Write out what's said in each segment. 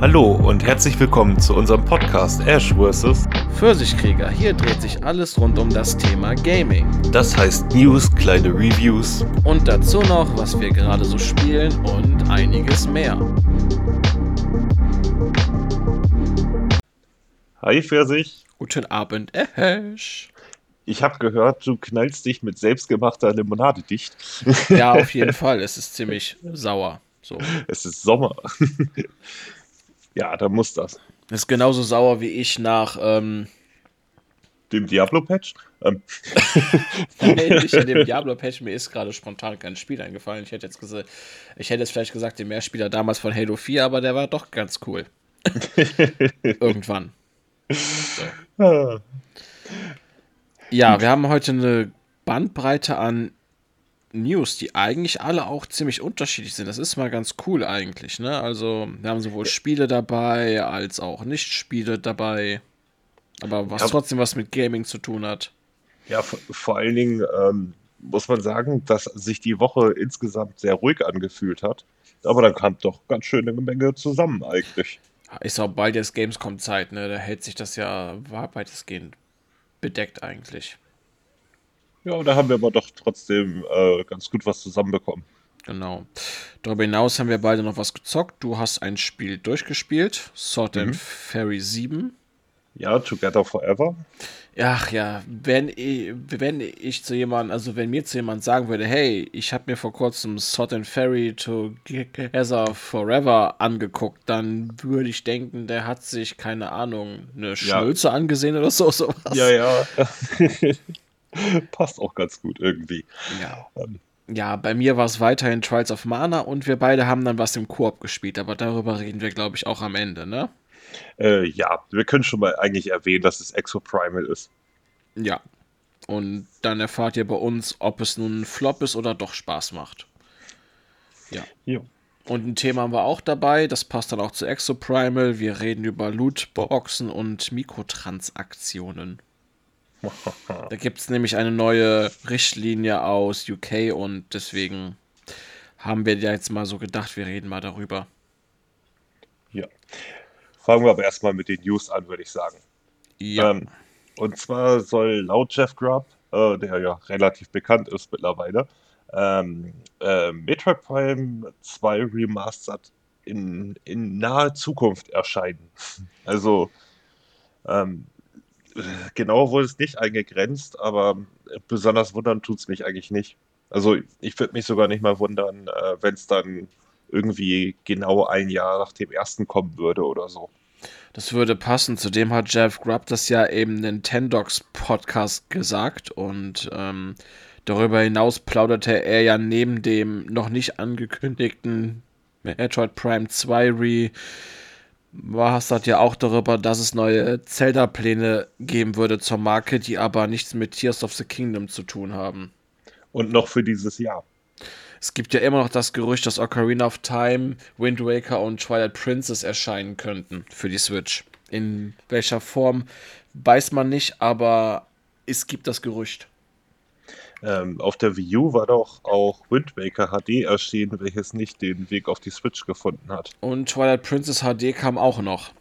Hallo und herzlich willkommen zu unserem Podcast Ash vs. Pfirsichkrieger. Hier dreht sich alles rund um das Thema Gaming. Das heißt News, kleine Reviews Und dazu noch, was wir gerade so spielen und einiges mehr. Hi Pfirsich, Guten Abend, Ash. ich habe gehört, du knallst dich mit selbstgemachter Limonade dicht. Ja, auf jeden Fall. Es ist ziemlich sauer. So. Es ist Sommer. Ja, da muss das. Ist genauso sauer wie ich nach ähm, Dem Diablo-Patch? Ähm, nicht in dem Diablo-Patch. Mir ist gerade spontan kein Spiel eingefallen. Ich hätte jetzt gesagt, ich hätte jetzt vielleicht gesagt, den Mehrspieler damals von Halo 4, aber der war doch ganz cool. Irgendwann. ah, Ja, wir haben heute eine Bandbreite an News, die eigentlich alle auch ziemlich unterschiedlich sind. Das ist mal ganz cool eigentlich, ne? Also, wir haben sowohl Spiele dabei als auch Nicht-Spiele dabei. Aber was Ja. trotzdem was mit Gaming zu tun hat. ja, vor, allen Dingen ähm, muss man sagen, dass sich die Woche insgesamt sehr ruhig angefühlt hat. Aber dann kam doch ganz schön eine Menge zusammen eigentlich. Ist auch bald jetzt Gamescom-Zeit, ne? Da hält sich das ja weitestgehend bedeckt eigentlich. Ja, da haben wir aber doch trotzdem äh, ganz gut was zusammenbekommen. Genau. Darüber hinaus haben wir beide noch was gezockt. Du hast ein Spiel durchgespielt, Sword and Fairy 7. Ja, Together Forever. Ach ja, wenn ich, wenn ich zu jemandem, also wenn mir zu jemandem sagen würde, hey, ich habe mir vor kurzem Sword and Fairy Together Forever angeguckt, dann würde ich denken, der hat sich, keine Ahnung, eine Schnulze angesehen oder so, sowas. Ja, ja. Passt auch ganz gut irgendwie. Ja. Ähm, Ja, bei mir war es weiterhin Trials of Mana und wir beide haben dann was im Koop gespielt, aber darüber reden wir, glaube ich, auch am Ende, ne? Äh, ja, wir können schon mal eigentlich erwähnen, dass es Exoprimal ist. Ja. Und dann erfahrt ihr bei uns, ob es nun ein Flop ist oder doch Spaß macht. Ja. Ja. Und ein Thema haben wir auch dabei, das passt dann auch zu Exoprimal. Wir reden über Lootboxen und Mikrotransaktionen. Da gibt es nämlich eine neue Richtlinie aus UK und deswegen haben wir ja jetzt mal so gedacht, wir reden mal darüber. ja. Fangen wir aber erstmal mit den News an, würde ich sagen. Ja, Ähm, und zwar soll laut Jeff Grubb, äh, der ja relativ bekannt ist mittlerweile, ähm, äh, Metroid Prime 2 Remastered in, in naher Zukunft erscheinen. Also, ähm, genau wurde es nicht eingegrenzt, aber besonders wundern tut es mich eigentlich nicht. Also, ich würde mich sogar nicht mal wundern, äh, wenn es dann irgendwie genau ein Jahr nach dem ersten kommen würde oder so. das würde passen. Zudem hat Jeff Grubb das ja im Nintendogs Podcast gesagt und ähm, darüber hinaus plauderte er ja neben dem noch nicht angekündigten Metroid Prime 2 Re was hat ja auch darüber, dass es neue Zelda-Pläne geben würde zur Marke, die aber nichts mit Tears of the Kingdom zu tun haben. Und noch für dieses Jahr. Es gibt ja immer noch das Gerücht, dass Ocarina of Time, Wind Waker und Twilight Princess erscheinen könnten für die Switch. In welcher Form weiß man nicht, aber es gibt das Gerücht. Ähm, auf der Wii U war doch auch Wind Waker HD erschienen, welches nicht den Weg auf die Switch gefunden hat. Und Twilight Princess HD kam auch noch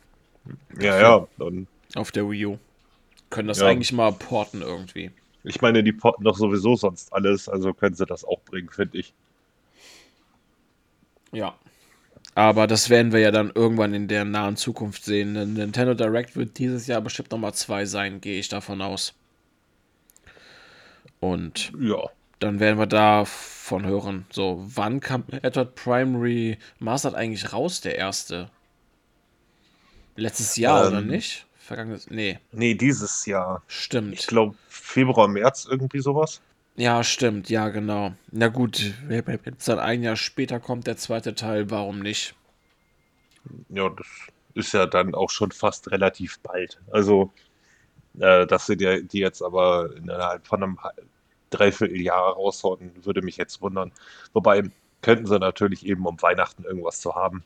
Ja, ja. Und auf der Wii U. Können das Ja. eigentlich mal porten irgendwie. ich meine, die potten doch sowieso sonst alles, also können sie das auch bringen, finde ich. Ja. Aber das werden wir ja dann irgendwann in der nahen Zukunft sehen. Ein Nintendo Direct wird dieses Jahr bestimmt nochmal zwei sein, gehe ich davon aus. Und Ja. dann werden wir davon hören. So, wann kam Metroid Prime Remastered eigentlich raus, der erste? Letztes Jahr, oder Ähm, nicht? Vergangenes. Nee, Nee, dieses Jahr. Ich stimmt. glaube, Februar, März, irgendwie sowas. Ja, stimmt, ja, genau. Na gut, wenn jetzt dann ein Jahr später kommt der zweite Teil, warum nicht? Ja, das ist ja dann auch schon fast relativ bald. Also, äh, dass sie die, die jetzt aber innerhalb von einem halb- Dreivierteljahr raushauen, würde mich jetzt wundern. Wobei, könnten sie natürlich eben um Weihnachten irgendwas zu haben.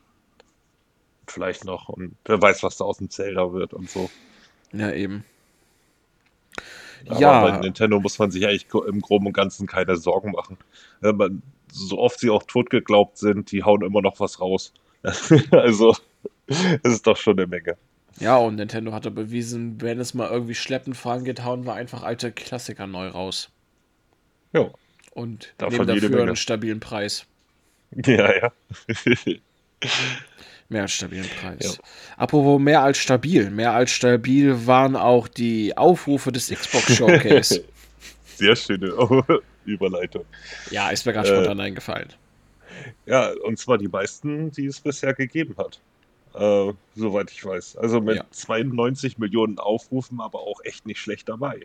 Vielleicht noch. Und wer weiß, was da aus dem Zelda wird und so. Ja, eben. Aber Ja. bei Nintendo muss man sich eigentlich im Groben und Ganzen keine Sorgen machen. Man- So oft sie auch tot geglaubt sind, die hauen immer noch was raus. Also, Das ist doch schon eine Menge. Ja, und Nintendo hatte bewiesen, wenn es mal irgendwie schleppend vorangeht, hauen wir einfach alte Klassiker neu raus. Ja. Und Davon nehmen dafür einen stabilen Preis. Ja, ja. Mehr als stabilen Preis. Apropos mehr als stabil. Mehr als stabil waren auch die Aufrufe des Xbox Showcase. Sehr schöne Überleitung. ja, ist mir gerade Äh, spontan eingefallen. Ja, und zwar die meisten, die es bisher gegeben hat. Äh, soweit ich weiß. Also mit Ja. 92 Millionen Aufrufen, aber auch echt nicht schlecht dabei.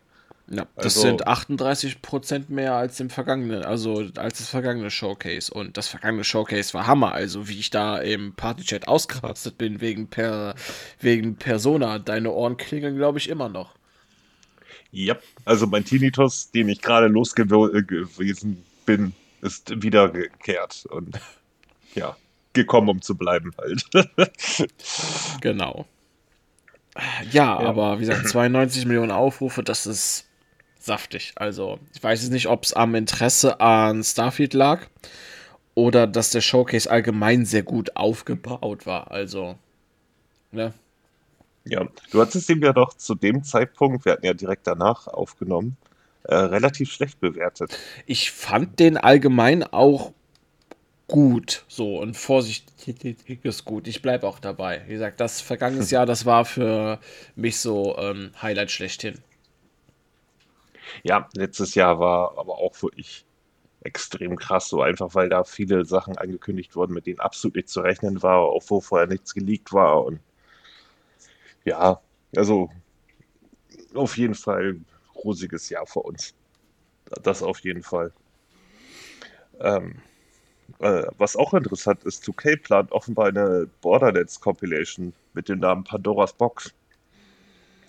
Ja, das also- sind 38% mehr als im vergangenen, also als das vergangene Showcase. Und das vergangene Showcase war Hammer. Also wie ich da im Partychat ausgerastet bin wegen per wegen Persona. Deine Ohren klingeln, glaube ich, immer noch. Ja, also mein Tinnitus, den ich gerade losgewesen bin, ist wiedergekehrt. Und ja, gekommen, um zu bleiben halt. Genau. Ja, aber wie gesagt, 92 Millionen Aufrufe, das ist saftig. Also, ich weiß jetzt nicht, ob es am Interesse an Starfield lag oder dass der Showcase allgemein sehr gut aufgebaut war. Also, ne? Ja, du hattest ihn ja doch zu dem Zeitpunkt, wir hatten ja direkt danach aufgenommen, äh, relativ schlecht bewertet. Ich fand den allgemein auch gut. So, und vorsichtiges gut. Ich bleibe auch dabei. Wie gesagt, das vergangenes Jahr, das war für mich so ähm, Highlight schlechthin. Ja, letztes Jahr war aber auch wirklich extrem krass, so einfach, weil da viele Sachen angekündigt wurden, mit denen absolut nicht zu rechnen war, auch wo vorher nichts geleakt war. Und ja, also auf jeden Fall rosiges Jahr für uns. Das auf jeden Fall. Ähm, äh, was auch interessant ist, 2K plant offenbar eine Borderlands Compilation mit dem Namen Pandoras Box.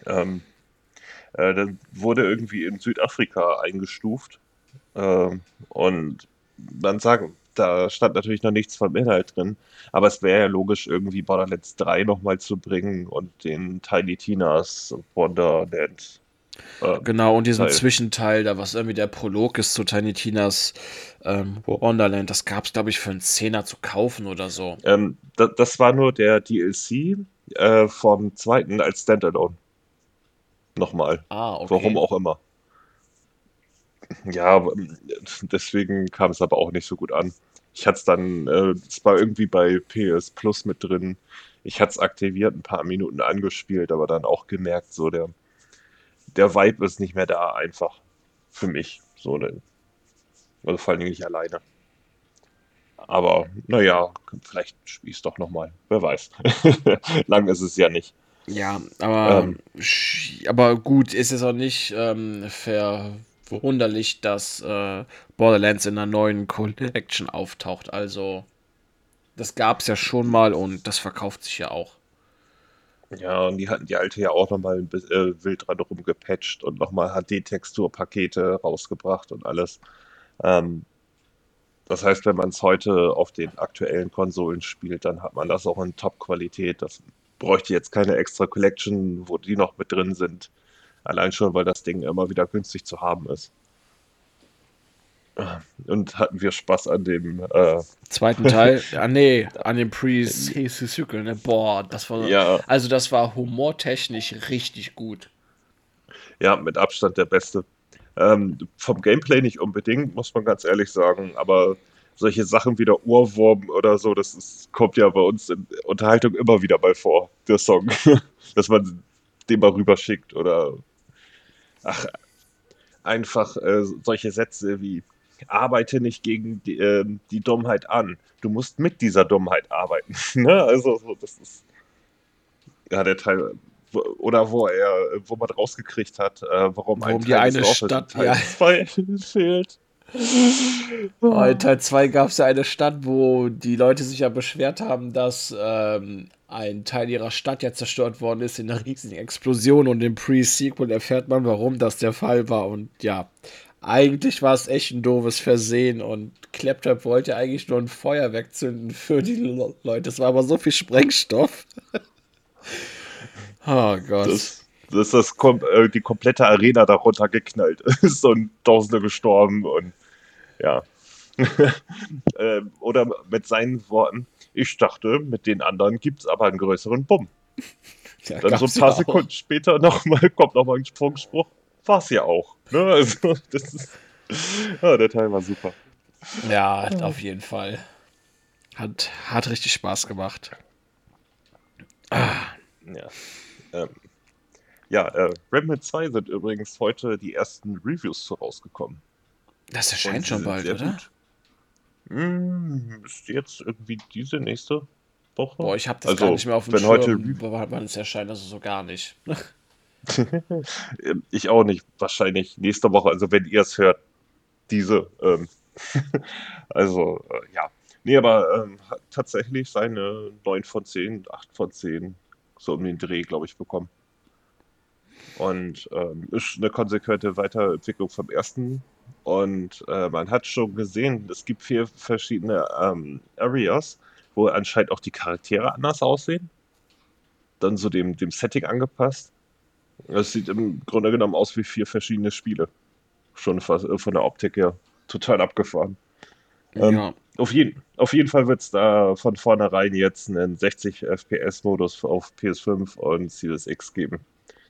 Ähm, äh, dann wurde irgendwie in Südafrika eingestuft. Ähm, und man sagen, da stand natürlich noch nichts vom Inhalt drin, aber es wäre ja logisch, irgendwie Borderlands 3 nochmal zu bringen und den Tiny Tinas Wonderland. äh, Genau, und diesen Teil. Zwischenteil, da was irgendwie der Prolog ist zu Tiny Tinas ähm, Wonderland, das gab es, glaube ich, für einen Zehner zu kaufen oder so. Ähm, da, das war nur der DLC äh, vom zweiten als Standalone. Nochmal. Ah, okay. Warum auch immer. Ja, deswegen kam es aber auch nicht so gut an. Ich hatte es dann, äh, es war irgendwie bei PS Plus mit drin. Ich hatte es aktiviert, ein paar Minuten angespielt, aber dann auch gemerkt, so der, der Vibe ist nicht mehr da einfach. Für mich. So, ne, also vor allen Dingen nicht alleine. Aber naja, vielleicht spiel ich es doch nochmal. Wer weiß. Lang ist es ja nicht. Ja, aber, Ähm. aber gut, ist es auch nicht ähm, verwunderlich, dass äh, Borderlands in einer neuen Collection auftaucht. Also, das gab es ja schon mal und das verkauft sich ja auch. Ja, und die hatten die alte ja auch nochmal ein bisschen äh, wild dran rumgepatcht und nochmal HD-Texturpakete rausgebracht und alles. Ähm, das heißt, wenn man es heute auf den aktuellen Konsolen spielt, dann hat man das auch in Top-Qualität. Das bräuchte jetzt keine extra Collection, wo die noch mit drin sind. Allein schon, weil das Ding immer wieder günstig zu haben ist. Und hatten wir Spaß an dem, äh, Zweiten Teil, ah nee, an dem Pre-Sequel, ne? Boah, das war, ja, also das war humortechnisch richtig gut. Ja, mit Abstand der beste. Ähm, vom Gameplay nicht unbedingt, muss man ganz ehrlich sagen, aber solche Sachen wie der Ohrwurm oder so, das ist, kommt ja bei uns in Unterhaltung immer wieder mal vor, der Song. Dass man den mal rüberschickt oder ach, einfach äh, solche Sätze wie arbeite nicht gegen die, ähm, die Dummheit an. Du musst mit dieser Dummheit arbeiten. ne? Also so, das ist ja der Teil, wo, oder wo er, wo man rausgekriegt hat, äh, warum, ein Warum die Teil des eine Stadt- ja. 2 fehlt. Oh, in Teil 2 gab es ja eine Stadt, wo die Leute sich ja beschwert haben, dass ähm, ein Teil ihrer Stadt ja zerstört worden ist in einer riesigen Explosion und im Pre-Sequel erfährt man, warum das der Fall war. Und ja, eigentlich war es echt ein doofes Versehen und Claptrap wollte eigentlich nur ein Feuerwerk zünden für die Le- Leute. Es war aber so viel Sprengstoff. oh Gott. Das, das ist das kom äh, die komplette Arena darunter geknallt ist und Tausende gestorben und ja. ähm, oder mit seinen Worten, ich dachte, mit den anderen gibt es aber einen größeren Bumm. Ja, Dann so ein paar Sekunden später noch mal, kommt nochmal ein Sprungspruch. War es ja auch. Ne? Also, das ist, ja, der Teil war super. Ja, auf jeden Fall. Hat, hat richtig Spaß gemacht. Ah. Ja. Ähm, ja, äh, Remnant 2 sind übrigens heute die ersten Reviews rausgekommen. Das erscheint schon bald, oder? Hm, ist jetzt irgendwie diese nächste Woche? Boah, ich habe das also, gar nicht mehr auf dem wenn Schirm, heute wann es erscheint, also so gar nicht. ich auch nicht, wahrscheinlich nächste Woche, also wenn ihr es hört, diese. Ähm, also, äh, ja. Nee, aber ähm, hat tatsächlich seine 9 von 10, 8 von 10, so um den Dreh, glaube ich, bekommen. Und ähm, ist eine konsequente Weiterentwicklung vom ersten. Und äh, man hat schon gesehen, es gibt vier verschiedene ähm, Areas, wo anscheinend auch die Charaktere anders aussehen. Dann so dem, dem Setting angepasst. Es sieht im Grunde genommen aus wie vier verschiedene Spiele. Schon fast, äh, von der Optik her. Total abgefahren. Ähm, ja. auf, jeden, auf jeden Fall wird es da von vornherein jetzt einen 60 FPS-Modus auf PS5 und Series X geben.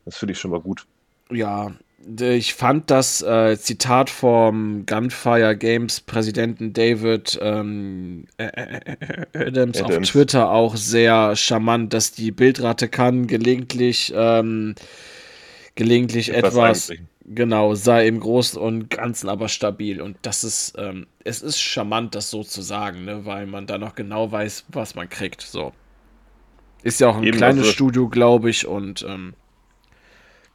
Das finde ich schon mal gut. Ja, ich fand das äh, Zitat vom Gunfire Games Präsidenten David ähm, äh, äh, Adams, Adams, auf Twitter auch sehr charmant, dass die Bildrate kann gelegentlich ähm, gelegentlich etwas, etwas genau sei im Großen und Ganzen aber stabil. Und das ist ähm, es ist charmant das so zu sagen, ne, weil man da noch genau weiß, was man kriegt. So. Ist ja auch ein Eben kleines also Studio, glaube ich und ähm,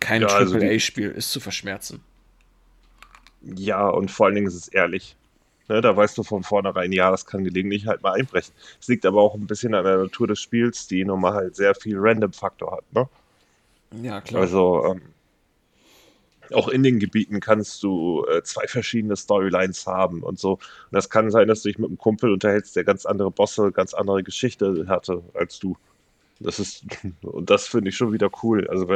kein ja, AAA-Spiel also ist zu verschmerzen. Ja, und vor allen Dingen ist es ehrlich. Ne, da weißt du von vornherein, ja, das kann gelegentlich halt mal einbrechen. Es liegt aber auch ein bisschen an der Natur des Spiels, die nun mal halt sehr viel Random-Faktor hat. Ne? Ja, klar. Also, ähm, auch in den Gebieten kannst du äh, zwei verschiedene Storylines haben und so. Und das kann sein, dass du dich mit einem Kumpel unterhältst, der ganz andere Bosse, ganz andere Geschichte hatte als du. Das ist, und das finde ich schon wieder cool. Also,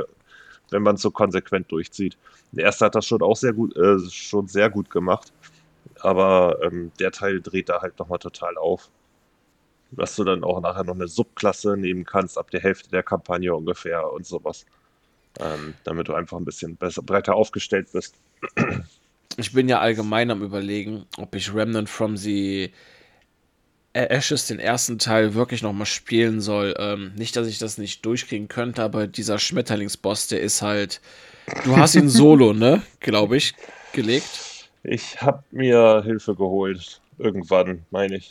wenn man es so konsequent durchzieht. Der erste hat das schon auch sehr gut, äh, schon sehr gut gemacht. Aber ähm, der Teil dreht da halt nochmal total auf. Dass du dann auch nachher noch eine Subklasse nehmen kannst, ab der Hälfte der Kampagne ungefähr und sowas. Ähm, damit du einfach ein bisschen besser, breiter aufgestellt bist. Ich bin ja allgemein am überlegen, ob ich Remnant from the Ashes den ersten Teil wirklich nochmal spielen soll. Ähm, nicht, dass ich das nicht durchkriegen könnte, aber dieser Schmetterlingsboss, der ist halt. Du hast ihn solo, ne? Glaube ich, gelegt. Ich habe mir Hilfe geholt. Irgendwann, meine ich.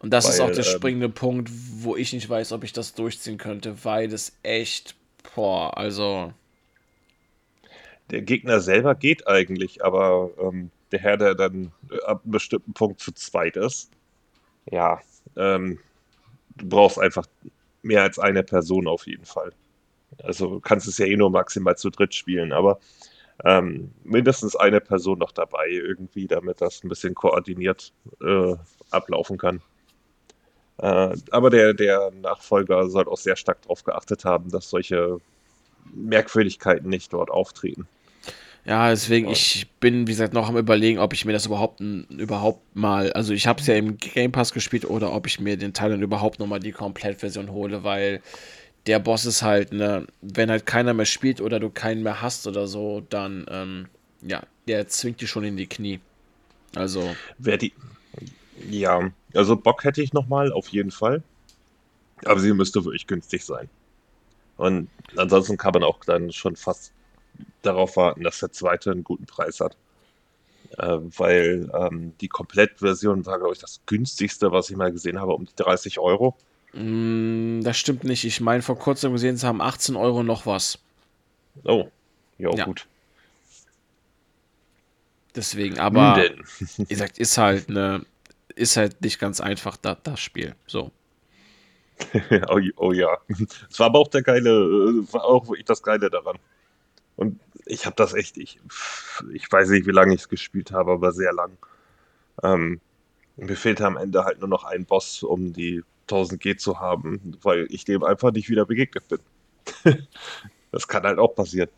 Und das weil, ist auch der ähm, springende ähm, Punkt, wo ich nicht weiß, ob ich das durchziehen könnte, weil das echt. Boah, also. Der Gegner selber geht eigentlich, aber ähm, der Herr, der dann ab einem bestimmten Punkt zu zweit ist, ja, ähm, du brauchst einfach mehr als eine Person auf jeden Fall. Also du kannst es ja eh nur maximal zu dritt spielen, aber ähm, mindestens eine Person noch dabei irgendwie, damit das ein bisschen koordiniert äh, ablaufen kann. Äh, aber der, der Nachfolger soll auch sehr stark darauf geachtet haben, dass solche Merkwürdigkeiten nicht dort auftreten. Ja, deswegen, ja. ich bin, wie gesagt, noch am überlegen, ob ich mir das überhaupt, überhaupt mal, also ich habe es ja im Game Pass gespielt oder ob ich mir den Teil dann überhaupt nochmal die Komplettversion hole, weil der Boss ist halt, ne, wenn halt keiner mehr spielt oder du keinen mehr hast oder so, dann, ähm, ja, der zwingt dich schon in die Knie. Also. Wer die. Ja, also Bock hätte ich nochmal, auf jeden Fall. Aber sie müsste wirklich günstig sein. Und ansonsten kann man auch dann schon fast darauf warten, dass der zweite einen guten Preis hat. Äh, weil ähm, die Komplettversion war, glaube ich, das günstigste, was ich mal gesehen habe, um die 30 Euro. Mm, das stimmt nicht. Ich meine, vor kurzem gesehen zu haben 18 Euro noch was. Oh, jo, ja, gut. Deswegen, aber wie gesagt, ist halt ne, ist halt nicht ganz einfach da, das Spiel. So. oh, oh, ja. Es war aber auch der geile, äh, war auch das Geile daran. Und ich habe das echt, ich, ich weiß nicht, wie lange ich es gespielt habe, aber sehr lang. Ähm, mir fehlte am Ende halt nur noch ein Boss, um die 1000 G zu haben, weil ich dem einfach nicht wieder begegnet bin. das kann halt auch passieren.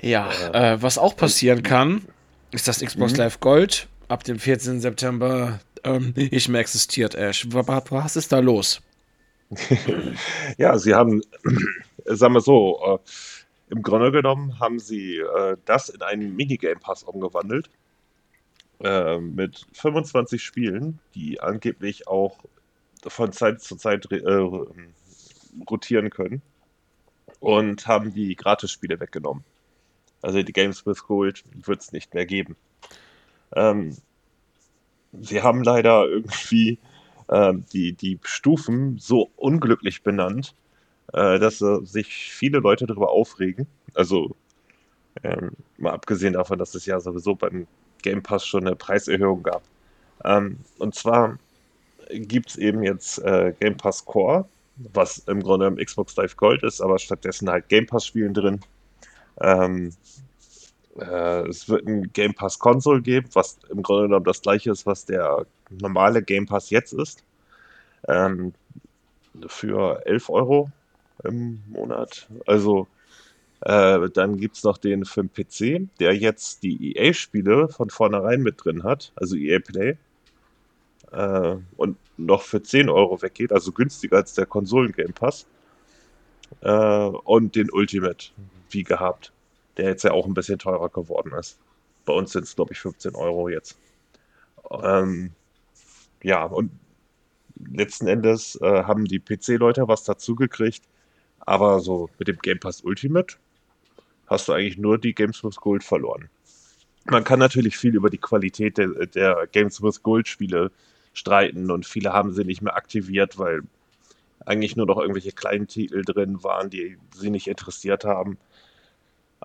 Ja, äh, äh, was auch passieren kann, ist das Xbox mhm. Live Gold ab dem 14. September ähm, nicht mehr existiert, Ash. Was ist da los? ja, sie haben, sagen wir so, äh, im Grunde genommen haben sie äh, das in einen Minigame Pass umgewandelt. Äh, mit 25 Spielen, die angeblich auch von Zeit zu Zeit rotieren können. Und haben die Gratis-Spiele weggenommen. Also die Games with Gold wird es nicht mehr geben. Ähm, sie haben leider irgendwie ähm, die, die Stufen so unglücklich benannt, äh, dass äh, sich viele Leute darüber aufregen. Also ähm, mal abgesehen davon, dass es ja sowieso beim Game Pass schon eine Preiserhöhung gab. Ähm, und zwar gibt es eben jetzt äh, Game Pass Core, was im Grunde im Xbox Live Gold ist, aber stattdessen halt Game Pass Spielen drin. Ähm, äh, es wird ein Game Pass Console geben, was im Grunde genommen das gleiche ist, was der normale Game Pass jetzt ist. Ähm, für 11 Euro im Monat. Also äh, dann gibt es noch den für den PC, der jetzt die EA-Spiele von vornherein mit drin hat, also EA Play. Äh, und noch für 10 Euro weggeht, also günstiger als der Konsolen-Game Pass. Äh, und den Ultimate, wie gehabt, der jetzt ja auch ein bisschen teurer geworden ist. Bei uns sind es, glaube ich, 15 Euro jetzt. Ähm, ja, und letzten Endes äh, haben die PC-Leute was dazugekriegt, aber so mit dem Game Pass Ultimate hast du eigentlich nur die Games with Gold verloren. Man kann natürlich viel über die Qualität der, der Games with Gold Spiele streiten und viele haben sie nicht mehr aktiviert, weil eigentlich nur noch irgendwelche kleinen Titel drin waren, die sie nicht interessiert haben.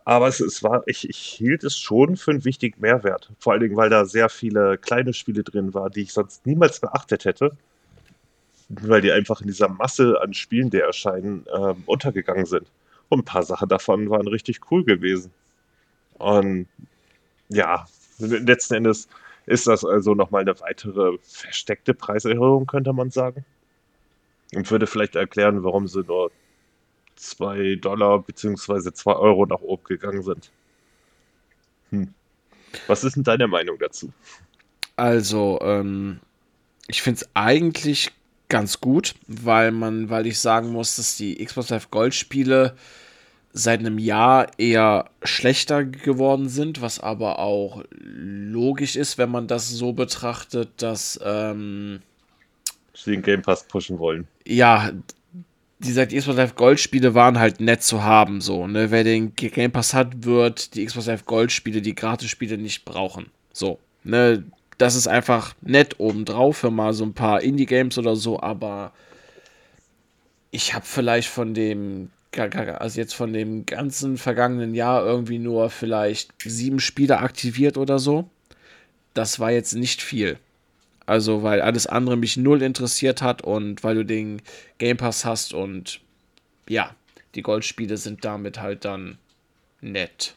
Aber es, es war, ich, ich hielt es schon für einen wichtigen Mehrwert. Vor allen Dingen, weil da sehr viele kleine Spiele drin waren, die ich sonst niemals beachtet hätte. Weil die einfach in dieser Masse an Spielen, die erscheinen, ähm, untergegangen sind. Und ein paar Sachen davon waren richtig cool gewesen. Und ja, letzten Endes ist das also nochmal eine weitere versteckte Preiserhöhung, könnte man sagen. Und würde vielleicht erklären, warum sie nur 2 Dollar bzw. 2 Euro nach oben gegangen sind. Hm. Was ist denn deine Meinung dazu? Also, ähm, ich finde es eigentlich ganz gut, weil man, weil ich sagen muss, dass die Xbox Live Gold Spiele seit einem Jahr eher schlechter geworden sind, was aber auch logisch ist, wenn man das so betrachtet, dass ähm, sie den Game Pass pushen wollen. Ja, die sagt, Xbox Live Gold Spiele waren halt nett zu haben, so, ne? Wer den Game Pass hat, wird die Xbox Live Gold Spiele, die Gratis-Spiele nicht brauchen. So, ne? Das ist einfach nett obendrauf für mal so ein paar Indie-Games oder so, aber ich habe vielleicht von dem, also jetzt von dem ganzen vergangenen Jahr irgendwie nur vielleicht sieben Spiele aktiviert oder so. Das war jetzt nicht viel. Also, weil alles andere mich null interessiert hat und weil du den Game Pass hast und ja, die Goldspiele sind damit halt dann nett,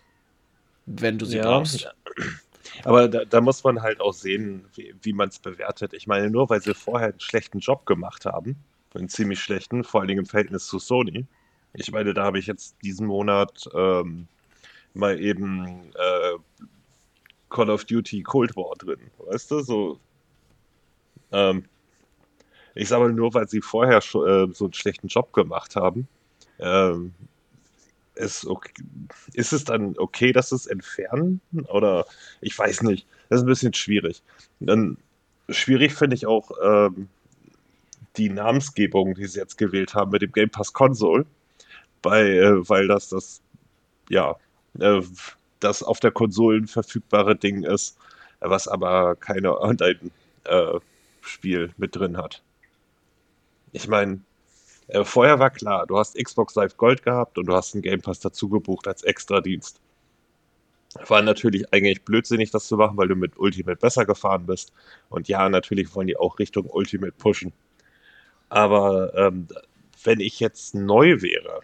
wenn du sie ja, brauchst. Aber da, da, muss man halt auch sehen, wie, wie man es bewertet. Ich meine, nur weil sie vorher einen schlechten Job gemacht haben, einen ziemlich schlechten, vor allen Dingen im Verhältnis zu Sony. Ich meine, da habe ich jetzt diesen Monat ähm, mal eben äh, Call of Duty Cold War drin, weißt du, so ähm, ich sage nur, weil sie vorher äh, so einen schlechten Job gemacht haben. Ähm, ist, okay, ist es dann okay, dass es entfernen? Oder ich weiß nicht. Das ist ein bisschen schwierig. Dann schwierig finde ich auch ähm, die Namensgebung, die sie jetzt gewählt haben mit dem Game Pass Console, bei, äh, weil das das ja äh, das auf der Konsolen verfügbare Ding ist, was aber keine Online äh, Spiel mit drin hat. Ich meine, äh, vorher war klar, du hast Xbox Live Gold gehabt und du hast einen Game Pass dazu gebucht als Extra-Dienst. War natürlich eigentlich blödsinnig, das zu machen, weil du mit Ultimate besser gefahren bist. Und ja, natürlich wollen die auch Richtung Ultimate pushen. Aber ähm, wenn ich jetzt neu wäre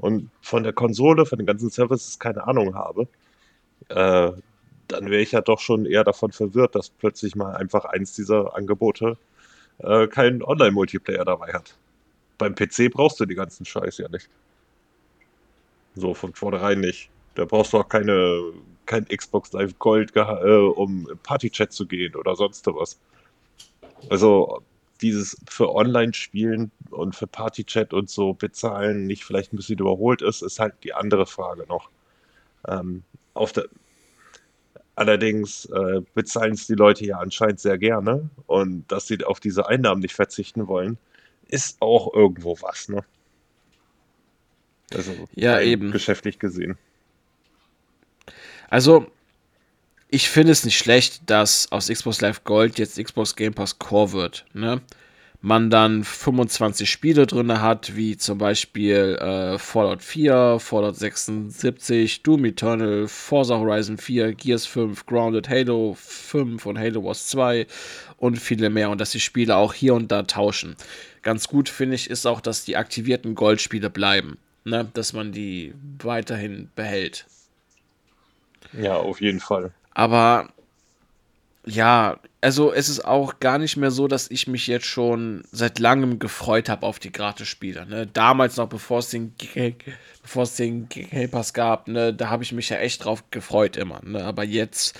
und von der Konsole, von den ganzen Services keine Ahnung habe, äh, dann wäre ich ja doch schon eher davon verwirrt, dass plötzlich mal einfach eins dieser Angebote äh, keinen Online-Multiplayer dabei hat. Beim PC brauchst du die ganzen Scheiß ja nicht. So von vornherein nicht. Da brauchst du auch keine, kein Xbox Live Gold, äh, um Partychat zu gehen oder sonst was. Also dieses für Online-Spielen und für Party-Chat und so bezahlen nicht vielleicht ein bisschen überholt ist, ist halt die andere Frage noch. Ähm, auf der, allerdings äh, bezahlen es die Leute ja anscheinend sehr gerne und dass sie auf diese Einnahmen nicht verzichten wollen, ist auch irgendwo was, ne? Also ja, eben. geschäftlich gesehen. Also, ich finde es nicht schlecht, dass aus Xbox Live Gold jetzt Xbox Game Pass Core wird. Ne? Man dann 25 Spiele drin hat, wie zum Beispiel äh, Fallout 4, Fallout 76, Doom Eternal, Forza Horizon 4, Gears 5, Grounded, Halo 5 und Halo Wars 2 und viele mehr. Und dass die Spiele auch hier und da tauschen. Ganz gut finde ich ist auch, dass die aktivierten Goldspiele bleiben. Ne? Dass man die weiterhin behält. Ja, auf jeden Fall. Aber ja, also es ist auch gar nicht mehr so, dass ich mich jetzt schon seit langem gefreut habe auf die Gratis-Spiele. Ne? Damals noch, bevor es den, bevor es den Game Pass gab, ne, da habe ich mich ja echt drauf gefreut immer. Ne? Aber jetzt,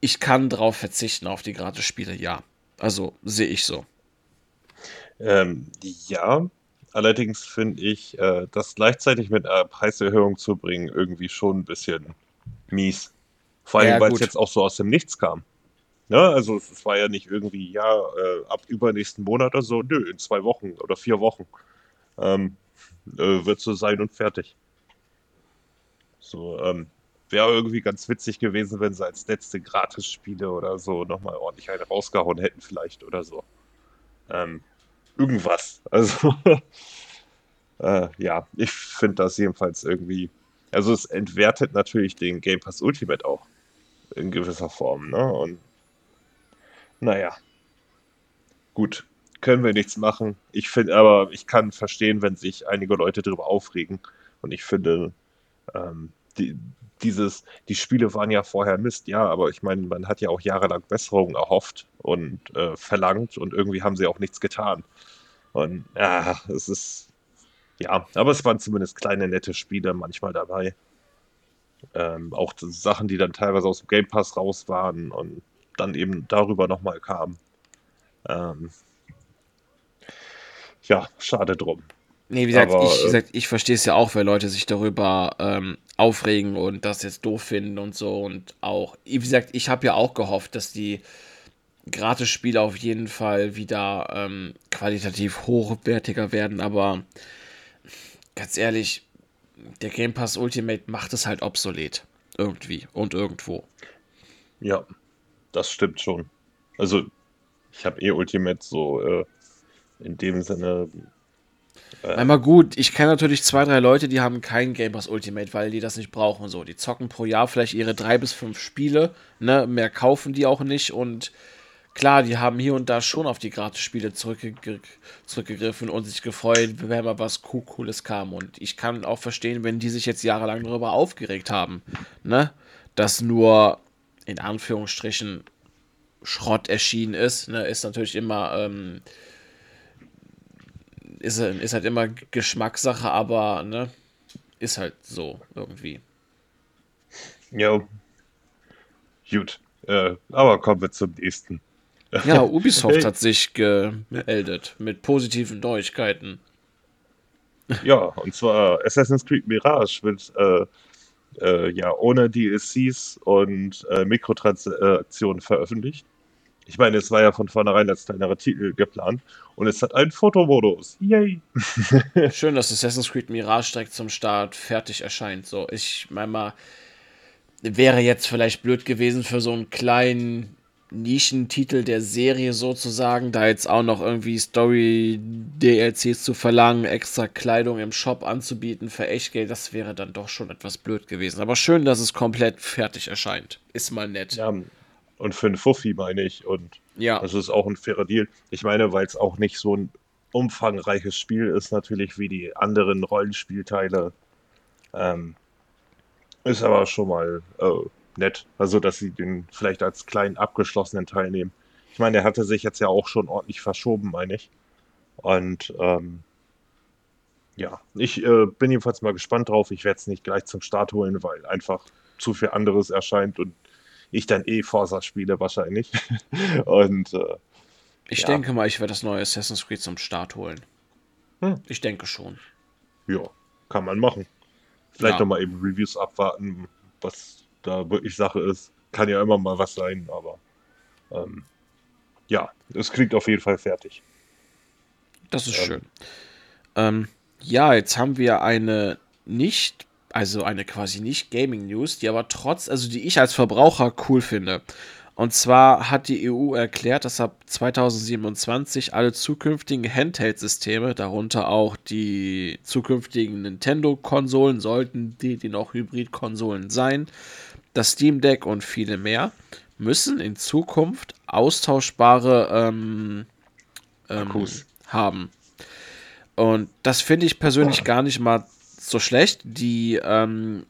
ich kann drauf verzichten auf die Gratis-Spiele, ja. Also sehe ich so. Ähm, ja, allerdings finde ich, äh, das gleichzeitig mit einer Preiserhöhung zu bringen, irgendwie schon ein bisschen mies. Vor allem, ja, weil es jetzt auch so aus dem Nichts kam. Ne? Also es war ja nicht irgendwie, ja, äh, ab übernächsten Monat oder so, nö, in zwei Wochen oder vier Wochen ähm, äh, wird so sein und fertig. So, ähm, wäre irgendwie ganz witzig gewesen, wenn sie als letzte Gratis-Spiele oder so nochmal ordentlich eine rausgehauen hätten, vielleicht oder so. Ähm, irgendwas. Also, äh, ja, ich finde das jedenfalls irgendwie. Also, es entwertet natürlich den Game Pass Ultimate auch in gewisser Form, ne? Und naja. Gut, können wir nichts machen. Ich finde aber, ich kann verstehen, wenn sich einige Leute darüber aufregen. Und ich finde, ähm, die, dieses, die Spiele waren ja vorher Mist, ja, aber ich meine, man hat ja auch jahrelang Besserungen erhofft und äh, verlangt und irgendwie haben sie auch nichts getan. Und ja, es ist, ja, aber es waren zumindest kleine, nette Spiele manchmal dabei. Ähm, auch Sachen, die dann teilweise aus dem Game Pass raus waren und dann eben darüber nochmal kamen. Ähm, ja, schade drum. Nee, wie gesagt, Aber, ich, äh, ich verstehe es ja auch, weil Leute sich darüber ähm, aufregen und das jetzt doof finden und so. Und auch, wie gesagt, ich habe ja auch gehofft, dass die Gratis-Spiele auf jeden Fall wieder ähm, qualitativ hochwertiger werden. Aber ganz ehrlich, der Game Pass Ultimate macht es halt obsolet. Irgendwie und irgendwo. Ja, das stimmt schon. Also, ich habe eh Ultimate so äh, in dem Sinne. Äh, Einmal gut, ich kenne natürlich zwei, drei Leute, die haben kein Game Pass Ultimate, weil die das nicht brauchen. So, die zocken pro Jahr vielleicht ihre drei bis fünf Spiele, ne? Mehr kaufen die auch nicht und klar, die haben hier und da schon auf die Gratis-Spiele zurückgegr zurückgegriffen und sich gefreut, wenn mal was Cooles kam. Und ich kann auch verstehen, wenn die sich jetzt jahrelang darüber aufgeregt haben, ne? Dass nur in Anführungsstrichen Schrott erschienen ist, ne? Ist natürlich immer, ähm, ist, ist halt immer Geschmackssache, aber ne? Ist halt so irgendwie. Ja. Gut. Äh, aber kommen wir zum nächsten. Ja, Ubisoft hat sich gemeldet mit positiven Neuigkeiten. Ja, und zwar Assassin's Creed Mirage wird äh, äh, ja ohne DLCs und äh, Mikrotransaktionen veröffentlicht. Ich meine, es war ja von vornherein als kleinerer Titel geplant und es hat einen Fotomodus. Yay! Schön, dass Assassin's Creed Mirage direkt zum Start fertig erscheint. So, ich meine mal, wäre jetzt vielleicht blöd gewesen für so einen kleinen Nischentitel der Serie sozusagen, da jetzt auch noch irgendwie Story-DLCs zu verlangen, extra Kleidung im Shop anzubieten für Echtgeld, das wäre dann doch schon etwas blöd gewesen. Aber schön, dass es komplett fertig erscheint. Ist mal nett. Ja, und für einen Fuffi meine ich. Und ja. das ist auch ein fairer Deal. Ich meine, weil es auch nicht so ein umfangreiches Spiel ist, natürlich wie die anderen Rollenspielteile. Ähm, ist aber schon mal äh, nett. Also, dass sie den vielleicht als kleinen abgeschlossenen Teil nehmen. Ich meine, der hatte sich jetzt ja auch schon ordentlich verschoben, meine ich. Und ähm, ja, ich äh, bin jedenfalls mal gespannt drauf. Ich werde es nicht gleich zum Start holen, weil einfach zu viel anderes erscheint und ich dann eh Forza spiele wahrscheinlich. und äh, Ich Ja. denke mal, ich werde das neue Assassin's Creed zum Start holen. Hm. Ich denke schon. Ja, kann man machen. Vielleicht Ja. noch mal eben Reviews abwarten, was da wirklich Sache ist. Kann ja immer mal was sein, aber ähm, ja, es klingt auf jeden Fall fertig. Das ist Ähm. schön. Ähm, ja, jetzt haben wir eine nicht, also eine quasi nicht Gaming News, die aber trotz, also die ich als Verbraucher cool finde. Und zwar hat die EU erklärt, dass ab 2027 alle zukünftigen Handheld-Systeme, darunter auch die zukünftigen Nintendo-Konsolen, sollten die, die noch Hybrid-Konsolen sein, das Steam Deck und viele mehr, müssen in Zukunft austauschbare ähm, ähm, Akkus. haben. Und das finde ich persönlich gar nicht mal so schlecht. Die ähm,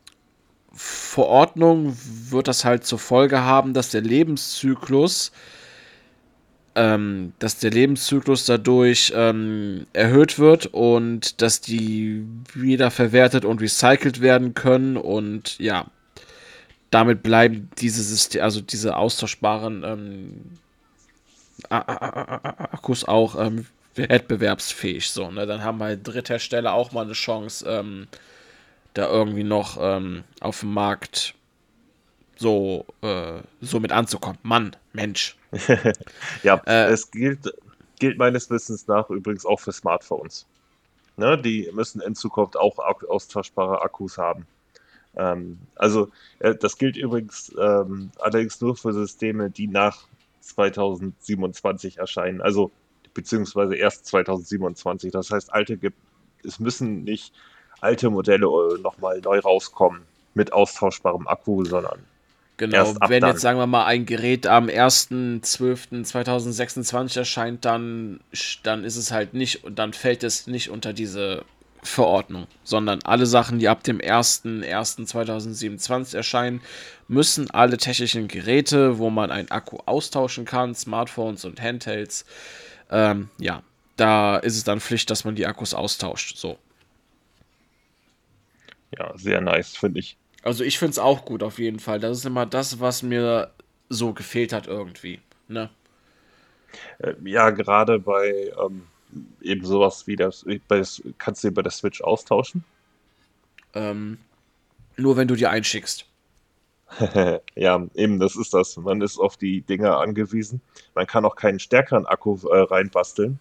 Verordnung wird das halt zur Folge haben, dass der Lebenszyklus, ähm, dass der Lebenszyklus dadurch ähm, erhöht wird und dass die wiederverwertet und recycelt werden können und ja, damit bleiben diese System, also diese austauschbaren ähm, Akkus auch ähm, wettbewerbsfähig. So, ne? Dann haben halt Dritthersteller auch mal eine Chance, ähm, da irgendwie noch ähm, auf dem Markt so, äh, so mit anzukommen. Mann, Mensch. Ja, Äh, es gilt, gilt meines Wissens nach übrigens auch für Smartphones. Ne, die müssen in Zukunft auch austauschbare Akkus haben. Ähm, also, äh, das gilt übrigens ähm, allerdings nur für Systeme, die nach 2027 erscheinen. Also, beziehungsweise erst 2027. Das heißt, alte gibt, es müssen nicht alte Modelle äh, nochmal neu rauskommen mit austauschbarem Akku, sondern Genau, wenn dann. jetzt, sagen wir mal, ein Gerät am 1.12.2026 erscheint, dann, dann ist es halt nicht, und dann fällt es nicht unter diese Verordnung, sondern alle Sachen, die ab dem 1.1.2027 erscheinen, müssen alle technischen Geräte, wo man einen Akku austauschen kann, Smartphones und Handhelds, ähm, ja, da ist es dann Pflicht, dass man die Akkus austauscht. So. ja, sehr nice, finde ich. Also ich finde es auch gut auf jeden Fall. Das ist immer das, was mir so gefehlt hat irgendwie. Ne? Äh, Ja, gerade bei ähm, eben sowas wie das, das- kannst du bei der Switch austauschen? Ähm, nur wenn du die einschickst. Ja, eben, das ist das. Man ist auf die Dinger angewiesen. Man kann auch keinen stärkeren Akku äh, reinbasteln,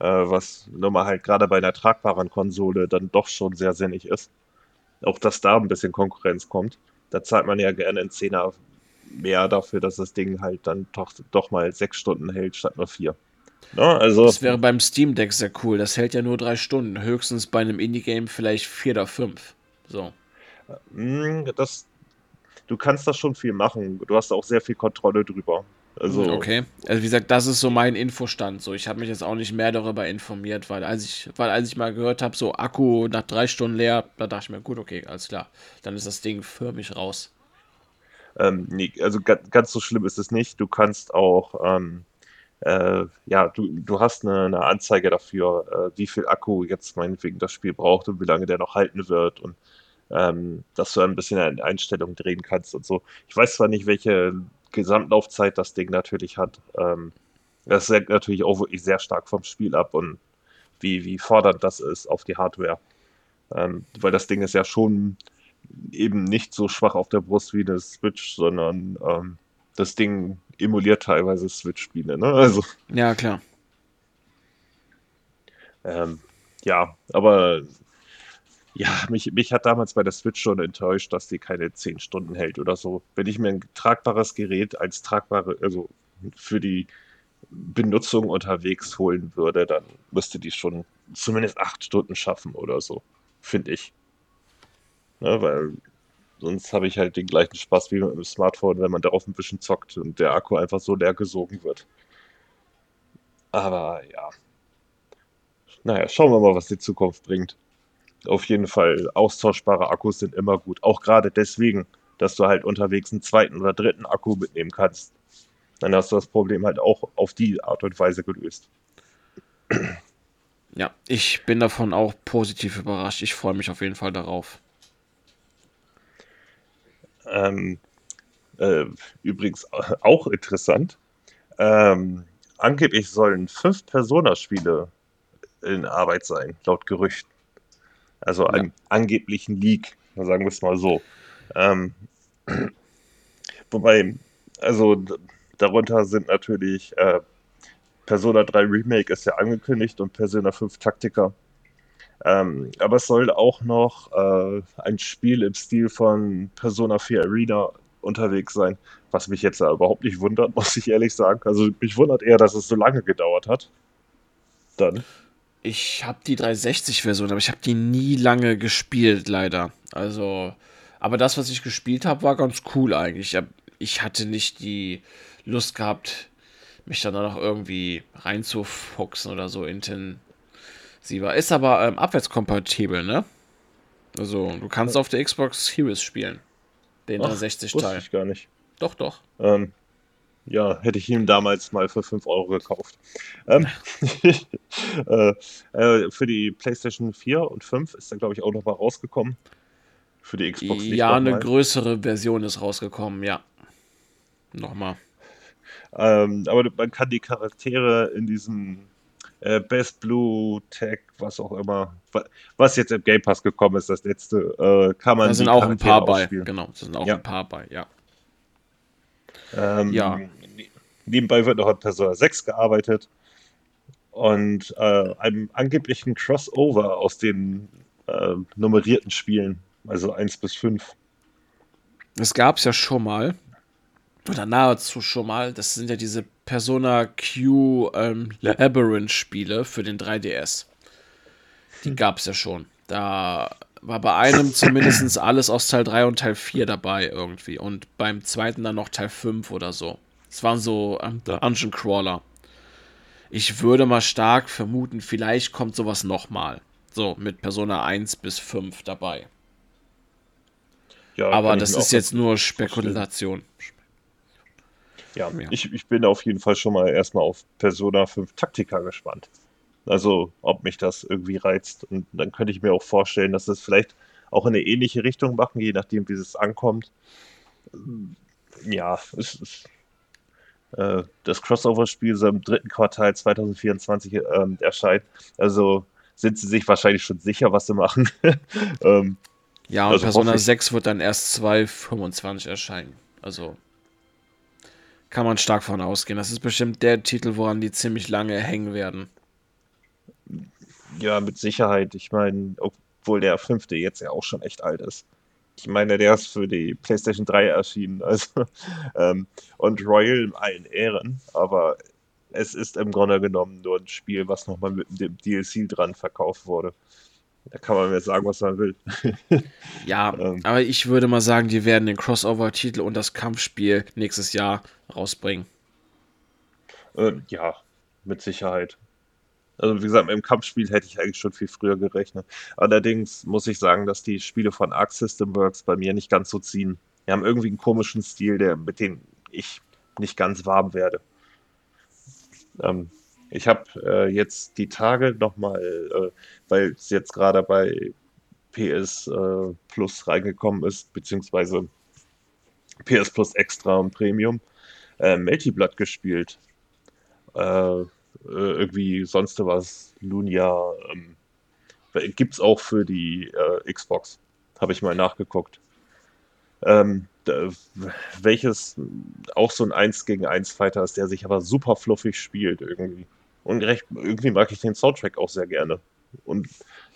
äh, was nun mal halt gerade bei einer tragbaren Konsole dann doch schon sehr sinnig ist. Auch dass da ein bisschen Konkurrenz kommt. Da zahlt man ja gerne einen Zehner mehr dafür, dass das Ding halt dann doch, doch mal sechs Stunden hält statt nur vier. Ne? Also, Das wäre beim Steam Deck sehr cool. Das hält ja nur drei Stunden. Höchstens bei einem Indie-Game vielleicht vier oder fünf. So. mh, das, du kannst das schon viel machen. Du hast auch sehr viel Kontrolle drüber. Also, Okay. Also wie gesagt, das ist so mein Infostand. So, ich habe mich jetzt auch nicht mehr darüber informiert, weil als ich, weil als ich mal gehört habe, so Akku nach drei Stunden leer, da dachte ich mir, gut, okay, alles klar. Dann ist das Ding für mich raus. Ähm, nee, also ga, ganz so schlimm ist es nicht. Du kannst auch, ähm, äh, ja, du, du hast eine, eine Anzeige dafür, äh, wie viel Akku jetzt meinetwegen das Spiel braucht und wie lange der noch halten wird und ähm, dass du ein bisschen an Einstellungen drehen kannst und so. Ich weiß zwar nicht, welche Gesamtlaufzeit das Ding natürlich hat. Ähm, das hängt natürlich auch wirklich sehr stark vom Spiel ab und wie, wie fordernd das ist auf die Hardware. Ähm, weil das Ding ist ja schon eben nicht so schwach auf der Brust wie eine Switch, sondern ähm, das Ding emuliert teilweise Switch-Spiele. Ne? Also, Ja, klar. ähm, ja, aber ja, mich, mich hat damals bei der Switch schon enttäuscht, dass die keine 10 Stunden hält oder so. Wenn ich mir ein tragbares Gerät als tragbare, also für die Benutzung unterwegs holen würde, dann müsste die schon zumindest 8 Stunden schaffen oder so, finde ich. Ne, weil sonst habe ich halt den gleichen Spaß wie mit dem Smartphone, wenn man darauf ein bisschen zockt und der Akku einfach so leer gesogen wird. Aber ja. Naja, schauen wir mal, was die Zukunft bringt. Auf jeden Fall, austauschbare Akkus sind immer gut. Auch gerade deswegen, dass du halt unterwegs einen zweiten oder dritten Akku mitnehmen kannst. Dann hast du das Problem halt auch auf die Art und Weise gelöst. Ja, ich bin davon auch positiv überrascht. Ich freue mich auf jeden Fall darauf. Ähm, äh, übrigens auch interessant. Ähm, angeblich sollen fünf Persona-Spiele in Arbeit sein, laut Gerüchten. Also einem ja. angeblichen Leak, sagen wir es mal so. Ähm, wobei, also darunter sind natürlich äh, Persona 3 Remake ist ja angekündigt und Persona 5 Taktika. Ähm, aber es soll auch noch äh, ein Spiel im Stil von Persona 4 Arena unterwegs sein, was mich jetzt überhaupt nicht wundert, muss ich ehrlich sagen. Also mich wundert eher, dass es so lange gedauert hat. Dann. Ich habe die 360-Version, aber ich habe die nie lange gespielt, leider. Also, aber das, was ich gespielt habe, war ganz cool eigentlich. Ich hatte nicht die Lust gehabt, mich dann noch irgendwie reinzufuchsen oder so intensiver. Ist aber ähm, abwärtskompatibel, ne? Also, du kannst auf der Xbox Series spielen. Den 360-Teil. ich gar nicht. Doch, doch. Ähm, ja, hätte ich ihm damals mal für 5 Euro gekauft. Ähm, äh, äh, für die PlayStation 4 und 5 ist da, glaube ich, auch noch mal rausgekommen. Für die Xbox nicht. Ja, eine größere Version ist rausgekommen, ja. Nochmal. Ähm, aber man kann die Charaktere in diesem äh, Best Blue Tag, was auch immer, was jetzt im Game Pass gekommen ist, das letzte, äh, kann man. Da sind auch ein paar bei, genau, da sind auch ja. ein paar bei, ja. Ähm, ja. Nebenbei wird noch an Persona 6 gearbeitet und äh, einem angeblichen Crossover aus den äh, nummerierten Spielen, also 1 bis 5. Das gab es ja schon mal, oder nahezu schon mal. Das sind ja diese Persona Q ähm, Labyrinth-Spiele für den 3DS. Die hm. gab es ja schon. Da war bei einem zumindest alles aus Teil 3 und Teil 4 dabei irgendwie. Und beim zweiten dann noch Teil 5 oder so. Es waren so ähm, Dungeon Crawler. Ich würde mal stark vermuten, vielleicht kommt sowas nochmal. So, mit Persona 1 bis 5 dabei. Ja, Aber das ist jetzt nur Spekulation. Ja, ja, Ich, ich bin auf jeden Fall schon mal erstmal auf Persona 5 Taktika gespannt. Also, ob mich das irgendwie reizt. Und dann könnte ich mir auch vorstellen, dass es vielleicht auch in eine ähnliche Richtung machen, je nachdem, wie es ankommt. Ja, es ist. Äh, das Crossover-Spiel so im dritten Quartal 2024 ähm, erscheint. Also sind sie sich wahrscheinlich schon sicher, was sie machen. ähm, ja, und also Persona 6 wird dann erst 2025 erscheinen. Also kann man stark von ausgehen. Das ist bestimmt der Titel, woran die ziemlich lange hängen werden. Ja, mit Sicherheit. Ich meine, obwohl der fünfte jetzt ja auch schon echt alt ist. Ich meine, der ist für die PlayStation 3 erschienen. Also, ähm, und Royal in allen Ehren, aber es ist im Grunde genommen nur ein Spiel, was nochmal mit dem DLC dran verkauft wurde. Da kann man mir sagen, was man will. ja, ähm. aber ich würde mal sagen, die werden den Crossover-Titel und das Kampfspiel nächstes Jahr rausbringen. Äh, ja, mit Sicherheit. Also wie gesagt, im Kampfspiel hätte ich eigentlich schon viel früher gerechnet. Allerdings muss ich sagen, dass die Spiele von Arc System Works bei mir nicht ganz so ziehen. Die haben irgendwie einen komischen Stil, der, mit dem ich nicht ganz warm werde. Ähm, ich habe äh, jetzt die Tage nochmal, äh, weil es jetzt gerade bei PS äh, Plus reingekommen ist, beziehungsweise PS Plus Extra und Premium, äh, Multiblood gespielt. Äh, äh, irgendwie sonst was, Lunia, ähm, gibt es auch für die äh, Xbox. Habe ich mal nachgeguckt. Ähm, welches auch so ein 1 gegen 1 Fighter ist, der sich aber super fluffig spielt irgendwie. Und recht, irgendwie mag ich den Soundtrack auch sehr gerne. Und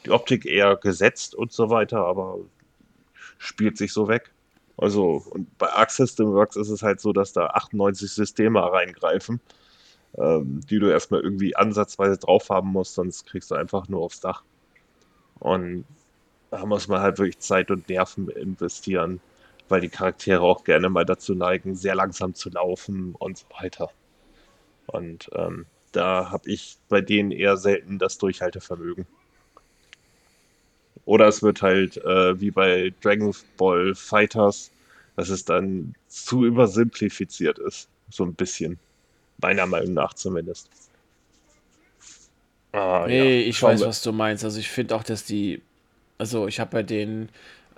die Optik eher gesetzt und so weiter, aber spielt sich so weg. Also, und bei Arc System Works ist es halt so, dass da 98 Systeme reingreifen ähm, die du erstmal irgendwie ansatzweise drauf haben musst, sonst kriegst du einfach nur aufs Dach. Und da muss man halt wirklich Zeit und Nerven investieren, weil die Charaktere auch gerne mal dazu neigen, sehr langsam zu laufen und so weiter. Und ähm, da habe ich bei denen eher selten das Durchhaltevermögen. Oder es wird halt äh, wie bei Dragon Ball Fighters, dass es dann zu übersimplifiziert ist. So ein bisschen. Meiner Meinung nach zumindest. Ah, nee, ja. ich Schauen weiß, wir. was du meinst. Also ich finde auch, dass die. Also ich habe bei den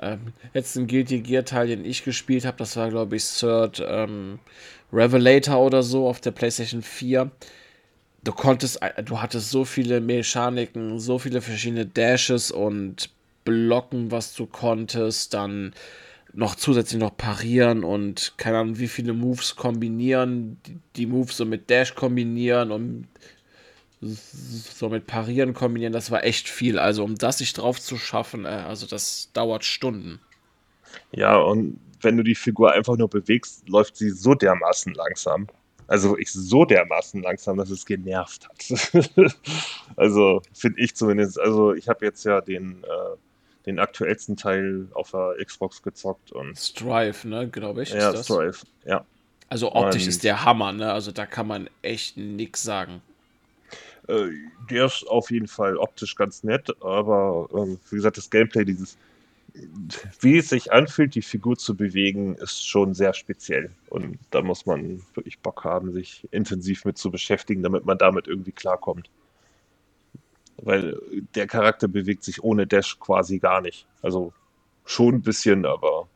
ähm, letzten Guilty Gear Teil, den ich gespielt habe, das war glaube ich Third ähm, Revelator oder so auf der PlayStation 4. du konntest, du hattest so viele Mechaniken, so viele verschiedene Dashes und Blocken, was du konntest, dann noch zusätzlich noch parieren und keine Ahnung, wie viele Moves kombinieren, die, die Moves so mit Dash kombinieren und so mit Parieren kombinieren, das war echt viel. Also um das sich drauf zu schaffen, äh, also das dauert Stunden. Ja, und wenn du die Figur einfach nur bewegst, läuft sie so dermaßen langsam. Also ich so dermaßen langsam, dass es genervt hat. also finde ich zumindest. Also ich habe jetzt ja den, äh, den aktuellsten Teil auf der Xbox gezockt und. Strive, ne, glaube ich. Ja, Strive, ja. Also optisch und, ist der Hammer, ne? Also da kann man echt nichts sagen. Äh, der ist auf jeden Fall optisch ganz nett, aber äh, wie gesagt, das Gameplay, dieses, wie es sich anfühlt, die Figur zu bewegen, ist schon sehr speziell. Und da muss man wirklich Bock haben, sich intensiv mit zu beschäftigen, damit man damit irgendwie klarkommt. Weil der Charakter bewegt sich ohne Dash quasi gar nicht. Also schon ein bisschen, aber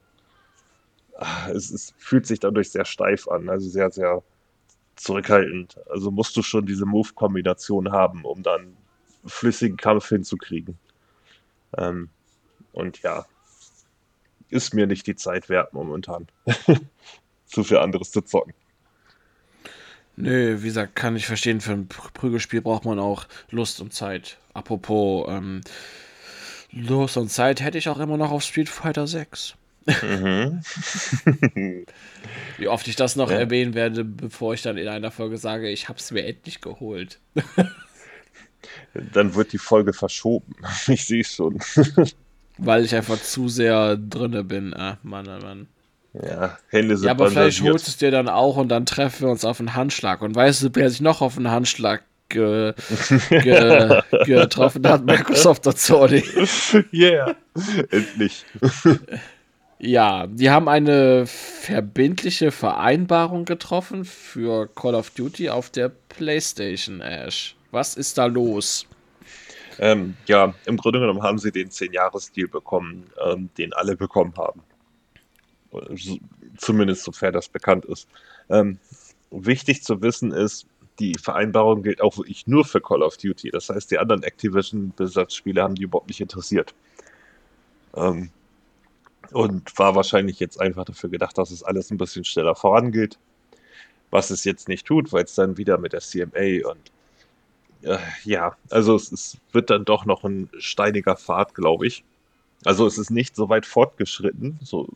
ah, es, es fühlt sich dadurch sehr steif an. Also sehr, sehr zurückhaltend. Also musst du schon diese Move-Kombination haben, um dann flüssigen Kampf hinzukriegen. Ähm, und ja, ist mir nicht die Zeit wert momentan. zu viel anderes zu zocken. Nö, wie gesagt, kann ich verstehen, für ein Prügelspiel braucht man auch Lust und Zeit. Apropos ähm, Lust und Zeit hätte ich auch immer noch auf Street Fighter 6. Mhm. Wie oft ich das noch ja. erwähnen werde, bevor ich dann in einer Folge sage, ich habe es mir endlich geholt. dann wird die Folge verschoben. Ich sehe es schon. Weil ich einfach zu sehr drinne bin. Ah, Mann, oh Mann. Ja, Hände sind Ja, aber vielleicht holst du es dir dann auch und dann treffen wir uns auf einen Handschlag. Und weißt du, wer sich noch auf einen Handschlag ge, ge, getroffen hat? Microsoft und Sony. Yeah, endlich. Ja, die haben eine verbindliche Vereinbarung getroffen für Call of Duty auf der PlayStation, Ash. Was ist da los? Ähm, ja, im Grunde genommen haben sie den 10-Jahres-Deal bekommen, ähm, den alle bekommen haben. Zumindest sofern das bekannt ist. Ähm, wichtig zu wissen ist, die Vereinbarung gilt auch wirklich nur für Call of Duty. Das heißt, die anderen Activision-Besatzspiele haben die überhaupt nicht interessiert. Ähm, und war wahrscheinlich jetzt einfach dafür gedacht, dass es alles ein bisschen schneller vorangeht. Was es jetzt nicht tut, weil es dann wieder mit der CMA und äh, ja, also es, es, wird dann doch noch ein steiniger Pfad, glaube ich. Also es ist nicht so weit fortgeschritten, so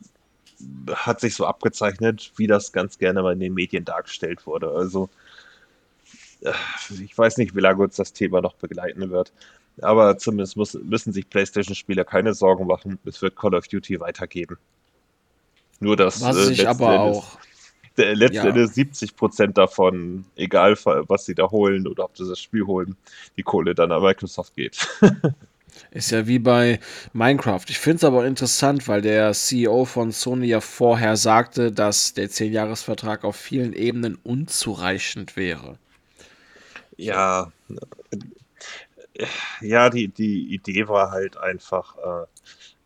hat sich so abgezeichnet, wie das ganz gerne mal in den Medien dargestellt wurde. Also äh, ich weiß nicht, wie lange uns das Thema noch begleiten wird. Aber zumindest muss, müssen sich PlayStation-Spieler keine Sorgen machen. Es wird Call of Duty weitergeben. Nur dass was äh, ich aber Endes, auch der, letzten ja. Endes 70% davon, egal was sie da holen oder ob sie das Spiel holen, die Kohle dann an Microsoft geht. Ist ja wie bei Minecraft. Ich finde es aber interessant, weil der CEO von Sony ja vorher sagte, dass der 10-Jahres-Vertrag auf vielen Ebenen unzureichend wäre. Ja, ja, die, die Idee war halt einfach, äh, äh,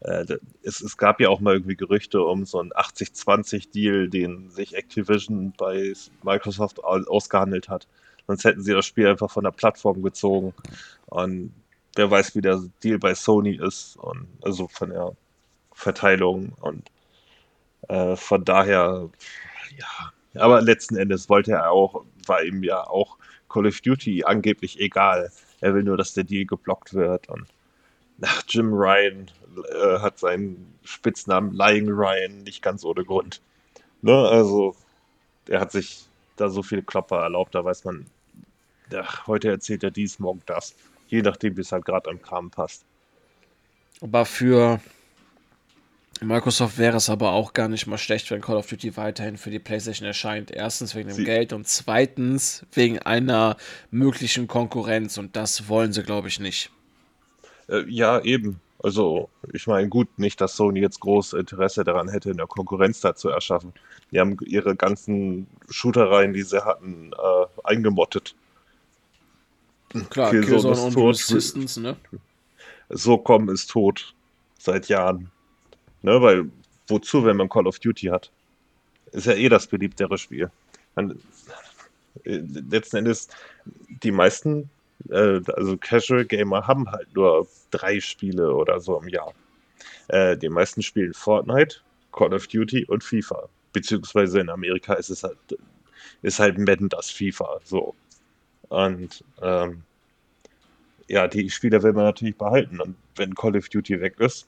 es, es gab ja auch mal irgendwie Gerüchte um so einen 80-20-Deal, den sich Activision bei Microsoft ausgehandelt hat. Sonst hätten sie das Spiel einfach von der Plattform gezogen. Und wer weiß, wie der Deal bei Sony ist. Und also von der Verteilung. Und äh, von daher, ja. Aber letzten Endes wollte er auch, war ihm ja auch Call of Duty angeblich egal. Er will nur, dass der Deal geblockt wird. Und ach, Jim Ryan äh, hat seinen Spitznamen Lying Ryan nicht ganz ohne Grund. Ne? Also, er hat sich da so viele Klopper erlaubt, da weiß man, ach, heute erzählt er dies, morgen das. Je nachdem, wie es halt gerade am Kram passt. Aber für Microsoft wäre es aber auch gar nicht mal schlecht, wenn Call of Duty weiterhin für die PlayStation erscheint. Erstens wegen dem sie Geld und zweitens wegen einer möglichen Konkurrenz und das wollen sie, glaube ich, nicht. Äh, ja, eben. Also, ich meine, gut, nicht, dass Sony jetzt groß Interesse daran hätte, eine Konkurrenz da zu erschaffen. Die haben ihre ganzen Shootereien, die sie hatten, äh, eingemottet. Klar, Killzone, Killzone und tot. Resistance, ne? So kommen ist tot. Seit Jahren. Ne, weil wozu, wenn man Call of Duty hat? Ist ja eh das beliebtere Spiel. Man, Äh, letzten Endes, die meisten, äh, also Casual Gamer, haben halt nur drei Spiele oder so im Jahr. Äh, die meisten spielen Fortnite, Call of Duty und FIFA. Beziehungsweise in Amerika ist es halt, ist halt Madden das FIFA. So. Und ähm, ja, die Spieler will man natürlich behalten. Und wenn Call of Duty weg ist,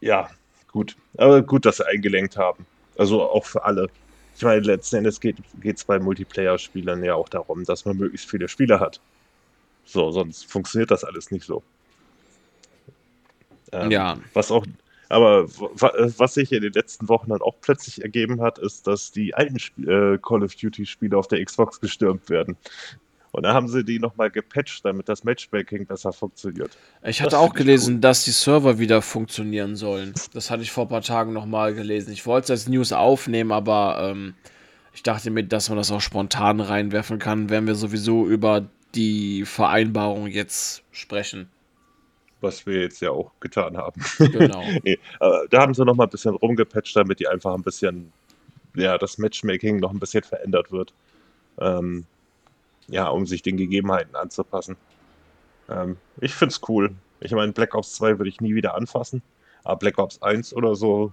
ja, gut. Aber gut, dass sie eingelenkt haben. Also auch für alle. Ich meine, letzten Endes geht es bei Multiplayer-Spielern ja auch darum, dass man möglichst viele Spieler hat. So, sonst funktioniert das alles nicht so. Ähm, ja. Was auch, aber was sich in den letzten Wochen dann auch plötzlich ergeben hat, ist, dass die alten Sp äh, Call of Duty-Spiele auf der Xbox gestürmt werden. Und da haben sie die nochmal gepatcht, damit das Matchmaking besser funktioniert. Ich hatte das auch gelesen, gut. dass die Server wieder funktionieren sollen. Das hatte ich vor ein paar Tagen nochmal gelesen. Ich wollte es als News aufnehmen, aber ähm, ich dachte mir, dass man das auch spontan reinwerfen kann, wenn wir sowieso über die Vereinbarung jetzt sprechen. Was wir jetzt ja auch getan haben. Genau. nee, da haben sie nochmal ein bisschen rumgepatcht, damit die einfach ein bisschen, ja, das Matchmaking noch ein bisschen verändert wird. Ähm, ja, um sich den Gegebenheiten anzupassen. Ähm, ich finde es cool. Ich meine, Black Ops 2 würde ich nie wieder anfassen, aber Black Ops 1 oder so,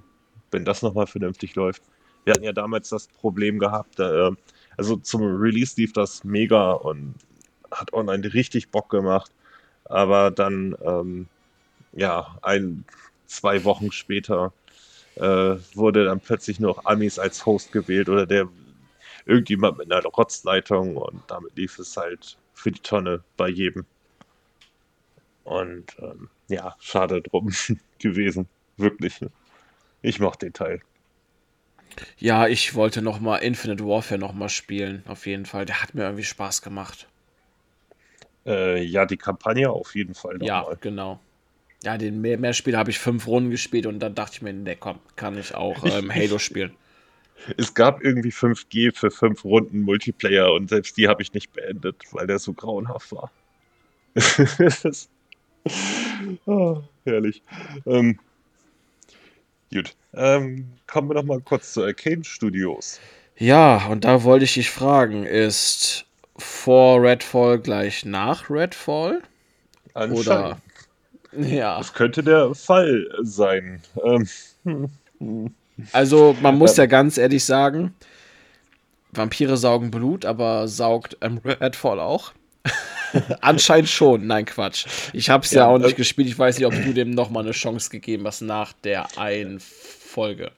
wenn das nochmal vernünftig läuft. Wir hatten ja damals das Problem gehabt, äh, also zum Release lief das mega und hat online richtig Bock gemacht, aber dann, ähm, ja, ein, zwei Wochen später äh, wurde dann plötzlich nur noch Amis als Host gewählt oder der irgendjemand mit einer Rotzleitung und damit lief es halt für die Tonne bei jedem. Und ähm, ja, schade drum gewesen. Wirklich. Ich mochte den Teil. Ja, ich wollte noch mal Infinite Warfare noch mal spielen, auf jeden Fall. Der hat mir irgendwie Spaß gemacht. Äh, ja, die Kampagne auf jeden Fall. ja, mal. genau. Ja, den mehr, mehr habe ich fünf Runden gespielt und dann dachte ich mir, ne, komm, kann ich auch ähm, Halo spielen es gab irgendwie 5G für fünf Runden Multiplayer und selbst die habe ich nicht beendet, weil der so grauenhaft war. oh, herrlich. Ähm, gut. Ähm, kommen wir noch mal kurz zu Arcane Studios. Ja, und da wollte ich dich fragen, ist vor Redfall gleich nach Redfall? Oder ja. Das könnte der Fall sein. Ähm, hm, hm. Also, man muss ja ganz ehrlich sagen, Vampire saugen Blut, aber saugt ähm, Redfall auch? Anscheinend schon. Nein, Quatsch. Ich habe es ja, ja, auch nicht gespielt. Ich weiß nicht, ob du dem nochmal eine Chance gegeben hast nach der einen Folge.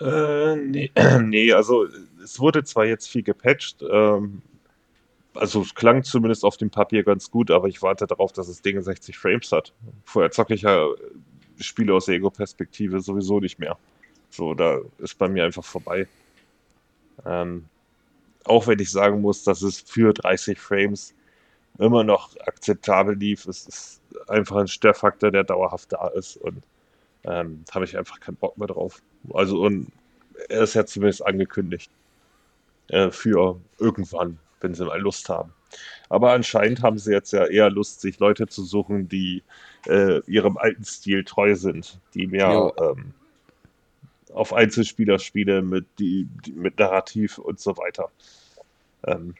Äh, nee, nee, also es wurde zwar jetzt viel gepatcht, ähm, also es klang zumindest auf dem Papier ganz gut, aber ich warte darauf, dass das Ding 60 Frames hat. Vorher zocke ich ja Spiele aus der Ego-Perspektive sowieso nicht mehr. So, da ist bei mir einfach vorbei. Ähm, auch wenn ich sagen muss, dass es für 30 Frames immer noch akzeptabel lief, es ist einfach ein Störfaktor, der dauerhaft da ist und ähm, habe ich einfach keinen Bock mehr drauf. Also und er ist ja zumindest angekündigt äh, für irgendwann, wenn sie mal Lust haben. Aber anscheinend haben sie jetzt ja eher Lust, sich Leute zu suchen, die äh, ihrem alten Stil treu sind, die mehr ähm, auf Einzelspielerspiele mit, die, die, mit Narrativ und so weiter ähm,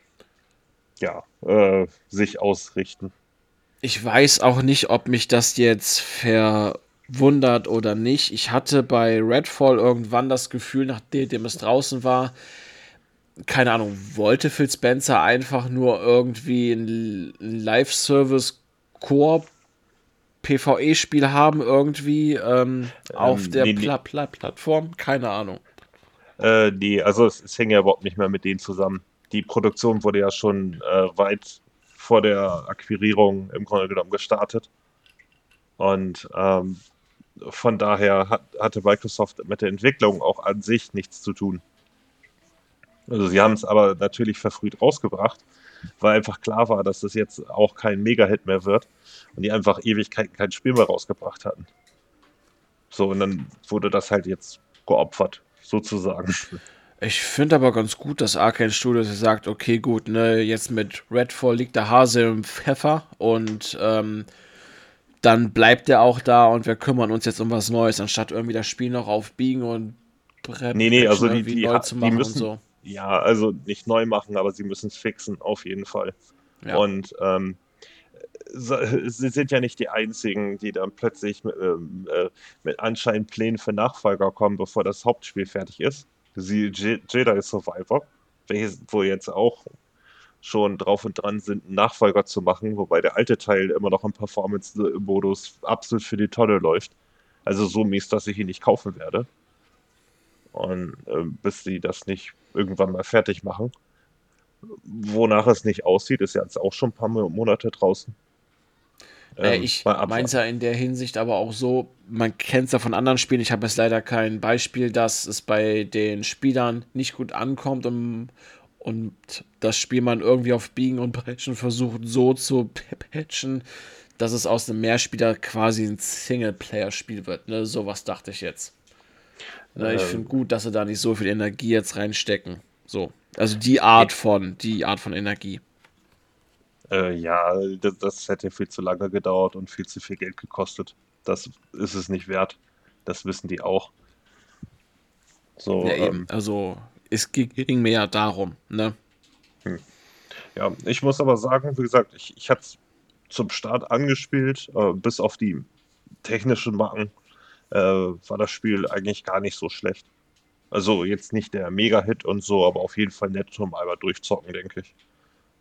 ja, äh, sich ausrichten. Ich weiß auch nicht, ob mich das jetzt verwundert oder nicht. Ich hatte bei Redfall irgendwann das Gefühl, nachdem es draußen war, keine Ahnung, wollte Phil Spencer einfach nur irgendwie ein Live-Service-Koop PvE-Spiel haben irgendwie ähm, auf ähm, der nee, Pla Pla Plattform? Keine Ahnung. Äh, nee, also es, es hängt ja überhaupt nicht mehr mit denen zusammen. Die Produktion wurde ja schon äh, weit vor der Akquirierung im Grunde genommen gestartet. Und ähm, von daher hat, hatte Microsoft mit der Entwicklung auch an sich nichts zu tun. Also sie haben es aber natürlich verfrüht rausgebracht weil einfach klar war, dass das jetzt auch kein Mega-Hit mehr wird und die einfach ewig kein, kein Spiel mehr rausgebracht hatten. So, und dann wurde das halt jetzt geopfert, sozusagen. Ich finde aber ganz gut, dass Arkane Studios sagt, okay, gut, ne, jetzt mit Redfall liegt der Hase im Pfeffer und ähm, dann bleibt er auch da und wir kümmern uns jetzt um was Neues, anstatt irgendwie das Spiel noch auf Biegen und Brennen nee, nee, also die, die, die, müssen, so ja, also nicht neu machen, aber sie müssen es fixen, auf jeden Fall. Ja. Und ähm, sie sind ja nicht die einzigen, die dann plötzlich mit, ähm, äh, mit anscheinend Plänen für Nachfolger kommen, bevor das Hauptspiel fertig ist. Sie Jedi Survivor, welches, wo jetzt auch schon drauf und dran sind, einen Nachfolger zu machen, wobei der alte Teil immer noch im Performance-Modus absolut für die Tonne läuft. Also so mies, dass ich ihn nicht kaufen werde. Und äh, bis sie das nicht irgendwann mal fertig machen. Wonach es nicht aussieht, ist ja jetzt auch schon ein paar Monate draußen. Äh, ähm, ich meine es ja in der Hinsicht aber auch so, man kennt es ja von anderen Spielen, ich habe jetzt leider kein Beispiel, dass es bei den Spielern nicht gut ankommt und, und das Spiel man irgendwie auf Biegen und Brechen versucht so zu patchen, dass es aus einem Mehrspieler quasi ein Singleplayer-Spiel wird. Ne? Sowas dachte ich jetzt. Ne, ich ähm, finde gut, dass sie da nicht so viel Energie jetzt reinstecken. So. Also die Art von, die Art von Energie. Äh, ja, das, das, hätte viel zu lange gedauert und viel zu viel Geld gekostet. Das ist es nicht wert. Das wissen die auch. So, ja, ähm, also es ging mir ja darum, ne? Hm. Ja, ich muss aber sagen, wie gesagt, ich, ich hatte es zum Start angespielt, äh, bis auf die technischen Macken äh, war das Spiel eigentlich gar nicht so schlecht. Also jetzt nicht der Mega-Hit und so, aber auf jeden Fall nett zum einmal durchzocken, denke ich.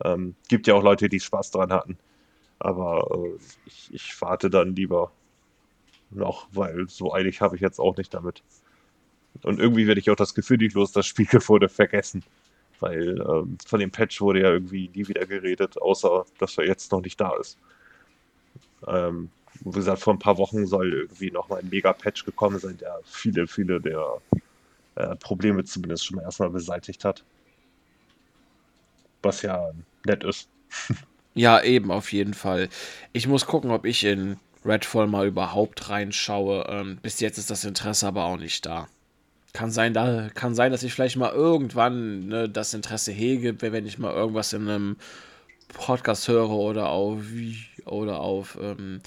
Ähm, gibt ja auch Leute, die Spaß dran hatten. Aber äh, ich, ich, warte dann lieber noch, weil so eilig habe ich jetzt auch nicht damit. Und irgendwie werde ich auch das Gefühl nicht los, das Spiel wurde vergessen. Weil ähm, von dem Patch wurde ja irgendwie nie wieder geredet, außer dass er jetzt noch nicht da ist. Ähm, wie gesagt, vor ein paar Wochen soll irgendwie noch mal ein Mega-Patch gekommen sein, der viele, viele der äh, Probleme zumindest schon mal erstmal beseitigt hat was ja nett ist. Ja, eben, auf jeden Fall. Ich muss gucken, ob ich in Redfall mal überhaupt reinschaue. Ähm, bis jetzt ist das Interesse aber auch nicht da. Kann sein, da, kann sein dass ich vielleicht mal irgendwann ne, das Interesse hege, wenn ich mal irgendwas in einem Podcast höre oder auf, oder auf ähm,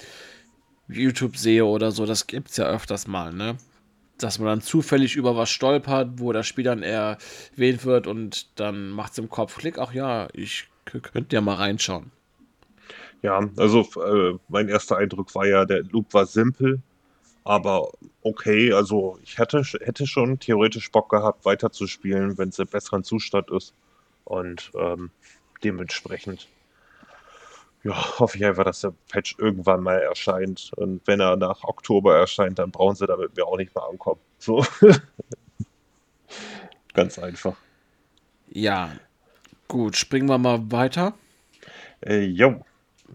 YouTube sehe oder so. Das gibt es ja öfters mal, ne? dass man dann zufällig über was stolpert, wo das Spiel dann erwähnt wird und dann macht es im Kopf Klick, ach ja, ich könnte ja mal reinschauen. Ja, also äh, mein erster Eindruck war ja, der Loop war simpel, aber okay, also ich hätte, hätte schon theoretisch Bock gehabt, weiterzuspielen, wenn es im besseren Zustand ist. Und ähm, dementsprechend ja, hoffe ich einfach, dass der Patch irgendwann mal erscheint. Und wenn er nach Oktober erscheint, dann brauchen sie damit mir auch nicht mehr ankommen. So. Ganz einfach. Ja, gut, springen wir mal weiter. Äh, jo.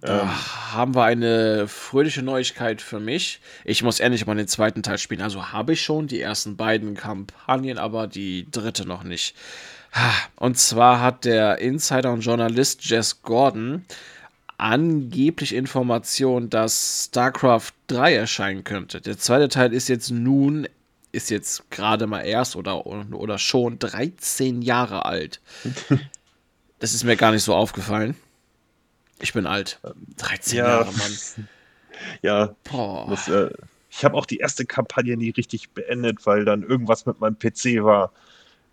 Da ähm. haben wir eine fröhliche Neuigkeit für mich. Ich muss endlich mal den zweiten Teil spielen. Also habe ich schon die ersten beiden Kampagnen, aber die dritte noch nicht. Und zwar hat der Insider und Journalist Jess Gordon angeblich Information, dass StarCraft 3 erscheinen könnte. Der zweite Teil ist jetzt nun, ist jetzt gerade mal erst oder, oder schon 13 Jahre alt. Das ist mir gar nicht so aufgefallen. Ich bin alt. 13 ja, Jahre, Mann. Ja, das, äh, ich habe auch die erste Kampagne nie richtig beendet, weil dann irgendwas mit meinem PC war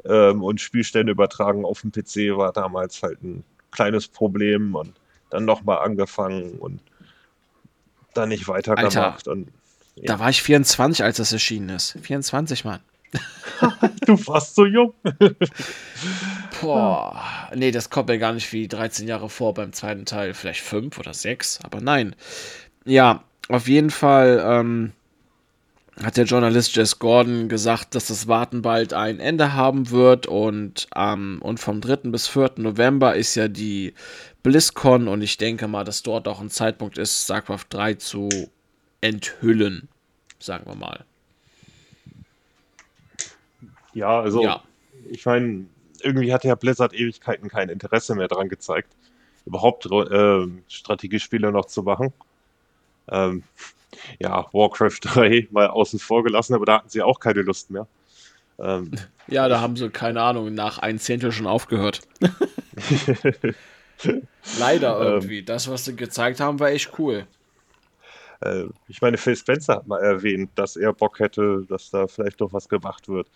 ähm, und Spielstände übertragen auf dem PC war damals halt ein kleines Problem und dann nochmal angefangen und dann nicht weitergemacht. Und, ja. Da war ich 24, als das erschienen ist. 24, Mann. du warst so jung. Boah, nee, das kommt mir gar nicht wie 13 Jahre vor beim zweiten Teil. Vielleicht 5 oder 6, aber nein. Ja, auf jeden Fall ähm, hat der Journalist Jess Gordon gesagt, dass das Warten bald ein Ende haben wird und, ähm, und vom 3. bis 4. November ist ja die BlizzCon und ich denke mal, dass dort auch ein Zeitpunkt ist, StarCraft 3 zu enthüllen, sagen wir mal. Ja, also ja. ich meine, irgendwie hat ja Blizzard Ewigkeiten kein Interesse mehr daran gezeigt, überhaupt äh, Strategiespiele noch zu machen. Ähm, ja, Warcraft 3 mal außen vor gelassen, aber da hatten sie auch keine Lust mehr. Ähm, ja, da haben sie, keine Ahnung, nach ein Zehntel schon aufgehört. Leider ähm, irgendwie. Ähm, das, was sie gezeigt haben, war echt cool. Äh, ich meine, Phil Spencer hat mal erwähnt, dass er Bock hätte, dass da vielleicht doch was gemacht wird.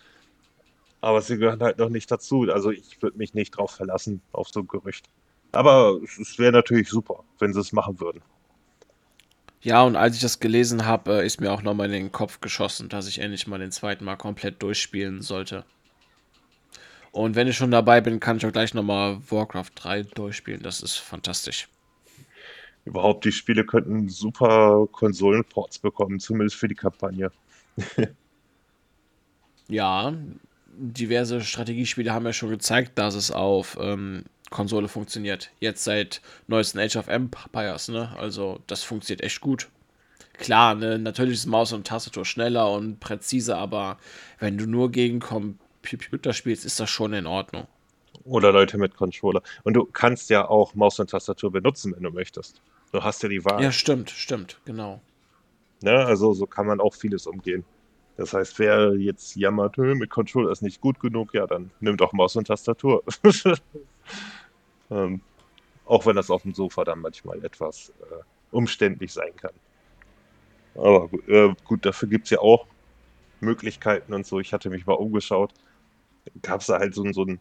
Aber sie gehören halt noch nicht dazu. Also ich würde mich nicht drauf verlassen, auf so ein Gerücht. Aber es wäre natürlich super, wenn sie es machen würden. Ja, und als ich das gelesen habe, äh, ist mir auch nochmal in den Kopf geschossen, dass ich endlich mal den zweiten Mal komplett durchspielen sollte. Und wenn ich schon dabei bin, kann ich auch gleich nochmal Warcraft 3 durchspielen. Das ist fantastisch. Überhaupt, die Spiele könnten super Konsolenports bekommen, zumindest für die Kampagne. ja, diverse Strategiespiele haben ja schon gezeigt, dass es auf ähm, Konsole funktioniert. Jetzt seit neuesten Age of Empires, ne? Also das funktioniert echt gut. Klar, ne, natürlich ist Maus und Tastatur schneller und präziser, aber wenn du nur gegen Computer spielst, ist das schon in Ordnung. Oder Leute mit Controller. Und du kannst ja auch Maus und Tastatur benutzen, wenn du möchtest. Du hast ja die Wahl. Ja, stimmt, stimmt, genau. Ne, also so kann man auch vieles umgehen. Das heißt, wer jetzt jammert, mit Controller ist nicht gut genug, ja, dann nimmt auch Maus und Tastatur. ähm, auch wenn das auf dem Sofa dann manchmal etwas äh, umständlich sein kann. Aber äh, gut, dafür gibt es ja auch Möglichkeiten und so. Ich hatte mich mal umgeschaut. Gab es da halt so, so einen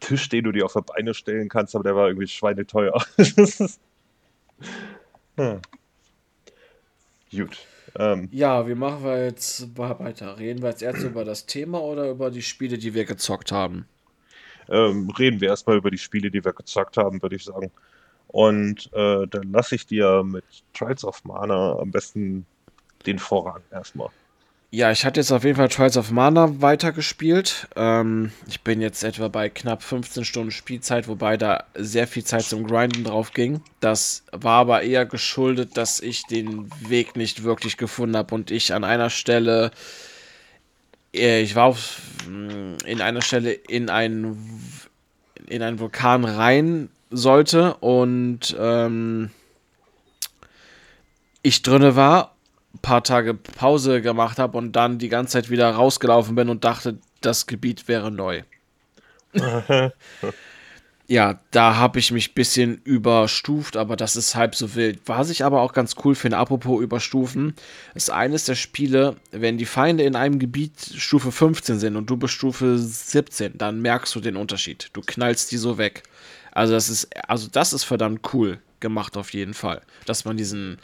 Tisch, den du dir auf die Beine stellen kannst, aber der war irgendwie schweineteuer. hm. Gut. Ähm, ja, wie machen wir jetzt weiter? Reden wir jetzt erst über das Thema oder über die Spiele, die wir gezockt haben? Ähm, reden wir erstmal über die Spiele, die wir gezockt haben, würde ich sagen. Und äh, dann lasse ich dir mit Trials of Mana am besten den Vorrang erstmal. Ja, ich hatte jetzt auf jeden Fall Trials of Mana weitergespielt. Ähm, ich bin jetzt etwa bei knapp 15 Stunden Spielzeit, wobei da sehr viel Zeit zum Grinden drauf ging. Das war aber eher geschuldet, dass ich den Weg nicht wirklich gefunden habe und ich an einer Stelle, äh, ich war auf, mm, in einer Stelle in einen, in einen Vulkan rein sollte und ähm, ich drinne war paar Tage Pause gemacht habe und dann die ganze Zeit wieder rausgelaufen bin und dachte, das Gebiet wäre neu. ja, da habe ich mich ein bisschen überstuft, aber das ist halb so wild. Was ich aber auch ganz cool finde, apropos überstufen, ist eines der Spiele, wenn die Feinde in einem Gebiet Stufe 15 sind und du bist Stufe 17, dann merkst du den Unterschied. Du knallst die so weg. Also das ist, also das ist verdammt cool gemacht auf jeden Fall, dass man diesen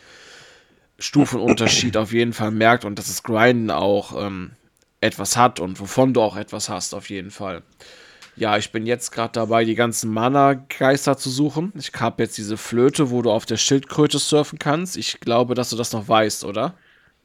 Stufenunterschied auf jeden Fall merkt und dass das Grinden auch ähm, etwas hat und wovon du auch etwas hast, auf jeden Fall. Ja, ich bin jetzt gerade dabei, die ganzen Mana-Geister zu suchen. Ich habe jetzt diese Flöte, wo du auf der Schildkröte surfen kannst. Ich glaube, dass du das noch weißt, oder?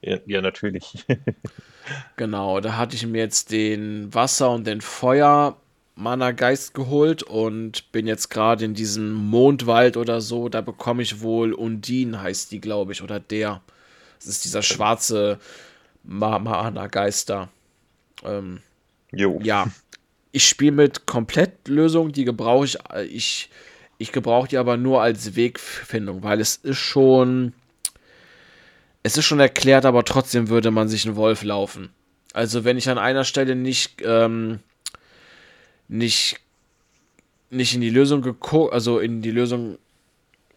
Ja, ja natürlich. genau, da hatte ich mir jetzt den Wasser- und den Feuer Mana-Geist geholt und bin jetzt gerade in diesem Mondwald oder so. Da bekomme ich wohl Undin, heißt die, glaube ich, oder der. Das ist dieser schwarze Mana-Geister. Ähm, jo. Ja. Ich spiele mit Komplettlösung, die gebrauche ich. Äh, ich, ich gebrauche die aber nur als Wegfindung, weil es ist schon. Es ist schon erklärt, aber trotzdem würde man sich einen Wolf laufen. Also, wenn ich an einer Stelle nicht. Ähm, nicht, nicht in die Lösung geguckt, also in die Lösung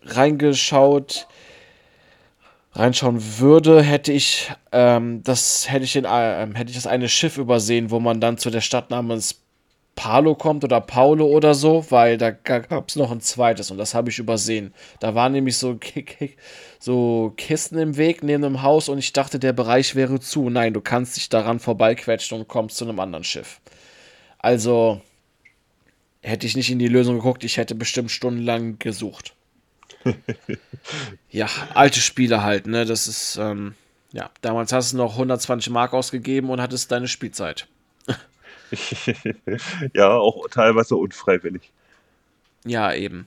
reingeschaut, reinschauen würde, hätte ich ähm, das hätte ich in, äh, hätte ich das eine Schiff übersehen, wo man dann zu der Stadt namens Palo kommt oder Paulo oder so, weil da gab es noch ein zweites und das habe ich übersehen. Da waren nämlich so, so Kisten im Weg neben dem Haus und ich dachte, der Bereich wäre zu. Nein, du kannst dich daran vorbeiquetschen und kommst zu einem anderen Schiff. Also, Hätte ich nicht in die Lösung geguckt, ich hätte bestimmt stundenlang gesucht. ja, alte Spiele halt, ne? Das ist, ähm, ja, damals hast du noch 120 Mark ausgegeben und hattest deine Spielzeit. ja, auch teilweise unfreiwillig. Ja, eben.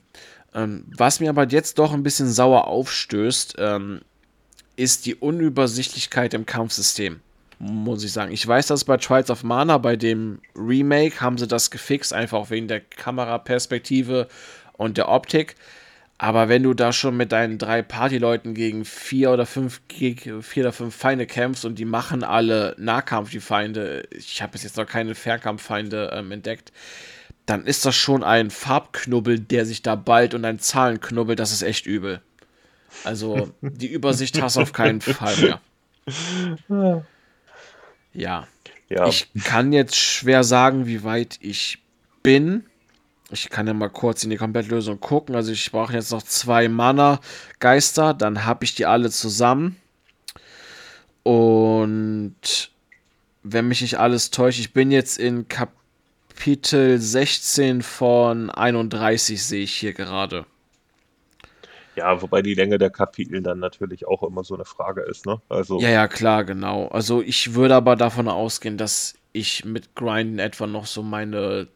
Ähm, was mir aber jetzt doch ein bisschen sauer aufstößt, ähm, ist die Unübersichtlichkeit im Kampfsystem muss ich sagen. Ich weiß, dass bei Trials of Mana, bei dem Remake, haben sie das gefixt, einfach auch wegen der Kameraperspektive und der Optik. Aber wenn du da schon mit deinen drei Partyleuten gegen vier oder fünf, vier oder fünf Feinde kämpfst und die machen alle Nahkampf, die Feinde, ich habe bis jetzt noch keine Fernkampffeinde ähm, entdeckt, dann ist das schon ein Farbknubbel, der sich da ballt und ein Zahlenknubbel, das ist echt übel. Also die Übersicht hast du auf keinen Fall mehr. Ja. Ja. Ich kann jetzt schwer sagen, wie weit ich bin. Ich kann ja mal kurz in die Komplettlösung gucken. Also ich brauche jetzt noch zwei Mana-Geister, dann habe ich die alle zusammen. Und wenn mich nicht alles täuscht, ich bin jetzt in Kapitel 16 von 31, sehe ich hier gerade. Ja, wobei die Länge der Kapitel dann natürlich auch immer so eine Frage ist, ne? Also ja, ja, klar, genau. Also ich würde aber davon ausgehen, dass ich mit Grinden etwa noch so meine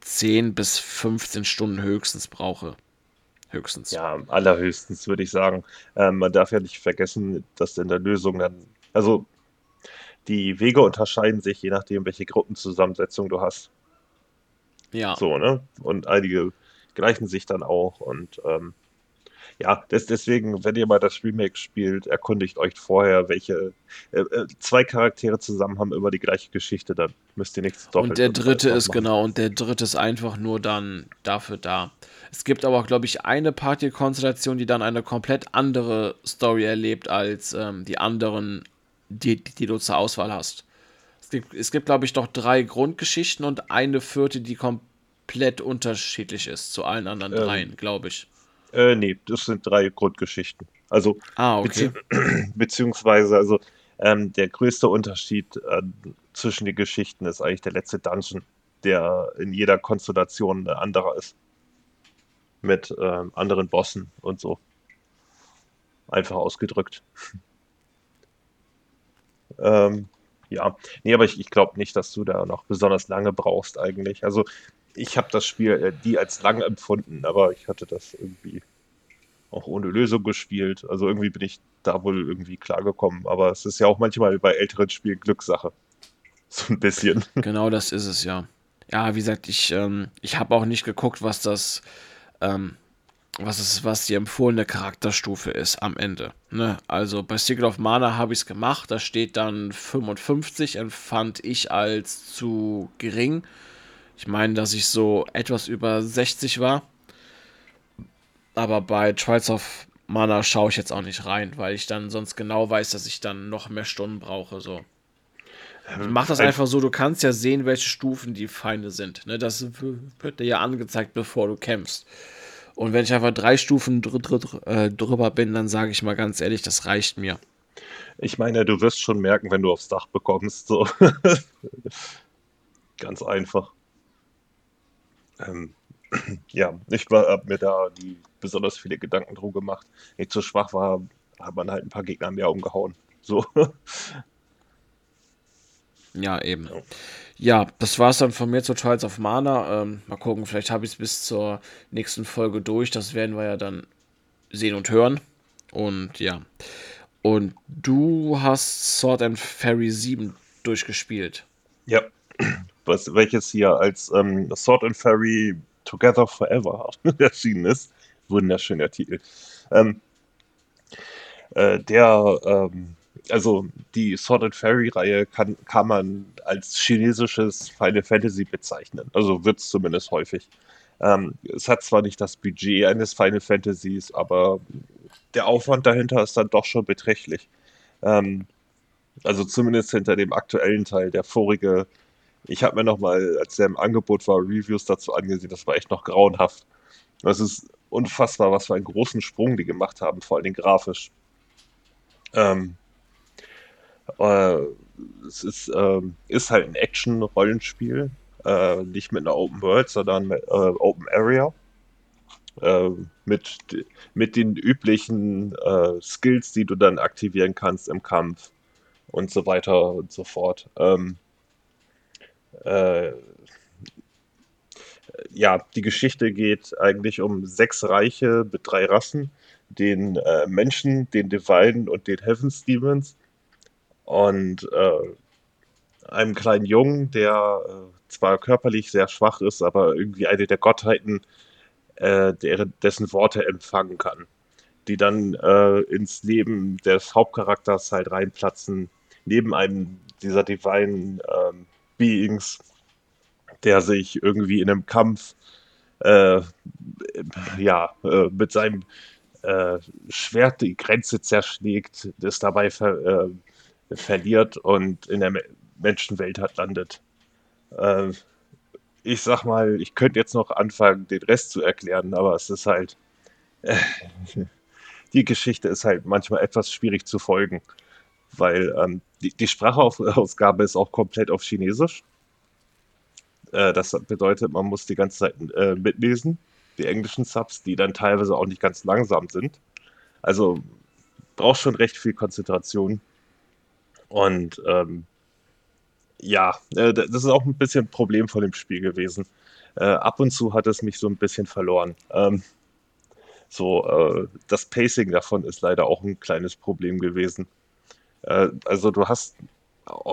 10 bis 15 Stunden höchstens brauche. Höchstens. Ja, allerhöchstens würde ich sagen. Ähm, man darf ja nicht vergessen, dass in der Lösung dann, also die Wege unterscheiden sich, je nachdem, welche Gruppenzusammensetzung du hast. Ja. So, ne? Und einige gleichen sich dann auch und ähm, ja, das, deswegen, wenn ihr mal das Remake spielt, erkundigt euch vorher, welche äh, äh, zwei Charaktere zusammen haben immer die gleiche Geschichte, dann müsst ihr nichts doppelt Und der dritte ist machen. genau, und der dritte ist einfach nur dann dafür da. Es gibt aber auch, glaube ich, eine Party-Konstellation, die dann eine komplett andere Story erlebt als ähm, die anderen, die, die du zur Auswahl hast. Es gibt, es gibt glaube ich, doch drei Grundgeschichten und eine vierte, die komplett unterschiedlich ist zu allen anderen ähm, dreien, glaube ich. Äh, nee, das sind drei Grundgeschichten. Also, ah, okay. bezieh beziehungsweise, also, ähm, der größte Unterschied äh, zwischen den Geschichten ist eigentlich der letzte Dungeon, der in jeder Konstellation ein anderer ist. Mit ähm, anderen Bossen und so. Einfach ausgedrückt. ähm, ja, nee, aber ich, ich glaube nicht, dass du da noch besonders lange brauchst eigentlich. Also ich habe das Spiel äh, die als lang empfunden, aber ich hatte das irgendwie auch ohne Lösung gespielt. Also irgendwie bin ich da wohl irgendwie klargekommen. Aber es ist ja auch manchmal bei älteren Spielen Glückssache. So ein bisschen. Genau das ist es ja. Ja, wie gesagt, ich, ähm, ich habe auch nicht geguckt, was das, ähm, was ist, was die empfohlene Charakterstufe ist am Ende. Ne? Also bei Secret of Mana habe ich es gemacht, da steht dann 55, empfand ich als zu gering. Ich meine, dass ich so etwas über 60 war. Aber bei Trials of Mana schaue ich jetzt auch nicht rein, weil ich dann sonst genau weiß, dass ich dann noch mehr Stunden brauche. So. Ähm, Mach das einfach so, du kannst ja sehen, welche Stufen die Feinde sind. Ne? Das wird dir ja angezeigt, bevor du kämpfst. Und wenn ich einfach drei Stufen dr dr äh, drüber bin, dann sage ich mal ganz ehrlich, das reicht mir. Ich meine, du wirst schon merken, wenn du aufs Dach bekommst. So. ganz einfach. Ähm, ja, ich habe mir da die besonders viele Gedanken drum gemacht. Ich zu schwach war, hat man halt ein paar Gegner mehr umgehauen. So. Ja, eben. Ja, das war es dann von mir zu Trials of Mana. Ähm, mal gucken, vielleicht habe ich es bis zur nächsten Folge durch. Das werden wir ja dann sehen und hören. Und ja. Und du hast Sword and Fairy 7 durchgespielt. Ja. Was, welches hier als ähm, Sword and Fairy Together Forever erschienen ist. Wunderschöner Titel. Ähm, äh, der, ähm, also die Sword and Fairy-Reihe kann, kann man als chinesisches Final Fantasy bezeichnen. Also wird es zumindest häufig. Ähm, es hat zwar nicht das Budget eines Final Fantasies, aber der Aufwand dahinter ist dann doch schon beträchtlich. Ähm, also zumindest hinter dem aktuellen Teil. Der vorige ich habe mir nochmal, als der im Angebot war, Reviews dazu angesehen. Das war echt noch grauenhaft. Es ist unfassbar, was für einen großen Sprung die gemacht haben, vor allem grafisch. Ähm, äh, es ist, äh, ist halt ein Action-Rollenspiel. Äh, nicht mit einer Open World, sondern mit, äh, Open Area. Äh, mit, mit den üblichen äh, Skills, die du dann aktivieren kannst im Kampf und so weiter und so fort. Ähm, äh, ja, die Geschichte geht eigentlich um sechs Reiche mit drei Rassen. Den äh, Menschen, den Divine und den Heavens Demons. Und äh, einem kleinen Jungen, der äh, zwar körperlich sehr schwach ist, aber irgendwie eine der Gottheiten, äh, der, dessen Worte empfangen kann. Die dann äh, ins Leben des Hauptcharakters halt reinplatzen, neben einem dieser Divine ähm, Beings, der sich irgendwie in einem Kampf äh, ja, äh, mit seinem äh, Schwert die Grenze zerschlägt, das dabei ver, äh, verliert und in der Menschenwelt hat landet. Äh, ich sag mal, ich könnte jetzt noch anfangen, den Rest zu erklären, aber es ist halt. Äh, die Geschichte ist halt manchmal etwas schwierig zu folgen, weil ähm, die, die Sprachausgabe ist auch komplett auf Chinesisch. Äh, das bedeutet, man muss die ganze Zeit äh, mitlesen, die englischen Subs, die dann teilweise auch nicht ganz langsam sind. Also braucht schon recht viel Konzentration. Und ähm, ja, äh, das ist auch ein bisschen ein Problem von dem Spiel gewesen. Äh, ab und zu hat es mich so ein bisschen verloren. Ähm, so, äh, das Pacing davon ist leider auch ein kleines Problem gewesen. Äh, also du hast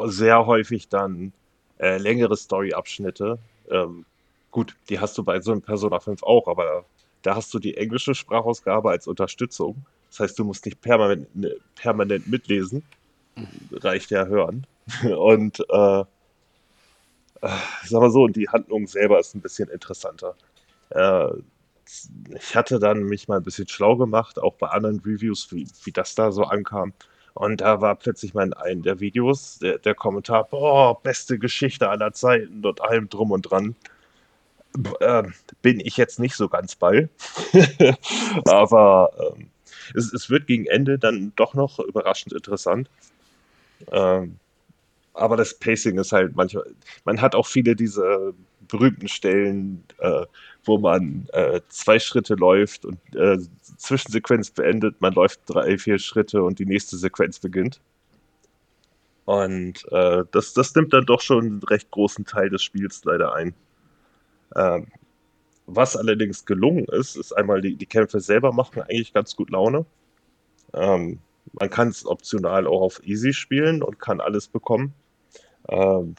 sehr häufig dann äh, längere Story-Abschnitte. Ähm, gut, die hast du bei so einem Persona 5 auch, aber da hast du die englische Sprachausgabe als Unterstützung. Das heißt, du musst nicht permanent, ne, permanent mitlesen. Reicht ja hören. Und äh, äh, sag mal so, die Handlung selber ist ein bisschen interessanter. Äh, ich hatte dann mich mal ein bisschen schlau gemacht, auch bei anderen Reviews, wie, wie das da so ankam. Und da war plötzlich mal in einem der Videos der, der Kommentar, boah, beste Geschichte aller Zeiten und allem drum und dran. Äh, bin ich jetzt nicht so ganz bei. Aber äh, es, es, wird gegen Ende dann doch noch überraschend interessant. Ähm, aber das Pacing ist halt manchmal, man hat auch viele diese berühmten Stellen, äh, wo man äh, zwei Schritte läuft und äh, Zwischensequenz beendet, man läuft drei, vier Schritte und die nächste Sequenz beginnt. Und äh, das, das nimmt dann doch schon einen recht großen Teil des Spiels leider ein. Ähm, was allerdings gelungen ist, ist einmal die, die Kämpfe selber machen eigentlich ganz gut Laune. Ähm, man kann es optional auch auf Easy spielen und kann alles bekommen. Ähm,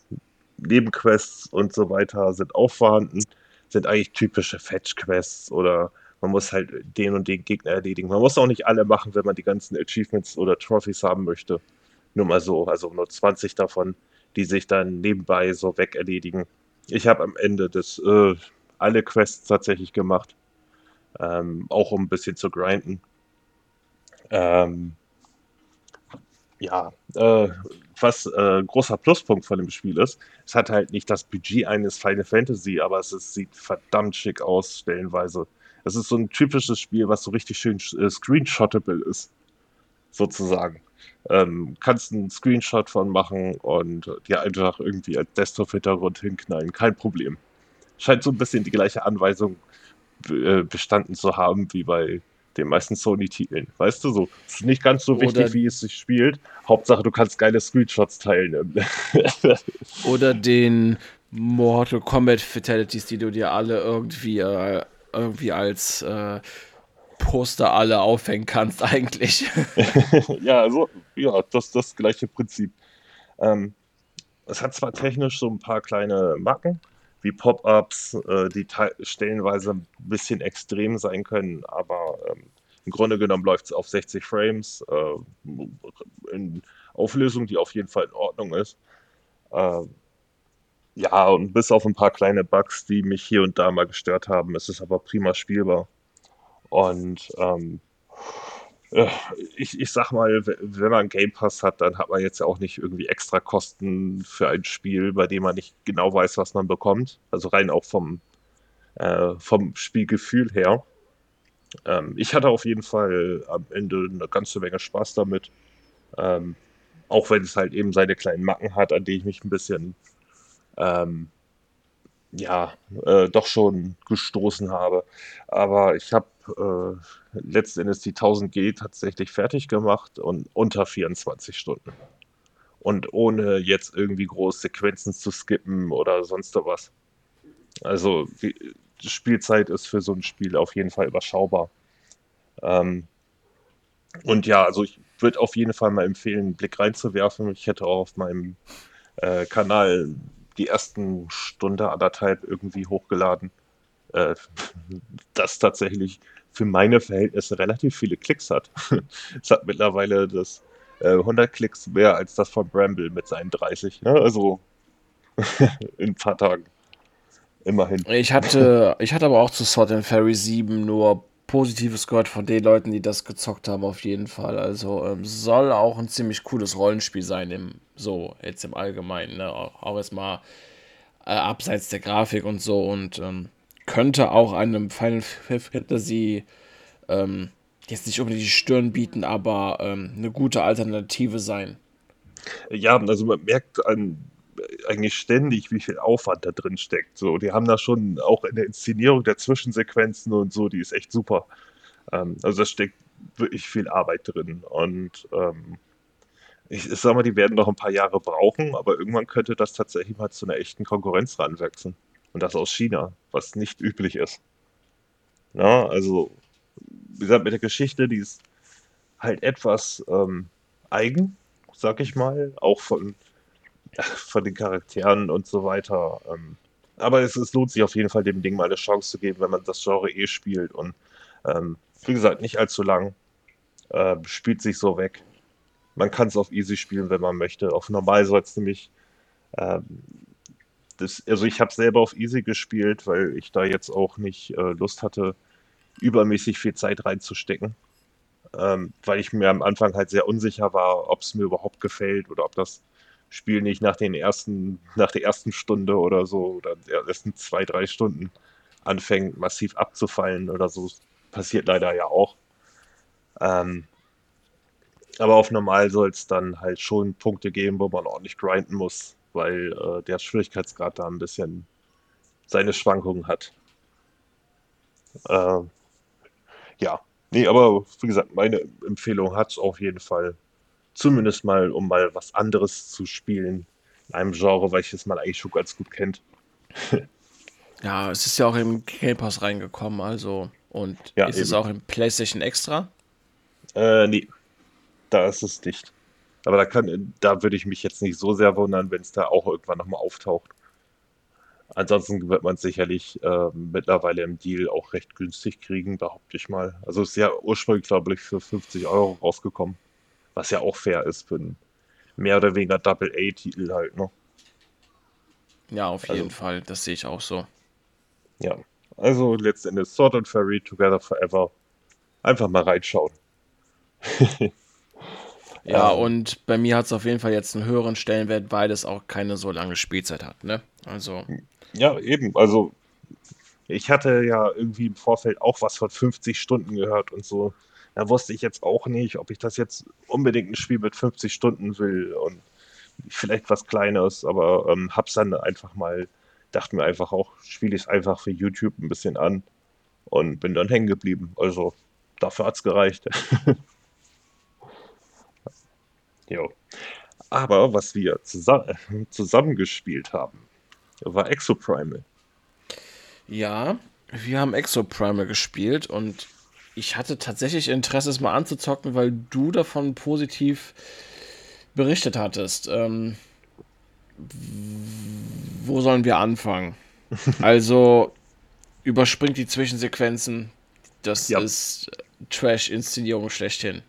Nebenquests und so weiter sind auch vorhanden, sind eigentlich typische Fetch-Quests oder man muss halt den und den Gegner erledigen. Man muss auch nicht alle machen, wenn man die ganzen Achievements oder Trophies haben möchte. Nur mal so, also nur 20 davon, die sich dann nebenbei so weg erledigen. Ich habe am Ende des äh, alle Quests tatsächlich gemacht, ähm, auch um ein bisschen zu grinden. Ähm, ja, äh, was äh, großer Pluspunkt von dem Spiel ist, es hat halt nicht das Budget eines Final Fantasy, aber es ist, sieht verdammt schick aus, stellenweise. Es ist so ein typisches Spiel, was so richtig schön äh, screenshottable ist, sozusagen. Ähm, kannst einen Screenshot von machen und dir einfach irgendwie als Desktop-Hintergrund hinknallen, kein Problem. Scheint so ein bisschen die gleiche Anweisung äh, bestanden zu haben wie bei den meisten Sony-Titeln. Weißt du, so. Es ist nicht ganz so oder wichtig, wie es sich spielt. Hauptsache, du kannst geile Screenshots teilen. oder den Mortal Kombat Fatalities, die du dir alle irgendwie, äh, irgendwie als äh, Poster alle aufhängen kannst, eigentlich. ja, also, ja, das das gleiche Prinzip. Ähm, es hat zwar technisch so ein paar kleine Macken, wie Pop-ups, äh, die stellenweise ein bisschen extrem sein können, aber ähm, im Grunde genommen läuft es auf 60 Frames äh, in Auflösung, die auf jeden Fall in Ordnung ist. Äh, ja, und bis auf ein paar kleine Bugs, die mich hier und da mal gestört haben, ist es aber prima spielbar. Und ähm, äh, ich, ich sag mal, wenn man Game Pass hat, dann hat man jetzt ja auch nicht irgendwie extra Kosten für ein Spiel, bei dem man nicht genau weiß, was man bekommt. Also rein auch vom, äh, vom Spielgefühl her. Ähm, ich hatte auf jeden Fall am Ende eine ganze Menge Spaß damit. Ähm, auch wenn es halt eben seine kleinen Macken hat, an die ich mich ein bisschen ähm, ja, äh, doch schon gestoßen habe. Aber ich habe äh, letzten die 1000G tatsächlich fertig gemacht und unter 24 Stunden. Und ohne jetzt irgendwie große Sequenzen zu skippen oder sonst was. Also die Spielzeit ist für so ein Spiel auf jeden Fall überschaubar. Ähm, und ja, also ich würde auf jeden Fall mal empfehlen, einen Blick reinzuwerfen. Ich hätte auch auf meinem äh, Kanal die ersten Stunde, anderthalb irgendwie hochgeladen. Äh, das tatsächlich für meine Verhältnisse relativ viele Klicks hat. es hat mittlerweile das äh, 100 Klicks mehr als das von Bramble mit seinen 30. Ne? Also in ein paar Tagen. Immerhin. Ich hatte, ich hatte aber auch zu Sword and Fairy 7 nur Positives gehört von den Leuten, die das gezockt haben, auf jeden Fall. Also ähm, soll auch ein ziemlich cooles Rollenspiel sein, im, so jetzt im Allgemeinen. Ne? Auch, auch erstmal äh, abseits der Grafik und so und ähm, könnte auch einem Final Fantasy ähm, jetzt nicht unbedingt die Stirn bieten, aber ähm, eine gute Alternative sein. Ja, also man merkt an, eigentlich ständig, wie viel Aufwand da drin steckt. So, die haben da schon auch in der Inszenierung der Zwischensequenzen und so, die ist echt super. Ähm, also da steckt wirklich viel Arbeit drin. Und ähm, ich, ich sag mal, die werden noch ein paar Jahre brauchen, aber irgendwann könnte das tatsächlich mal zu einer echten Konkurrenz ranwachsen. Und das aus China, was nicht üblich ist. Ja, also, wie gesagt, mit der Geschichte, die ist halt etwas ähm, eigen, sag ich mal, auch von, von den Charakteren und so weiter. Ähm, aber es, es, lohnt sich auf jeden Fall, dem Ding mal eine Chance zu geben, wenn man das Genre eh spielt. Und ähm, wie gesagt, nicht allzu lang. Äh, spielt sich so weg. Man kann es auf easy spielen, wenn man möchte. Auf normal soll es nämlich. Ähm, das, also ich habe selber auf easy gespielt, weil ich da jetzt auch nicht äh, Lust hatte, übermäßig viel Zeit reinzustecken ähm, weil ich mir am Anfang halt sehr unsicher war, ob es mir überhaupt gefällt oder ob das Spiel nicht nach den ersten, nach der ersten Stunde oder so oder der ersten zwei, drei Stunden anfängt, massiv abzufallen oder so. Passiert leider ja auch. Ähm, aber auf normal soll es dann halt schon Punkte geben, wo man ordentlich grinden muss, weil äh, der Schwierigkeitsgrad da ein bisschen seine Schwankungen hat. Äh, ja, Nee, aber wie gesagt, meine Empfehlung hat es auf jeden Fall. Zumindest mal, um mal was anderes zu spielen. In einem Genre, welches man eigentlich schon ganz gut kennt. ja, es ist ja auch im Game Pass reingekommen, also. Und ja, ist eben. es auch im PlayStation Extra? Äh, nee. Da ist es nicht. Aber da kann, da würde ich mich jetzt nicht so sehr wundern, wenn es da auch irgendwann nochmal auftaucht. Ansonsten wird man es sicherlich äh, mittlerweile im Deal auch recht günstig kriegen, behaupte ich mal. Also ist ja ursprünglich, glaube ich, für 50 Euro rausgekommen. Was ja auch fair ist für einen mehr oder weniger Double-A-Titel halt, ne? Ja, auf jeden also, Fall. Das sehe ich auch so. Ja. Also letztendlich Sword and Fairy Together Forever. Einfach mal reinschauen. Ja, ähm, und bei mir hat es auf jeden Fall jetzt einen höheren Stellenwert, weil es auch keine so lange Spielzeit hat, ne? Also. Ja, eben. Also, ich hatte ja irgendwie im Vorfeld auch was von 50 Stunden gehört und so. Da wusste ich jetzt auch nicht, ob ich das jetzt unbedingt ein Spiel mit 50 Stunden will und vielleicht was Kleines, aber ähm, hab's dann einfach mal, dachte mir einfach auch, spiele ich es einfach für YouTube ein bisschen an und bin dann hängen geblieben. Also, dafür hat's gereicht. jo. Aber was wir zusammen, zusammengespielt haben, war Exoprimal. Ja, wir haben Exoprimal gespielt und ich hatte tatsächlich Interesse, es mal anzuzocken, weil du davon positiv berichtet hattest. Ähm, wo sollen wir anfangen? also, überspringt die Zwischensequenzen. Das ja. ist Trash-Inszenierung schlechthin.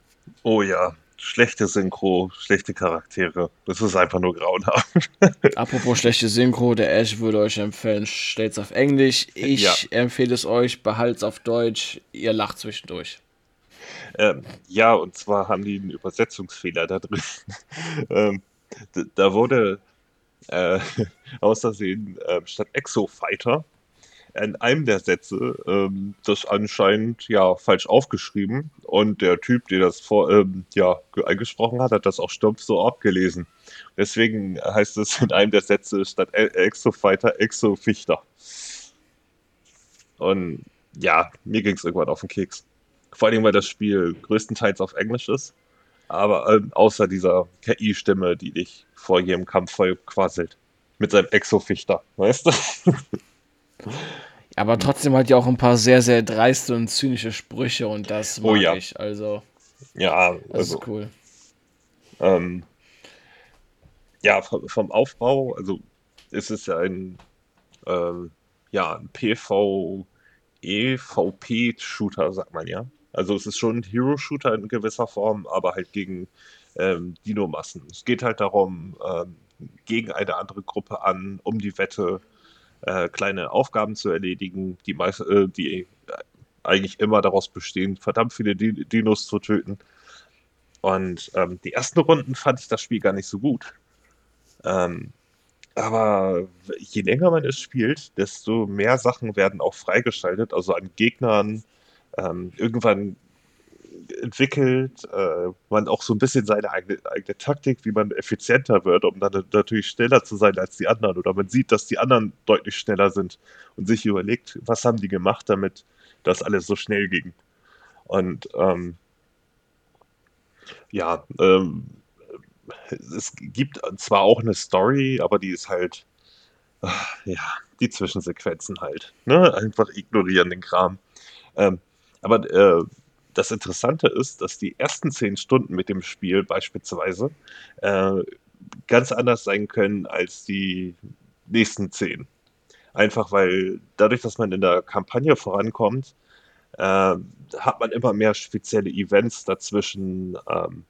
Oh ja, schlechte Synchro, schlechte Charaktere. Das ist einfach nur grauenhaft. Apropos schlechte Synchro, der Ash würde euch empfehlen, stellt's auf Englisch. Ich ja. empfehle es euch, behalt's auf Deutsch. Ihr lacht zwischendurch. Ähm, ja, und zwar haben die einen Übersetzungsfehler da drin. ähm, da wurde äh, außersehen äh, statt Exo-Fighter in einem der Sätze ähm, das anscheinend ja falsch aufgeschrieben und der Typ, der das vor, ähm, ja, eingesprochen hat, hat das auch stumpf so abgelesen. Deswegen heißt es in einem der Sätze statt Exo-Fighter Exo-Fichter. Und ja, mir ging es irgendwann auf den Keks. Vor allem, weil das Spiel größtenteils auf Englisch ist. Aber äh, außer dieser KI-Stimme, die dich vor jedem Kampf voll quasselt. Mit seinem Exo-Fichter, weißt du? Aber trotzdem hat ja auch ein paar sehr, sehr dreiste und zynische Sprüche und das oh mag oh, ja. ich. Also. Ja, das also, ist cool. Ähm, ja, vom, vom, Aufbau, also ist es ja ein, ähm, ja, ein PvE-VP-Shooter, sagt man ja. Also es ist schon ein Hero-Shooter in gewisser Form, aber halt gegen ähm, Dino-Massen. Es geht halt darum, ähm, gegen eine andere Gruppe an, um die Wette äh, kleine Aufgaben zu erledigen, die, meist, äh, die eigentlich immer daraus bestehen, verdammt viele Dinos zu töten. Und ähm, die ersten Runden fand ich das Spiel gar nicht so gut. Ähm, aber je länger man es spielt, desto mehr Sachen werden auch freigeschaltet, also an Gegnern. Ähm, irgendwann entwickelt äh, man auch so ein bisschen seine eigene, eigene Taktik, wie man effizienter wird, um dann natürlich schneller zu sein als die anderen. Oder man sieht, dass die anderen deutlich schneller sind und sich überlegt, was haben die gemacht, damit das alles so schnell ging. Und ähm, ja, ähm, es gibt zwar auch eine Story, aber die ist halt, ach, ja, die Zwischensequenzen halt. Ne? Einfach ignorieren den Kram. Ähm, aber äh, das Interessante ist, dass die ersten zehn Stunden mit dem Spiel beispielsweise äh, ganz anders sein können als die nächsten zehn. Einfach weil dadurch, dass man in der Kampagne vorankommt, äh, hat man immer mehr spezielle Events dazwischen. Ähm,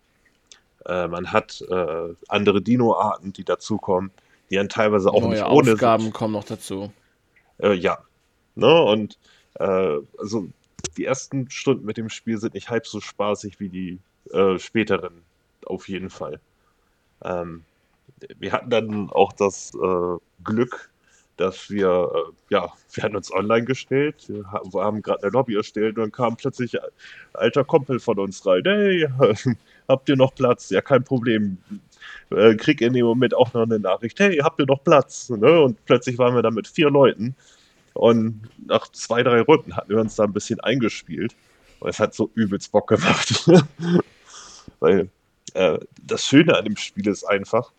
äh, man hat äh, andere Dino-Arten, die dazukommen, die dann teilweise auch Neue nicht ohne Aufgaben sind. kommen noch dazu. Äh, ja. Ne? Und äh, also die ersten Stunden mit dem Spiel sind nicht halb so spaßig wie die äh, späteren, auf jeden Fall. Ähm, wir hatten dann auch das äh, Glück, dass wir, äh, ja, wir hatten uns online gestellt, wir haben gerade eine Lobby erstellt und dann kam plötzlich ein alter Kumpel von uns rein. Hey, habt ihr noch Platz? Ja, kein Problem. Äh, krieg in dem Moment auch noch eine Nachricht. Hey, habt ihr noch Platz? Ne? Und plötzlich waren wir da mit vier Leuten und nach zwei, drei Runden hatten wir uns da ein bisschen eingespielt. Und es hat so übelst Bock gemacht. Weil äh, das Schöne an dem Spiel ist einfach,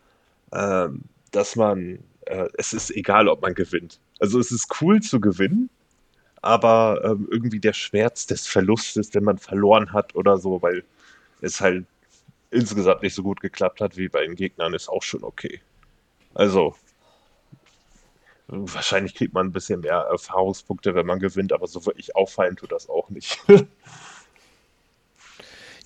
äh, dass man, äh, es ist egal, ob man gewinnt. Also es ist cool zu gewinnen, aber ähm, irgendwie der Schmerz des Verlustes, wenn man verloren hat oder so, weil es halt insgesamt nicht so gut geklappt hat wie bei den Gegnern, ist auch schon okay. Also, Wahrscheinlich kriegt man ein bisschen mehr Erfahrungspunkte, wenn man gewinnt, aber so wirklich auffallen tut das auch nicht.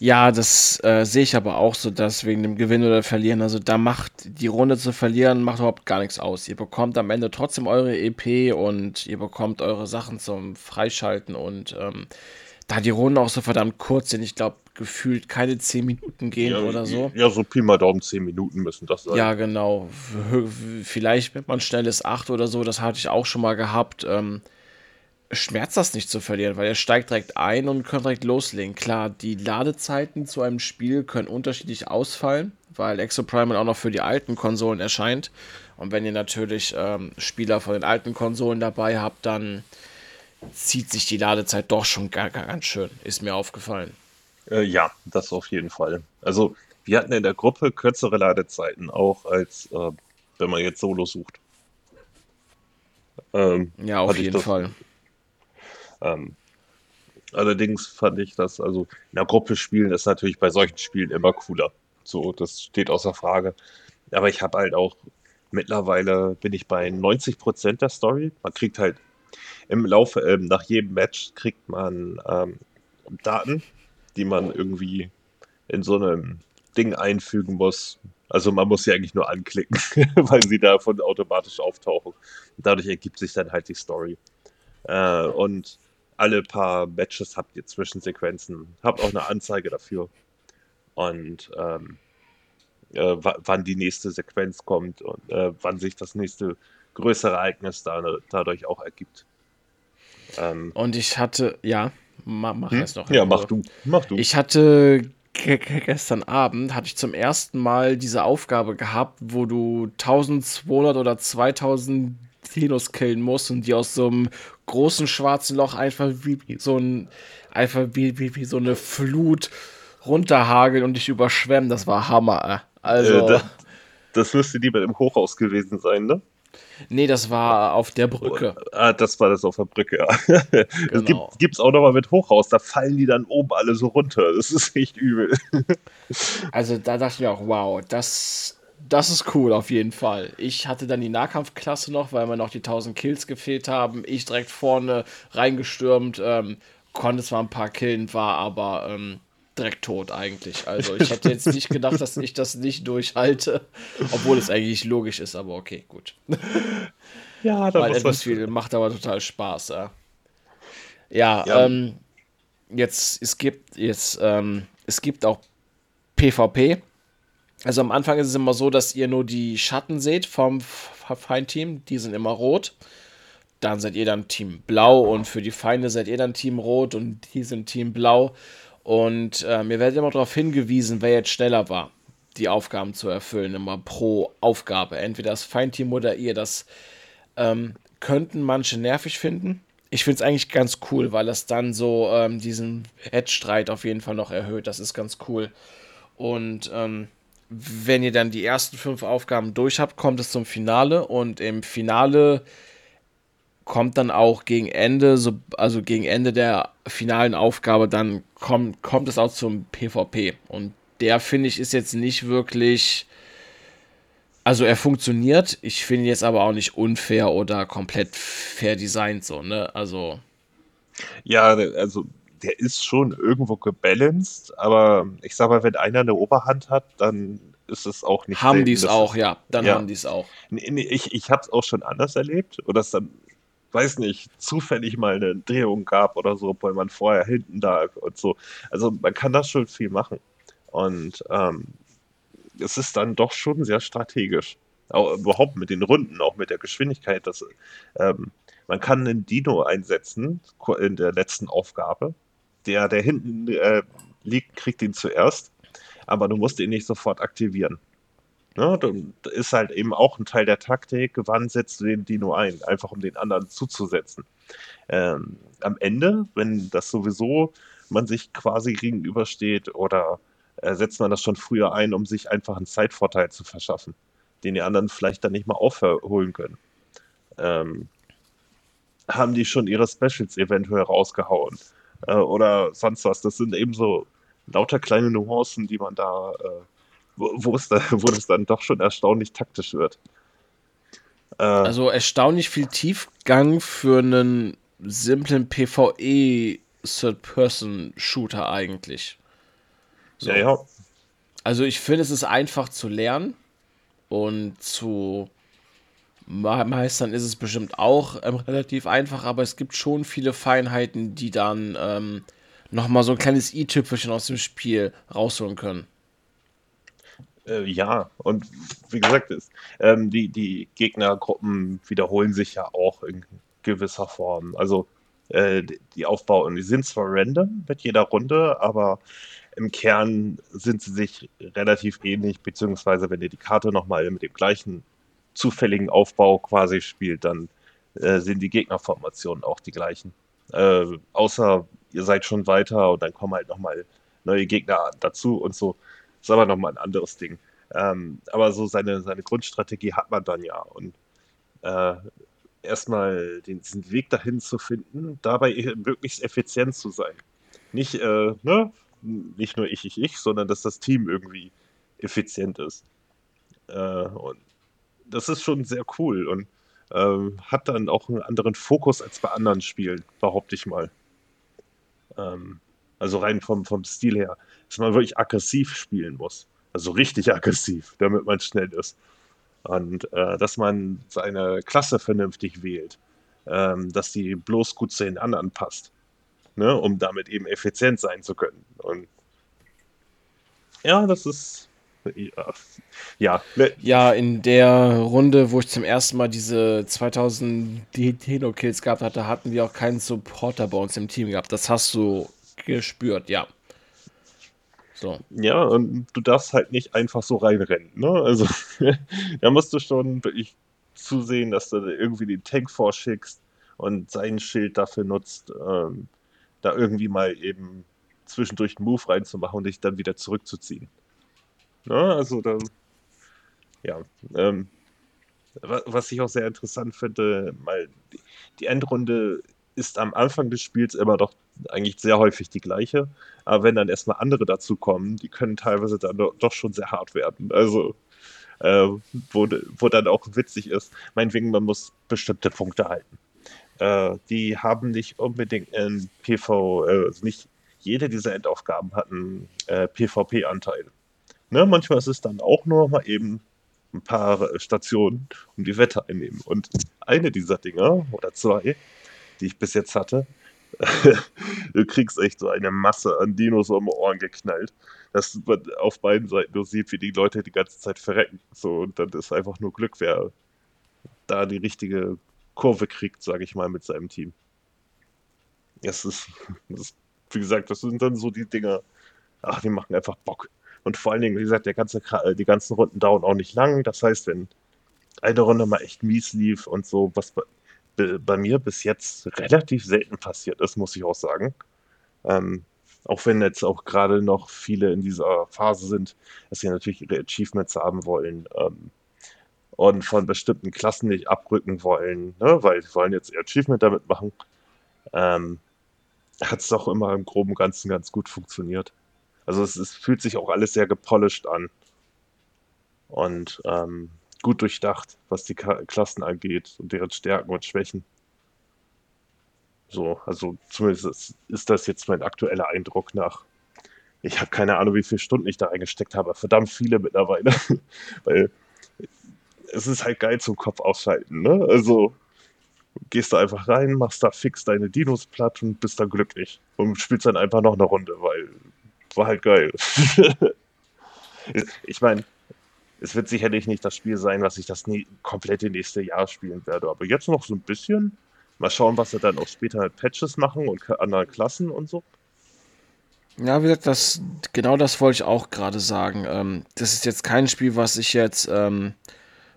ja, das äh, sehe ich aber auch so, dass wegen dem Gewinn oder Verlieren, also da macht die Runde zu verlieren, macht überhaupt gar nichts aus. Ihr bekommt am Ende trotzdem eure EP und ihr bekommt eure Sachen zum Freischalten und ähm, da die Runden auch so verdammt kurz sind, ich glaube, gefühlt keine 10 Minuten gehen ja, oder so. Ja, so Pi mal Daumen 10 Minuten müssen das sein. Ja, genau. Vielleicht, wenn man schnell ist, 8 oder so, das hatte ich auch schon mal gehabt. Ähm, schmerzt das nicht zu verlieren, weil er steigt direkt ein und kann direkt loslegen. Klar, die Ladezeiten zu einem Spiel können unterschiedlich ausfallen, weil Exoprimal auch noch für die alten Konsolen erscheint. Und wenn ihr natürlich ähm, Spieler von den alten Konsolen dabei habt, dann zieht sich die Ladezeit doch schon ganz, ganz schön, ist mir aufgefallen. Äh, ja, das auf jeden Fall. Also wir hatten in der Gruppe kürzere Ladezeiten, auch als äh, wenn man jetzt Solo sucht. Ähm, ja, auf jeden das, Fall. Ähm, allerdings fand ich das, also in der Gruppe spielen ist natürlich bei solchen Spielen immer cooler. So, das steht außer Frage. Aber ich habe halt auch mittlerweile bin ich bei 90% der Story. Man kriegt halt im Laufe, ähm, nach jedem Match kriegt man ähm, Daten die man irgendwie in so einem Ding einfügen muss. Also man muss sie eigentlich nur anklicken, weil sie davon automatisch auftauchen. dadurch ergibt sich dann halt die Story. Äh, und alle paar Matches habt ihr Zwischensequenzen, habt auch eine Anzeige dafür. Und ähm, äh, wann die nächste Sequenz kommt und äh, wann sich das nächste größere Ereignis da, dadurch auch ergibt. Ähm, und ich hatte, ja. Ma mach hm? erst noch. Ja, mach du. Mach du. Ich hatte gestern Abend hatte ich zum ersten Mal diese Aufgabe gehabt, wo du 1200 oder 2000 Dinos killen musst und die aus so einem großen schwarzen Loch einfach wie, so ein einfach wie, wie, wie so eine Flut runterhageln und dich überschwemmen. Das war Hammer. Also äh, das, das müsste die bei dem Hochhaus gewesen sein, ne? Nee, das war auf der Brücke. Ah, das war das auf der Brücke, ja. Genau. Das gibt es auch nochmal mit Hochhaus, da fallen die dann oben alle so runter. Das ist echt übel. Also da dachte ich mir auch, wow, das, das ist cool auf jeden Fall. Ich hatte dann die Nahkampfklasse noch, weil mir noch die 1000 Kills gefehlt haben. Ich direkt vorne reingestürmt, ähm, konnte zwar ein paar killen, war aber ähm, direkt tot eigentlich. Also ich hätte jetzt nicht gedacht, dass ich das nicht durchhalte, obwohl es eigentlich logisch ist, aber okay, gut. Ja, das Weil viel macht aber total Spaß, ja. Ja, ja. Ähm, jetzt, es gibt jetzt, ähm, es gibt auch PvP. Also am Anfang ist es immer so, dass ihr nur die Schatten seht vom Feindteam, die sind immer rot. Dann seid ihr dann Team Blau und für die Feinde seid ihr dann Team Rot und die sind Team Blau. Und ähm, ihr werdet immer darauf hingewiesen, wer jetzt schneller war, die Aufgaben zu erfüllen, immer pro Aufgabe. Entweder das Feindteam oder ihr. Das ähm, könnten manche nervig finden. Ich finde es eigentlich ganz cool, weil es dann so ähm, diesen Wettstreit auf jeden Fall noch erhöht. Das ist ganz cool. Und ähm, wenn ihr dann die ersten fünf Aufgaben durch habt, kommt es zum Finale. Und im Finale kommt dann auch gegen Ende, so, also gegen Ende der finalen Aufgabe, dann kommt, kommt es auch zum PvP. Und der, finde ich, ist jetzt nicht wirklich. Also er funktioniert, ich finde jetzt aber auch nicht unfair oder komplett fair designt so, ne? Also. Ja, also der ist schon irgendwo gebalanced, aber ich sag mal, wenn einer eine Oberhand hat, dann ist es auch nicht. Haben die es auch, ja, dann ja. haben die es auch. Ich ich habe es auch schon anders erlebt oder es dann weiß nicht, zufällig mal eine Drehung gab oder so, weil man vorher hinten lag und so. Also man kann das schon viel machen. Und ähm, es ist dann doch schon sehr strategisch. Auch überhaupt mit den Runden, auch mit der Geschwindigkeit. Dass, ähm, man kann einen Dino einsetzen in der letzten Aufgabe. Der, der hinten äh, liegt, kriegt ihn zuerst, aber du musst ihn nicht sofort aktivieren. Ne, das ist halt eben auch ein Teil der Taktik, wann setzt du den Dino ein, einfach um den anderen zuzusetzen. Ähm, am Ende, wenn das sowieso man sich quasi gegenübersteht oder äh, setzt man das schon früher ein, um sich einfach einen Zeitvorteil zu verschaffen, den die anderen vielleicht dann nicht mal aufholen können. Ähm, haben die schon ihre Specials eventuell rausgehauen äh, oder sonst was. Das sind eben so lauter kleine Nuancen, die man da äh, wo, es da, wo es dann doch schon erstaunlich taktisch wird. Äh, also erstaunlich viel Tiefgang für einen simplen PvE Third-Person-Shooter eigentlich. So. Ja, ja. Also ich finde, es ist einfach zu lernen und zu meistern ist es bestimmt auch ähm, relativ einfach, aber es gibt schon viele Feinheiten, die dann ähm, nochmal so ein kleines i-Tüpfelchen aus dem Spiel rausholen können. Äh, ja, und wie gesagt, ist, ähm, die, die Gegnergruppen wiederholen sich ja auch in gewisser Form. Also äh, die Aufbauten, die sind zwar random mit jeder Runde, aber im Kern sind sie sich relativ ähnlich, beziehungsweise wenn ihr die Karte nochmal mit dem gleichen zufälligen Aufbau quasi spielt, dann äh, sind die Gegnerformationen auch die gleichen. Äh, außer ihr seid schon weiter und dann kommen halt nochmal neue Gegner dazu und so ist aber nochmal ein anderes Ding. Ähm, aber so seine, seine Grundstrategie hat man dann ja. Und äh, erstmal den, diesen Weg dahin zu finden, dabei möglichst effizient zu sein. Nicht, äh, ne? nicht nur ich, ich, ich, sondern dass das Team irgendwie effizient ist. Äh, und das ist schon sehr cool und ähm, hat dann auch einen anderen Fokus als bei anderen Spielen, behaupte ich mal. Ähm, also rein vom, vom Stil her, dass man wirklich aggressiv spielen muss. Also richtig aggressiv, damit man schnell ist. Und äh, dass man seine Klasse vernünftig wählt. Ähm, dass die bloß gut zu den anderen passt. Ne? Um damit eben effizient sein zu können. Und ja, das ist. Ja, ja. Ne. Ja, in der Runde, wo ich zum ersten Mal diese 2000 Dino-Kills gehabt hatte, hatten wir auch keinen Supporter bei uns im Team gehabt. Das hast du gespürt, ja. So. Ja, und du darfst halt nicht einfach so reinrennen. Ne? Also, da musst du schon wirklich zusehen, dass du irgendwie den Tank vorschickst und sein Schild dafür nutzt, ähm, da irgendwie mal eben zwischendurch einen Move reinzumachen und dich dann wieder zurückzuziehen. Ne? Also, da, ja. Ähm, was ich auch sehr interessant finde, mal die Endrunde ist am Anfang des Spiels immer doch eigentlich sehr häufig die gleiche. Aber wenn dann erstmal andere dazu kommen, die können teilweise dann doch schon sehr hart werden. Also, äh, wo, wo dann auch witzig ist, meinetwegen, man muss bestimmte Punkte halten. Äh, die haben nicht unbedingt ein PV, äh, also nicht jede dieser Endaufgaben hat einen äh, PvP-Anteil. Ne, manchmal ist es dann auch nur mal eben ein paar Stationen um die Wette einnehmen. Und eine dieser Dinger oder zwei die ich bis jetzt hatte, du kriegst echt so eine Masse an Dinos um die Ohren geknallt, dass man auf beiden Seiten nur sieht, wie die Leute die ganze Zeit verrecken. So, und dann ist einfach nur Glück, wer da die richtige Kurve kriegt, sage ich mal, mit seinem Team. Das ist, das ist, wie gesagt, das sind dann so die Dinger, ach, die machen einfach Bock. Und vor allen Dingen, wie gesagt, der ganze, die ganzen Runden dauern auch nicht lang. Das heißt, wenn eine Runde mal echt mies lief und so, was bei, mir bis jetzt relativ selten passiert ist, muss ich auch sagen. Ähm, auch wenn jetzt auch gerade noch viele in dieser Phase sind, dass sie natürlich ihre Achievements haben wollen ähm, und von bestimmten Klassen nicht abrücken wollen, ne, weil sie wollen jetzt ihr Achievement damit machen, ähm, hat es doch immer im groben Ganzen ganz gut funktioniert. Also es, es fühlt sich auch alles sehr gepolished an und ähm, gut durchdacht, was die Klassen angeht und deren Stärken und Schwächen. So, also zumindest ist, das jetzt mein aktueller Eindruck nach. Ich habe keine Ahnung, wie viele Stunden ich da reingesteckt habe. Verdammt viele mittlerweile. Weil es ist halt geil zum Kopf ausschalten, ne? Also gehst da einfach rein, machst da fix deine Dinos platt und bist dann glücklich. Und spielst dann einfach noch eine Runde, weil war halt geil. ich meine, es wird sicherlich nicht das Spiel sein, was ich das nie, komplette nächste Jahr spielen werde. Aber jetzt noch so ein bisschen. Mal schauen, was sie dann auch später mit Patches machen und anderen Klassen und so. Ja, wie gesagt, das, genau das wollte ich auch gerade sagen. Ähm, das ist jetzt kein Spiel, was ich jetzt ähm,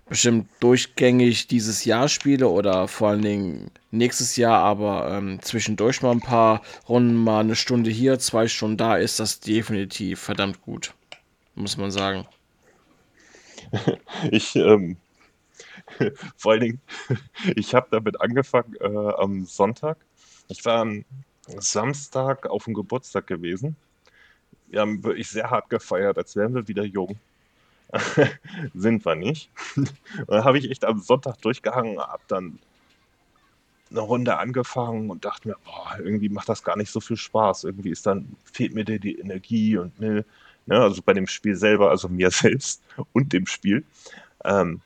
bestimmt durchgängig dieses Jahr spiele oder vor allen Dingen nächstes Jahr, aber ähm, zwischendurch mal ein paar Runden, mal eine Stunde hier, zwei Stunden da, ist das definitiv verdammt gut. Muss man sagen. ich, ähm, vor allen Dingen, ich habe damit angefangen äh, am Sonntag. Ich war am Samstag auf dem Geburtstag gewesen. Wir haben wirklich sehr hart gefeiert, als wären wir wieder jung. Sind wir nicht. Und dann habe ich echt am Sonntag durchgehangen, habe dann eine Runde angefangen und dachte mir, boah, irgendwie macht das gar nicht so viel Spaß. Irgendwie ist dann, fehlt mir die Energie und ne, ne, also bei dem Spiel selber, also mir selbst und dem Spiel. Ähm,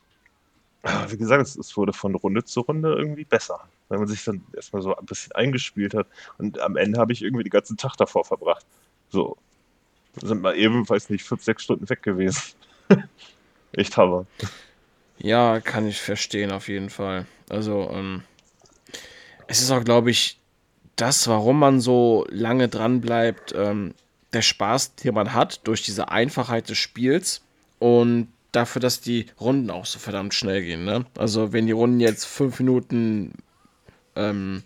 wie gesagt, es, wurde von Runde zu Runde irgendwie besser, wenn man sich dann erstmal so ein bisschen eingespielt hat. Und am Ende habe ich irgendwie den ganzen Tag davor verbracht. So, sind mal eben, weiß nicht, fünf, sechs Stunden weg gewesen. Echt Hammer. Ja, kann ich verstehen, auf jeden Fall. Also, ähm, es ist auch, glaube ich, das, warum man so lange dran bleibt, ähm, der Spaß, den man hat, durch diese Einfachheit des Spiels und dafür, dass die Runden auch so verdammt schnell gehen. Ne? Also, wenn die Runden jetzt fünf Minuten, ähm,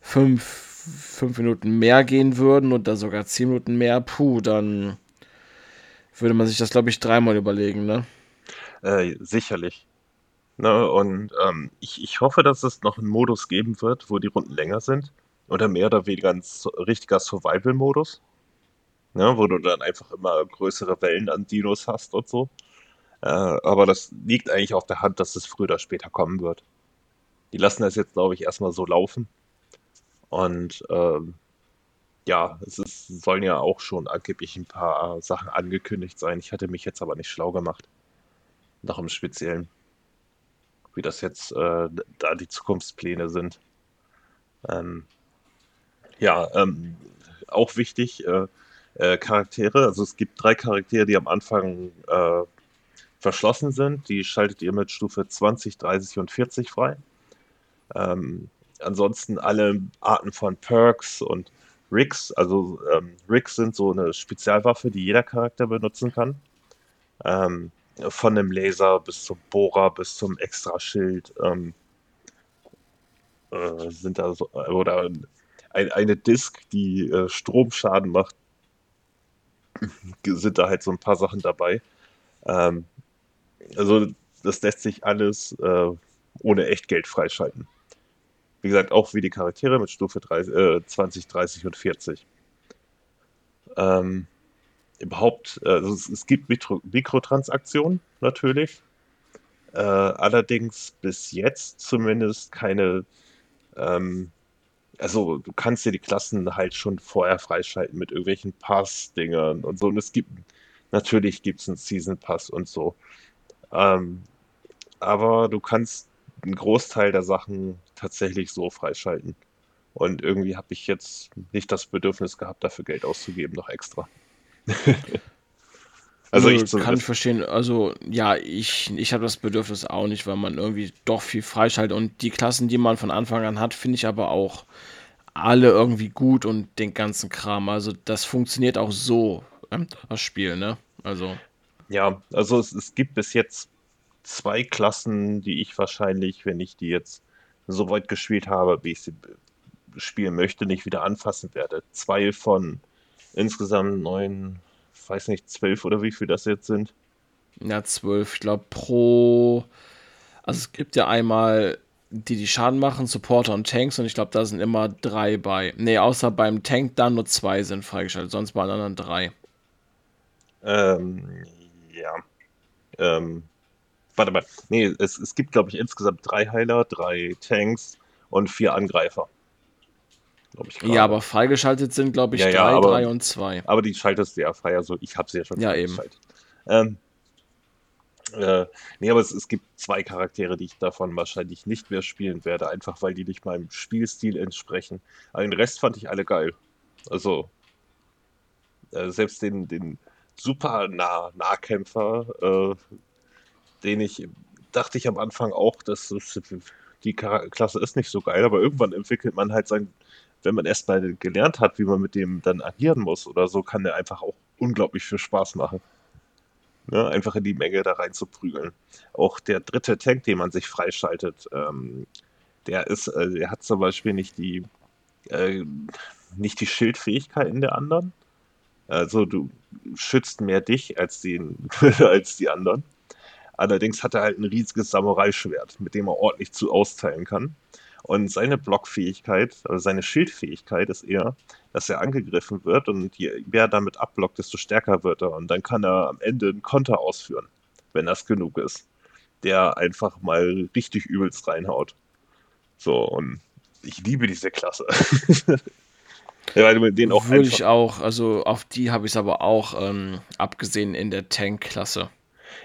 fünf, fünf Minuten mehr gehen würden oder sogar zehn Minuten mehr, puh, dann würde man sich das, glaube ich, dreimal überlegen, ne? Äh, sicherlich. Ne, und ähm, ich, ich hoffe, dass es noch einen Modus geben wird, wo die Runden länger sind. Oder mehr oder weniger ein richtiger Survival-Modus. Ne, wo du dann einfach immer größere Wellen an Dinos hast und so. Äh, aber das liegt eigentlich auf der Hand, dass es früher oder später kommen wird. Die lassen das jetzt, glaube ich, erstmal so laufen. Und ähm, ja, es ist, sollen ja auch schon angeblich ein paar Sachen angekündigt sein. Ich hatte mich jetzt aber nicht schlau gemacht. Nach im Speziellen. Wie das jetzt äh, da die Zukunftspläne sind. Ähm, ja, ähm, auch wichtig, äh, äh, Charaktere. Also es gibt drei Charaktere, die am Anfang äh, verschlossen sind. Die schaltet ihr mit Stufe 20, 30 und 40 frei. Ähm, ansonsten alle Arten von Perks und Rigs. Also ähm, Rigs sind so eine Spezialwaffe, die jeder Charakter benutzen kann. Ähm, von dem Laser bis zum Bohrer bis zum Extraschild ähm, äh, sind da so, oder ein, eine Disk, die äh, Stromschaden macht, sind da halt so ein paar Sachen dabei. Ähm, also das lässt sich alles äh, ohne Echtgeld freischalten. Wie gesagt, auch wie die Charaktere mit Stufe 30, äh, 20, 30 und 40. Ähm, überhaupt, also es, es gibt Mikro Mikrotransaktionen natürlich. Äh, allerdings bis jetzt zumindest keine, ähm, also du kannst dir die Klassen halt schon vorher freischalten mit irgendwelchen Pass-Dingern und so. Und es gibt, natürlich gibt es einen Season Pass und so. Ähm, aber du kannst einen Großteil der Sachen tatsächlich so freischalten. Und irgendwie habe ich jetzt nicht das Bedürfnis gehabt, dafür Geld auszugeben, noch extra. also ich kann ich verstehen. Also ja, ich, ich habe das Bedürfnis auch nicht, weil man irgendwie doch viel freischaltet. Und die Klassen, die man von Anfang an hat, finde ich aber auch alle irgendwie gut und den ganzen Kram. Also das funktioniert auch so, das Spiel, ne? Also. Ja, also es, es gibt bis jetzt zwei Klassen, die ich wahrscheinlich, wenn ich die jetzt so weit gespielt habe, wie ich sie spielen möchte, nicht wieder anfassen werde. Zwei von insgesamt neun, weiß nicht, zwölf oder wie viel das jetzt sind. Ja, zwölf. Ich glaube, pro. Also es gibt ja einmal die, die Schaden machen, Supporter und Tanks und ich glaube, da sind immer drei bei. Ne, außer beim Tank dann nur zwei sind freigeschaltet, sonst bei anderen drei. Ähm, ja. Ähm, warte mal. Nee, es, es gibt, glaube ich, insgesamt drei Heiler, drei Tanks und vier Angreifer. Ja, aber freigeschaltet sind, glaube ich, ja, drei, ja, aber, drei und zwei. Aber die schaltest du ja frei, also ich habe sie ja schon ja, eben. Ähm, äh, nee, aber es, es gibt zwei Charaktere, die ich davon wahrscheinlich nicht mehr spielen werde, einfach weil die nicht meinem Spielstil entsprechen. Aber den Rest fand ich alle geil. Also, äh, selbst den, den super nah Nahkämpfer, äh, den ich dachte ich am Anfang auch, dass das, die Klasse ist nicht so geil, aber irgendwann entwickelt man halt sein, wenn man erst mal gelernt hat, wie man mit dem dann agieren muss oder so, kann der einfach auch unglaublich viel Spaß machen. Ne, einfach in die Menge da rein zu prügeln. Auch der dritte Tank, den man sich freischaltet, ähm, der ist, äh, der hat zum Beispiel nicht die, äh, nicht die Schildfähigkeiten der anderen. Also du schützt mehr dich als, den, als die anderen. Allerdings hat er halt ein riesiges Samurai-Schwert, mit dem er ordentlich zu austeilen kann. Und seine Blockfähigkeit, also seine Schildfähigkeit ist eher, dass er angegriffen wird und je mehr er damit abblockt, desto stärker wird er. Und dann kann er am Ende einen Konter ausführen, wenn das genug ist. Der einfach mal richtig übelst reinhaut. So, und ich liebe diese Klasse. ja, weil du den auch Würde ich auch, also auf die habe ich es aber auch ähm, abgesehen in der Tank-Klasse.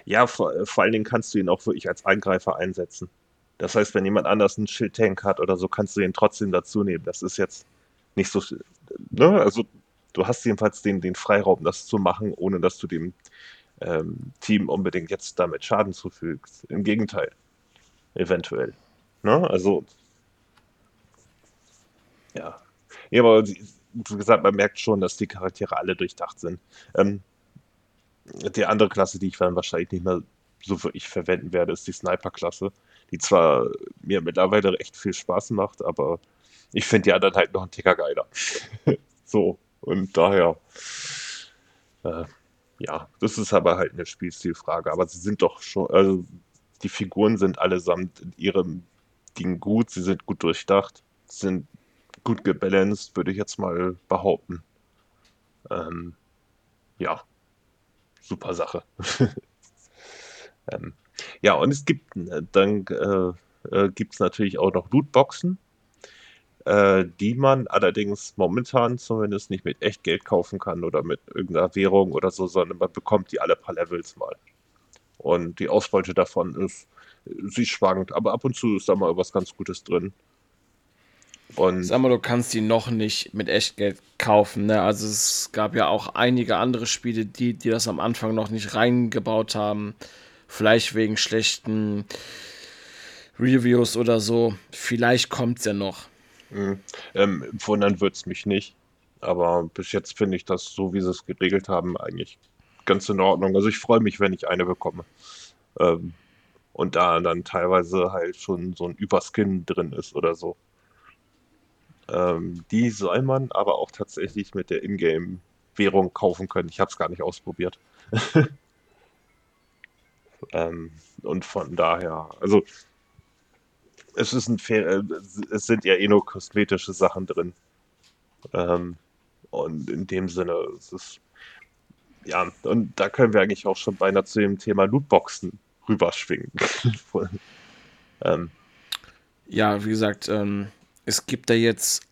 Ja, vor, vor allen Dingen kannst du ihn auch wirklich als Angreifer einsetzen. Das heißt, wenn jemand anders einen Schild-Tank hat oder so, kannst du ihn trotzdem dazu nehmen. Das ist jetzt nicht so. Ne? Also, du hast jedenfalls den, den Freiraum, das zu machen, ohne dass du dem ähm, Team unbedingt jetzt damit Schaden zufügst. Im Gegenteil. Eventuell. Ne? Also. Ja. Ja, aber wie gesagt, man merkt schon, dass die Charaktere alle durchdacht sind. Ähm, die andere Klasse, die ich dann wahrscheinlich nicht mehr so wirklich verwenden werde, ist die Sniper-Klasse die zwar mir mittlerweile echt viel Spaß macht, aber ich finde die anderen halt noch einen Ticker geiler. so, und daher, äh, ja, das ist aber halt eine Spielstilfrage. Aber sie sind doch schon, also die Figuren sind allesamt in ihrem Ding gut, sie sind gut durchdacht, sind gut gebalanced, würde ich jetzt mal behaupten. Ähm, ja, super Sache. ähm, ja, und es gibt äh, dann äh, äh, gibt es natürlich auch noch Lootboxen, äh, die man allerdings momentan zumindest nicht mit echt Geld kaufen kann oder mit irgendeiner Währung oder so, sondern man bekommt die alle paar Levels mal. Und die Ausbeute davon ist, sie schwankt, aber ab und zu ist da mal was ganz Gutes drin. Und Sag mal, du kannst die noch nicht mit Echtgeld kaufen. Ne? Also es gab ja auch einige andere Spiele, die, die das am Anfang noch nicht reingebaut haben. Vielleicht wegen schlechten Reviews oder so. Vielleicht kommt es ja noch. Mhm. Ähm, wundern wird es mich nicht. Aber bis jetzt finde ich das, so wie sie es geregelt haben, eigentlich ganz in Ordnung. Also ich freue mich, wenn ich eine bekomme. Ähm, und da dann teilweise halt schon so ein Überskin drin ist oder so. Ähm, die soll man aber auch tatsächlich mit der Ingame-Währung kaufen können. Ich habe es gar nicht ausprobiert. Ähm, und von daher, also es ist ein fair, äh, es sind ja eh nur kosmetische Sachen drin. Ähm, und in dem Sinne, es ist ja, und da können wir eigentlich auch schon beinahe zu dem Thema Lootboxen rüberschwingen. ähm. Ja, wie gesagt, ähm, es gibt da jetzt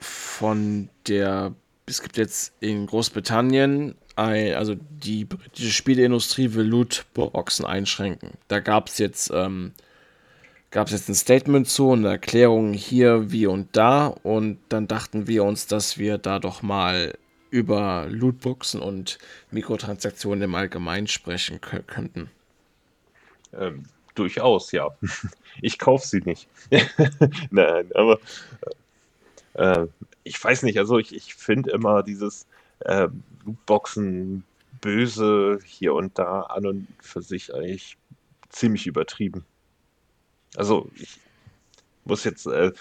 von der, es gibt jetzt in Großbritannien ein, also die britische Spieleindustrie will Lootboxen einschränken. Da gab es jetzt ähm, jetzt ein Statement zu, eine Erklärung hier, wie und da. Und dann dachten wir uns, dass wir da doch mal über Lootboxen und Mikrotransaktionen im Allgemeinen sprechen könnten. Ähm, durchaus, ja. Ich kaufe sie nicht. Nein, aber äh, ich weiß nicht, also ich, ich finde immer dieses äh, Lootboxen böse hier und da an und für sich eigentlich ziemlich übertrieben. Also ich muss jetzt, äh,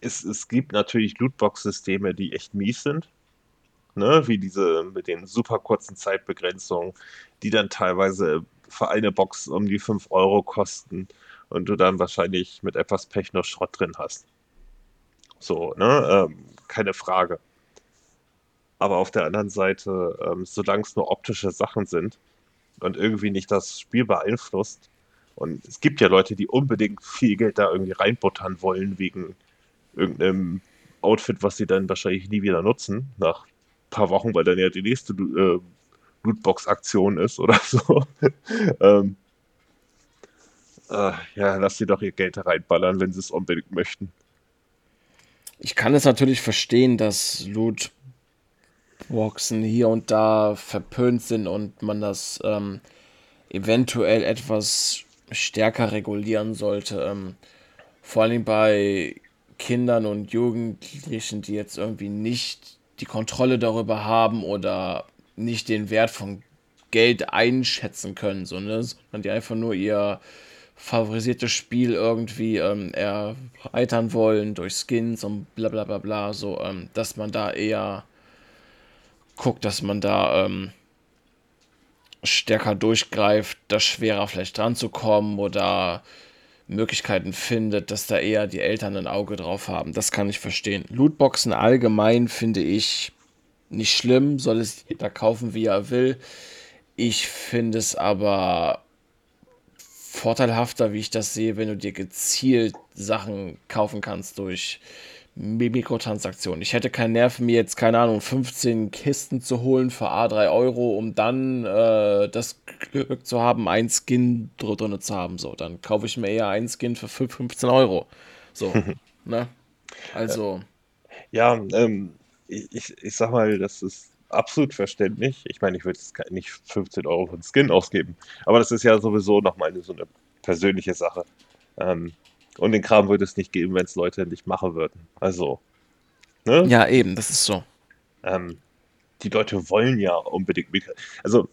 es, es gibt natürlich Lootbox-Systeme, die echt mies sind. Ne? Wie diese mit den super kurzen Zeitbegrenzungen, die dann teilweise für eine Box um die 5 Euro kosten und du dann wahrscheinlich mit etwas Pech noch Schrott drin hast. So, ne? Ähm, keine Frage. Aber auf der anderen Seite, ähm, solange es nur optische Sachen sind und irgendwie nicht das Spiel beeinflusst, und es gibt ja Leute, die unbedingt viel Geld da irgendwie reinbuttern wollen, wegen irgendeinem Outfit, was sie dann wahrscheinlich nie wieder nutzen, nach ein paar Wochen, weil dann ja die nächste äh, Lootbox-Aktion ist oder so. ähm, äh, ja, lass sie doch ihr Geld reinballern, wenn sie es unbedingt möchten. Ich kann es natürlich verstehen, dass Lootboxen hier und da verpönt sind und man das ähm, eventuell etwas stärker regulieren sollte. Ähm, vor allem bei Kindern und Jugendlichen, die jetzt irgendwie nicht die Kontrolle darüber haben oder nicht den Wert von Geld einschätzen können, so, ne? sondern die einfach nur ihr favorisiertes Spiel irgendwie ähm, erweitern wollen durch Skins und bla bla bla bla, so, ähm, dass man da eher guckt, dass man da ähm, stärker durchgreift, da schwerer vielleicht dran zu kommen oder Möglichkeiten findet, dass da eher die Eltern ein Auge drauf haben. Das kann ich verstehen. Lootboxen allgemein finde ich nicht schlimm, soll es jeder kaufen, wie er will. Ich finde es aber vorteilhafter, wie ich das sehe, wenn du dir gezielt Sachen kaufen kannst durch Mikrotransaktionen. Ich hätte keinen Nerv, mir jetzt, keine Ahnung, 15 Kisten zu holen für A3 Euro, um dann äh, das Glück zu haben, ein Skin drin zu haben. So, dann kaufe ich mir eher ein Skin für 15 Euro. So, ne? Also. Ja, ähm, ich, ich sag mal, das ist absolut verständlich. Ich meine, ich würde jetzt nicht 15 Euro für einen Skin ausgeben, aber das ist ja sowieso nochmal so eine persönliche Sache. Ähm, und den Kram würde es nicht geben, wenn es Leute nicht machen würden. Also. Ne? Ja, eben, das ist so. Ähm, die Leute wollen ja unbedingt. Also,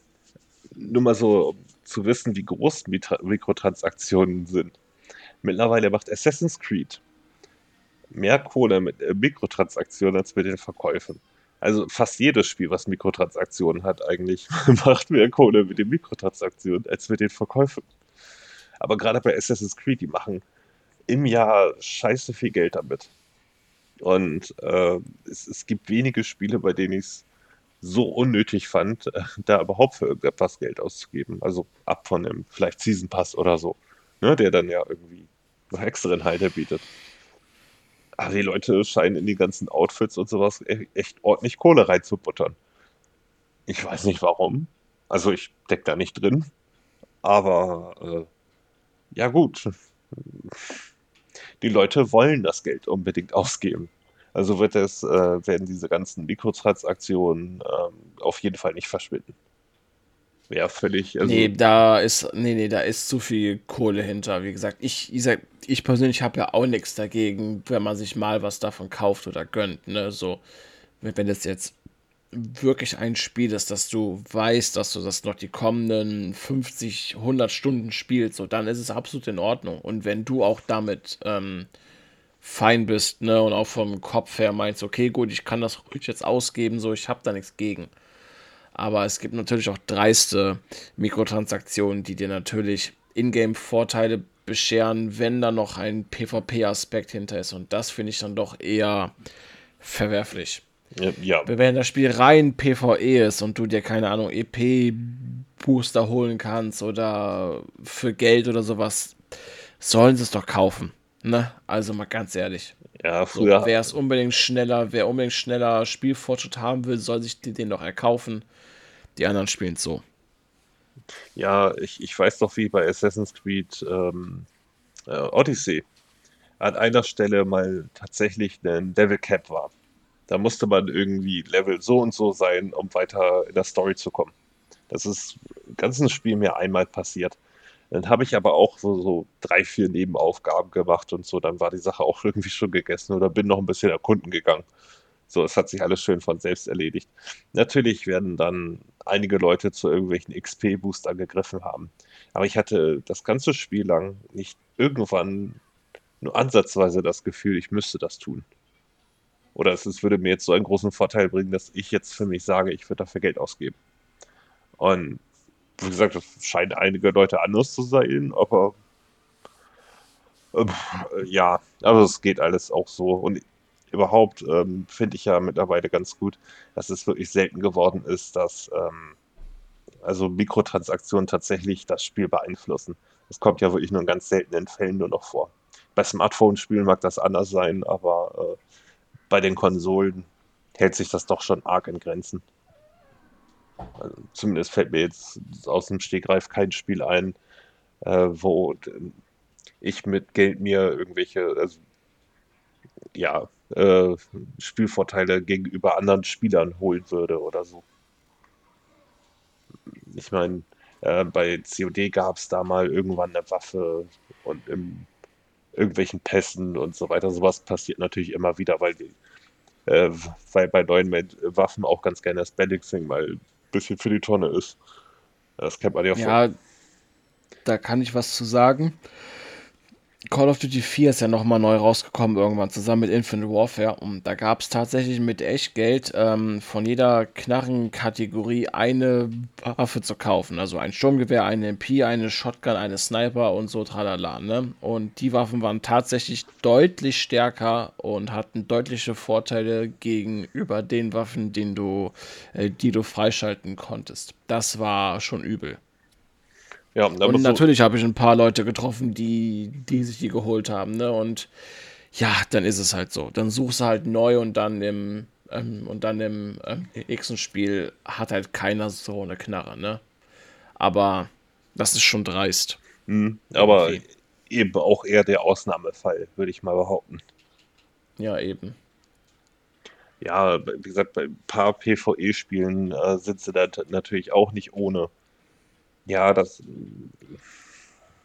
nur mal so, um zu wissen, wie groß Mikrotransaktionen sind. Mittlerweile macht Assassin's Creed mehr Kohle mit äh, Mikrotransaktionen als mit den Verkäufen. Also fast jedes Spiel, was Mikrotransaktionen hat, eigentlich macht mehr Kohle mit den Mikrotransaktionen als mit den Verkäufen. Aber gerade bei Assassin's Creed, die machen im Jahr scheiße viel Geld damit. Und äh, es, es, gibt wenige Spiele, bei denen ich es so unnötig fand, äh, da überhaupt für irgendetwas Geld auszugeben. Also ab von dem vielleicht Season Pass oder so, ne, der dann ja irgendwie noch extra Inhalte bietet. Aber die Leute scheinen in die ganzen Outfits und sowas e-, echt ordentlich Kohle reinzubuttern. Ich weiß nicht warum. Also ich deck da nicht drin. Aber äh, ja gut die Leute wollen das Geld unbedingt ausgeben. Also wird es, äh, werden diese ganzen Mikrotransaktionen ähm, auf jeden Fall nicht verschwinden. Wäre völlig. Also nee, da ist, nee, nee, da ist zu viel Kohle hinter. Wie gesagt, ich, ich, ich persönlich habe ja auch nichts dagegen, wenn man sich mal was davon kauft oder gönnt. Ne? So, wenn das jetzt wirklich ein Spiel ist, dass du weißt, dass du das noch die kommenden 50, 100 Stunden spielst, so dann ist es absolut in Ordnung. Und wenn du auch damit ähm, fein bist, ne, und auch vom Kopf her meinst, okay, gut, ich kann das ruhig jetzt ausgeben, so, ich habe da nichts gegen. Aber es gibt natürlich auch dreiste Mikrotransaktionen, die dir natürlich Ingame-Vorteile bescheren, wenn da noch ein PvP-Aspekt hinter ist. Und das finde ich dann doch eher verwerflich. Ja. Wenn das Spiel rein PvE ist und du dir, keine Ahnung, EP-Booster holen kannst oder für Geld oder sowas, sollen sie es doch kaufen. Ne? Also mal ganz ehrlich. Ja, früher. So, wer es unbedingt schneller, wer unbedingt schneller Spielfortschritt haben will, soll sich den doch erkaufen. Die anderen spielen es so. Ja, ich, ich weiß doch, wie bei Assassin's Creed ähm, äh, Odyssey an einer Stelle mal tatsächlich ein Devil Cap war. Da musste man irgendwie Level so und so sein, um weiter in der Story zu kommen. Das ist im ganzen Spiel mir einmal passiert. Dann habe ich aber auch so, so drei, vier Nebenaufgaben gemacht und so. Dann war die Sache auch irgendwie schon gegessen oder bin noch ein bisschen erkunden gegangen. So, es hat sich alles schön von selbst erledigt. Natürlich werden dann einige Leute zu irgendwelchen XP-Boostern gegriffen haben. Aber ich hatte das ganze Spiel lang nicht irgendwann nur ansatzweise das Gefühl, ich müsste das tun. Oder es, es würde mir jetzt so einen großen Vorteil bringen, dass ich jetzt für mich sage, ich würde dafür Geld ausgeben. Und wie gesagt, das scheint einige Leute anders zu sein, aber äh, ja, aber es geht alles auch so. Und überhaupt ähm, finde ich ja mittlerweile ganz gut, dass es wirklich selten geworden ist, dass ähm, also Mikrotransaktionen tatsächlich das Spiel beeinflussen. Das kommt ja wirklich nur in ganz seltenen Fällen nur noch vor. Bei Smartphone-Spielen mag das anders sein, aber äh, bei den Konsolen hält sich das doch schon arg in Grenzen. Also zumindest fällt mir jetzt aus dem Stegreif kein Spiel ein, äh, wo ich mit Geld mir irgendwelche, also, ja, äh, Spielvorteile gegenüber anderen Spielern holen würde oder so. Ich meine, äh, bei COD gab es da mal irgendwann eine Waffe und in irgendwelchen Pässen und so weiter. Sowas passiert natürlich immer wieder, weil, die, äh, weil bei neuen Waffen auch ganz gerne das Balancing mal ein bisschen für die Tonne ist. Das kennt man ja, ja von. Da kann ich was zu sagen. Call of Duty 4 ist ja nochmal neu rausgekommen, irgendwann zusammen mit Infinite Warfare. Und da gab es tatsächlich mit Echtgeld ähm, von jeder Knarrenkategorie eine Waffe zu kaufen. Also ein Sturmgewehr, eine MP, eine Shotgun, eine Sniper und so tralala. Ne? Und die Waffen waren tatsächlich deutlich stärker und hatten deutliche Vorteile gegenüber den Waffen, den du, äh, die du freischalten konntest. Das war schon übel. Ja, und natürlich habe ich ein paar Leute getroffen, die, die sich die geholt haben, ne? Und ja, dann ist es halt so. Dann suchst du halt neu und dann im ähm, und dann im ähm, nächsten Spiel hat halt keiner so eine Knarre, ne? Aber das ist schon dreist. Mhm, aber okay. eben auch eher der Ausnahmefall, würde ich mal behaupten. Ja, eben. Ja, wie gesagt, bei ein paar PvE-Spielen äh, sind sie da natürlich auch nicht ohne. Ja, das.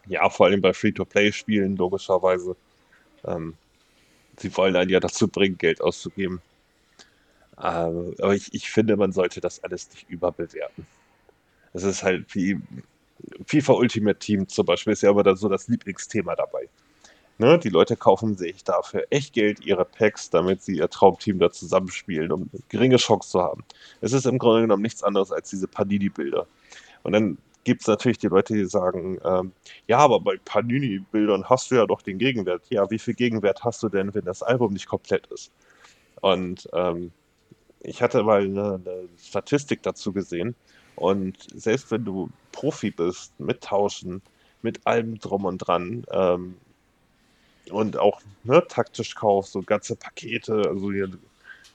Ja, vor allem bei Free-to-Play-Spielen, logischerweise. Ähm, sie wollen einen ja dazu bringen, Geld auszugeben. Ähm, aber ich, ich finde, man sollte das alles nicht überbewerten. Es ist halt wie FIFA Ultimate Team zum Beispiel, ist ja aber da so das Lieblingsthema dabei. Ne, die Leute kaufen sich dafür echt Geld ihre Packs, damit sie ihr Traumteam da zusammenspielen, um geringe Chance zu haben. Es ist im Grunde genommen nichts anderes als diese Panini-Bilder. Und dann gibt es natürlich die Leute, die sagen, ähm, ja, aber bei Panini-Bildern hast du ja doch den Gegenwert. Ja, wie viel Gegenwert hast du denn, wenn das Album nicht komplett ist? Und ähm, ich hatte mal eine, eine, Statistik dazu gesehen. Und selbst wenn du Profi bist, mit Tauschen, mit allem drum und dran, ähm, und auch ne, taktisch kaufst, so ganze Pakete, also hier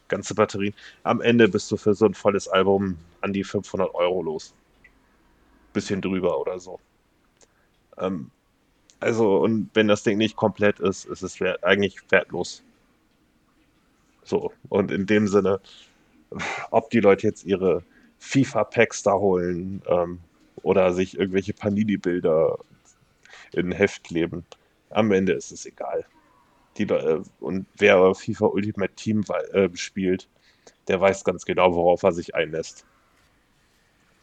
ganze Batterien, am Ende bist du für so ein volles Album an die 500 Euro los bisschen drüber oder so. Ähm, also, und wenn das Ding nicht komplett ist, ist es wert, eigentlich wertlos. So, und in dem Sinne, ob die Leute jetzt ihre FIFA-Packs da holen ähm, oder sich irgendwelche Panini-Bilder in ein Heft kleben, am Ende ist es egal. Die, äh, und wer FIFA Ultimate Team äh, spielt, der weiß ganz genau, worauf er sich einlässt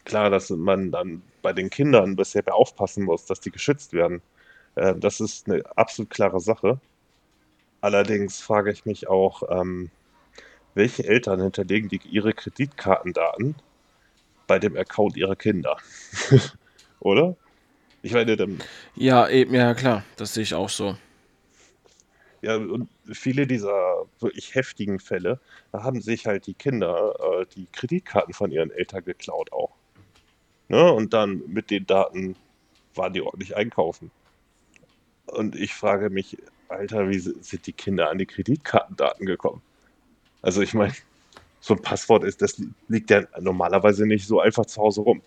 klar, dass man dann bei den Kindern bisher aufpassen muss, dass die geschützt werden. Äh, das ist eine absolut klare Sache. Allerdings frage ich mich auch, ähm, welche Eltern hinterlegen die ihre Kreditkartendaten bei dem Account ihrer Kinder? Oder? Ich meine, dann. Ja, eben, ja, klar, das sehe ich auch so. Ja, und viele dieser wirklich heftigen Fälle, da haben sich halt die Kinder äh, die Kreditkarten von ihren Eltern geklaut auch. Ne? Und dann mit den Daten waren die ordentlich einkaufen. Und ich frage mich, Alter, wie sind die Kinder an die Kreditkartendaten gekommen? Also ich meine, so ein Passwort ist, das liegt ja normalerweise nicht so einfach zu Hause rum.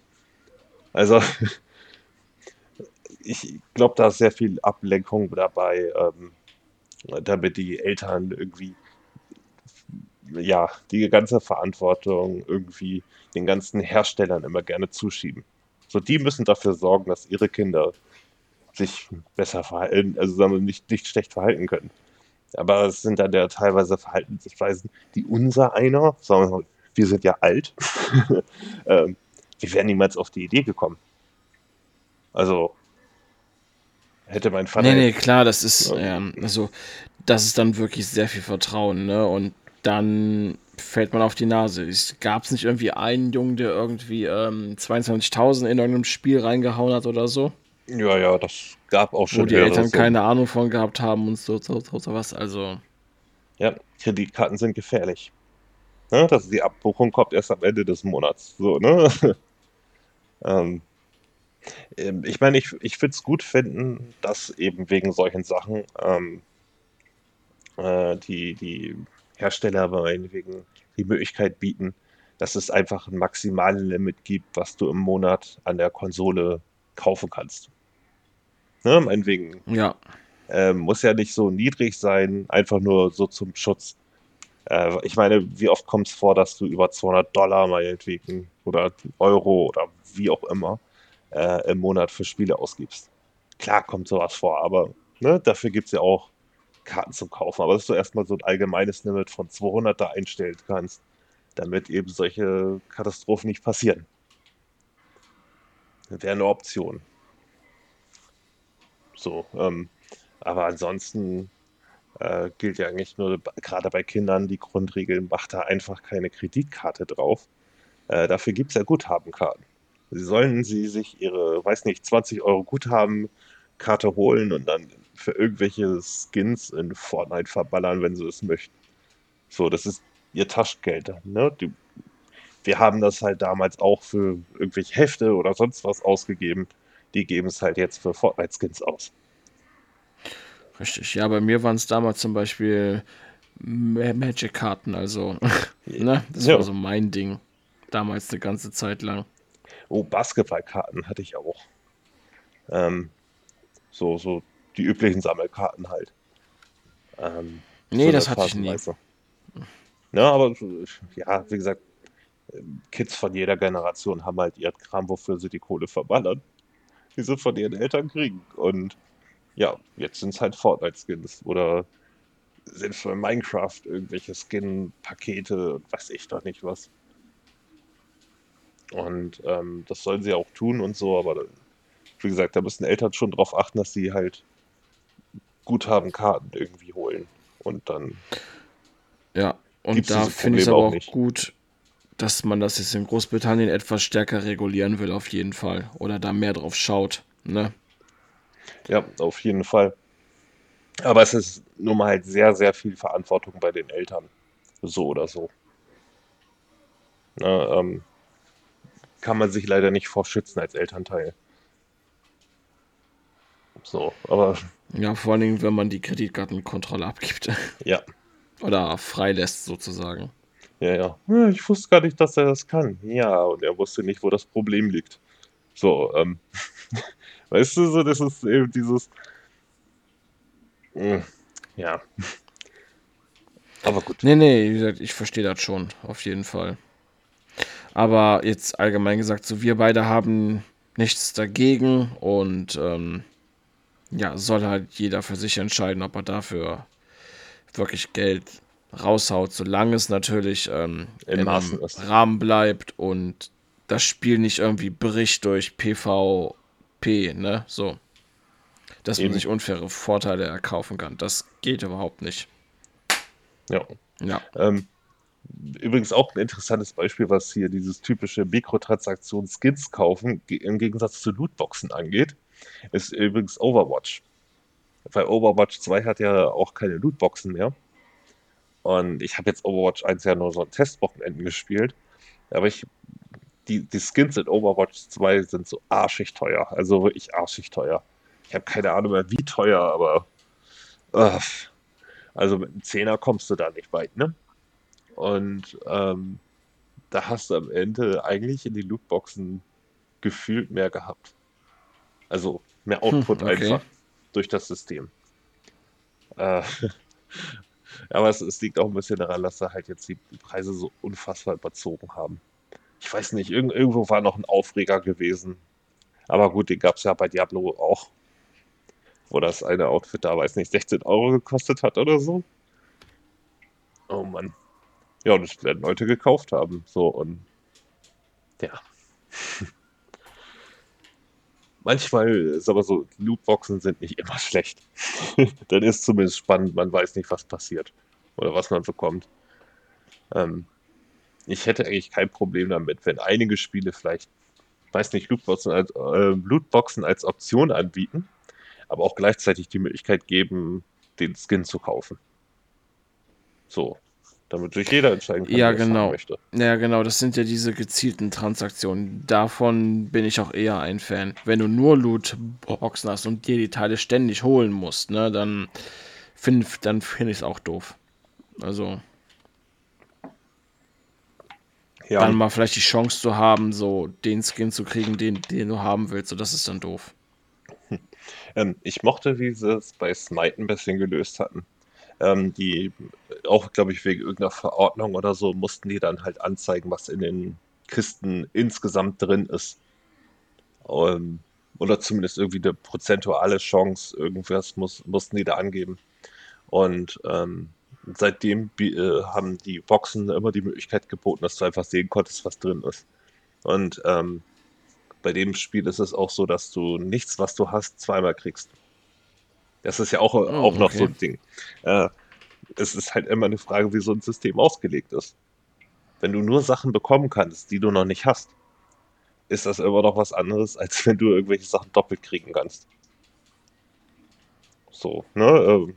Also ich glaube, da ist sehr viel Ablenkung dabei, ähm, damit die Eltern irgendwie ja, die ganze Verantwortung irgendwie den ganzen Herstellern immer gerne zuschieben. So, die müssen dafür sorgen, dass ihre Kinder sich besser verhalten, also sagen wir, nicht, nicht schlecht verhalten können. Aber es sind dann ja teilweise Verhaltensweisen, die unser einer, sagen wir mal, wir sind ja alt, ähm, wir wären niemals auf die Idee gekommen. Also hätte mein Vater. Nee, nee, klar, das ist, ja. ähm, also, das ist dann wirklich sehr viel Vertrauen, ne? Und dann fällt man auf die Nase. Gab es nicht irgendwie einen Jungen, der irgendwie ähm, 22.000 in irgendeinem Spiel reingehauen hat oder so? Ja, ja, das gab auch schon. Wo die Eltern so. keine Ahnung von gehabt haben und so, so, so, so was. Also. Ja, Kreditkarten sind gefährlich. Ne? Dass die Abbuchung kommt erst am Ende des Monats. So, ne? ähm, ähm, ich meine, ich, ich würde es gut finden, dass eben wegen solchen Sachen ähm, äh, die, die Hersteller meinetwegen die Möglichkeit bieten, dass es einfach ein maximales Limit gibt, was du im Monat an der Konsole kaufen kannst. Ne, meinetwegen. Ja. Äh, muss ja nicht so niedrig sein, einfach nur so zum Schutz. Äh, ich meine, wie oft kommt es vor, dass du über 200 Dollar meinetwegen oder Euro oder wie auch immer äh, im Monat für Spiele ausgibst? Klar kommt sowas vor, aber ne, dafür gibt es ja auch Karten zum Kaufen. Aber dass du erstmal so ein allgemeines Limit von 200 da einstellen kannst, damit eben solche Katastrophen nicht passieren. Das wäre eine Option. So, ähm, aber ansonsten äh, gilt ja eigentlich nur, gerade bei Kindern, die Grundregeln, macht da einfach keine Kreditkarte drauf. Äh, dafür gibt es ja Guthabenkarten. Sie sollen sie sich ihre, weiß nicht, 20 Euro Guthabenkarte holen und dann für irgendwelche Skins in Fortnite verballern, wenn sie es möchten. So, das ist ihr Taschengeld. Ne? Die, wir haben das halt damals auch für irgendwelche Hefte oder sonst was ausgegeben. Die geben es halt jetzt für Fortnite-Skins aus. Richtig, ja, bei mir waren es damals zum Beispiel Magic-Karten, also, ne? Das ja. war so mein Ding. Damals eine ganze Zeit lang. Oh, Basketballkarten hatte ich auch. Ähm, so, so die üblichen Sammelkarten halt. Ähm, nee, so das hatte ich nie. Ja, aber ja, wie gesagt, Kids von jeder Generation haben halt ihren Kram, wofür sie die Kohle verballern, die sie von ihren Eltern kriegen. Und ja, jetzt sind es halt Fortnite-Skins oder sind für Minecraft irgendwelche Skin-Pakete und weiß ich doch nicht was. Und ähm, das sollen sie auch tun und so, aber wie gesagt, da müssen Eltern schon drauf achten, dass sie halt Guthabenkarten irgendwie holen. Und dann. Ja, und da finde ich es aber auch, auch gut, dass man das jetzt in Großbritannien etwas stärker regulieren will, auf jeden Fall. Oder da mehr drauf schaut. Ne? Ja, auf jeden Fall. Aber es ist nun mal halt sehr, sehr viel Verantwortung bei den Eltern. So oder so. Na, ähm, kann man sich leider nicht vorschützen als Elternteil. So, aber. Ja, vor allen Dingen, wenn man die Kreditkartenkontrolle abgibt. Ja. Oder freilässt, sozusagen. Ja, ja. Ich wusste gar nicht, dass er das kann. Ja, und er wusste nicht, wo das Problem liegt. So, ähm. weißt du, so, das ist eben dieses. Hm, ja. Aber gut. Nee, nee, wie gesagt, ich verstehe das schon, auf jeden Fall. Aber jetzt allgemein gesagt, so wir beide haben nichts dagegen und ähm, ja, soll halt jeder für sich entscheiden, ob er dafür wirklich Geld raushaut, solange es natürlich ähm, im Rahmen bleibt und das Spiel nicht irgendwie bricht durch PvP, ne? So. Dass Eben. man sich unfaire Vorteile erkaufen kann. Das geht überhaupt nicht. Ja. Ja. Ähm, übrigens auch ein interessantes Beispiel, was hier dieses typische Mikrotransaktion-Skins kaufen im Gegensatz zu Lootboxen angeht ist übrigens Overwatch. Weil Overwatch 2 hat ja auch keine Lootboxen mehr. Und ich habe jetzt Overwatch 1 ja nur so ein Testwochenenden gespielt. Aber ich, die, die Skins in Overwatch 2 sind so arschig teuer. Also wirklich arschig teuer. Ich habe keine Ahnung mehr, wie teuer, aber. Uh, also mit einem Zehner kommst du da nicht weit, ne? Und ähm, da hast du am Ende eigentlich in die Lootboxen gefühlt mehr gehabt. Also Mehr Output hm, okay. einfach durch das System. Äh, aber es, es, liegt auch ein bisschen daran, dass sie halt jetzt die Preise so unfassbar überzogen haben. Ich weiß nicht, irg irgendwo war noch ein Aufreger gewesen. Aber gut, den gab es ja bei Diablo auch. Wo das eine Outfit da, weiß nicht, 16 Euro gekostet hat oder so. Oh Mann. Ja, und das werden Leute gekauft haben. So und ja. Manchmal ist aber so, Lootboxen sind nicht immer schlecht. Dann ist zumindest spannend, man weiß nicht, was passiert oder was man bekommt. Ähm, ich hätte eigentlich kein Problem damit, wenn einige Spiele vielleicht, weiß nicht, Lootboxen als, äh, Lootboxen als Option anbieten, aber auch gleichzeitig die Möglichkeit geben, den Skin zu kaufen. So, damit sich jeder entscheiden kann, ja, genau. möchte. Ja, genau, das sind ja diese gezielten Transaktionen. Davon bin ich auch eher ein Fan. Wenn du nur Lootboxen hast und dir die Teile ständig holen musst, ne, dann finde dann find ich es auch doof. Also. Ja. Dann mal vielleicht die Chance zu haben, so den Skin zu kriegen, den, den du haben willst. So, das ist dann doof. Ähm, ich mochte, wie sie es bei Smite ein bisschen gelöst hatten ähm, die auch, glaube ich, wegen irgendeiner Verordnung oder so, mussten die dann halt anzeigen, was in den Kisten insgesamt drin ist. Ähm, oder zumindest irgendwie eine prozentuale Chance, irgendwas muss, mussten die da angeben. Und ähm, seitdem äh, haben die Boxen immer die Möglichkeit geboten, dass du einfach sehen konntest, was drin ist. Und ähm, bei dem Spiel ist es auch so, dass du nichts, was du hast, zweimal kriegst. Das ist ja auch, oh, auch noch okay. so ein Ding. Äh, es ist halt immer eine Frage, wie so ein System ausgelegt ist. Wenn du nur Sachen bekommen kannst, die du noch nicht hast, ist das immer noch was anderes, als wenn du irgendwelche Sachen doppelt kriegen kannst. So, ne? Ähm,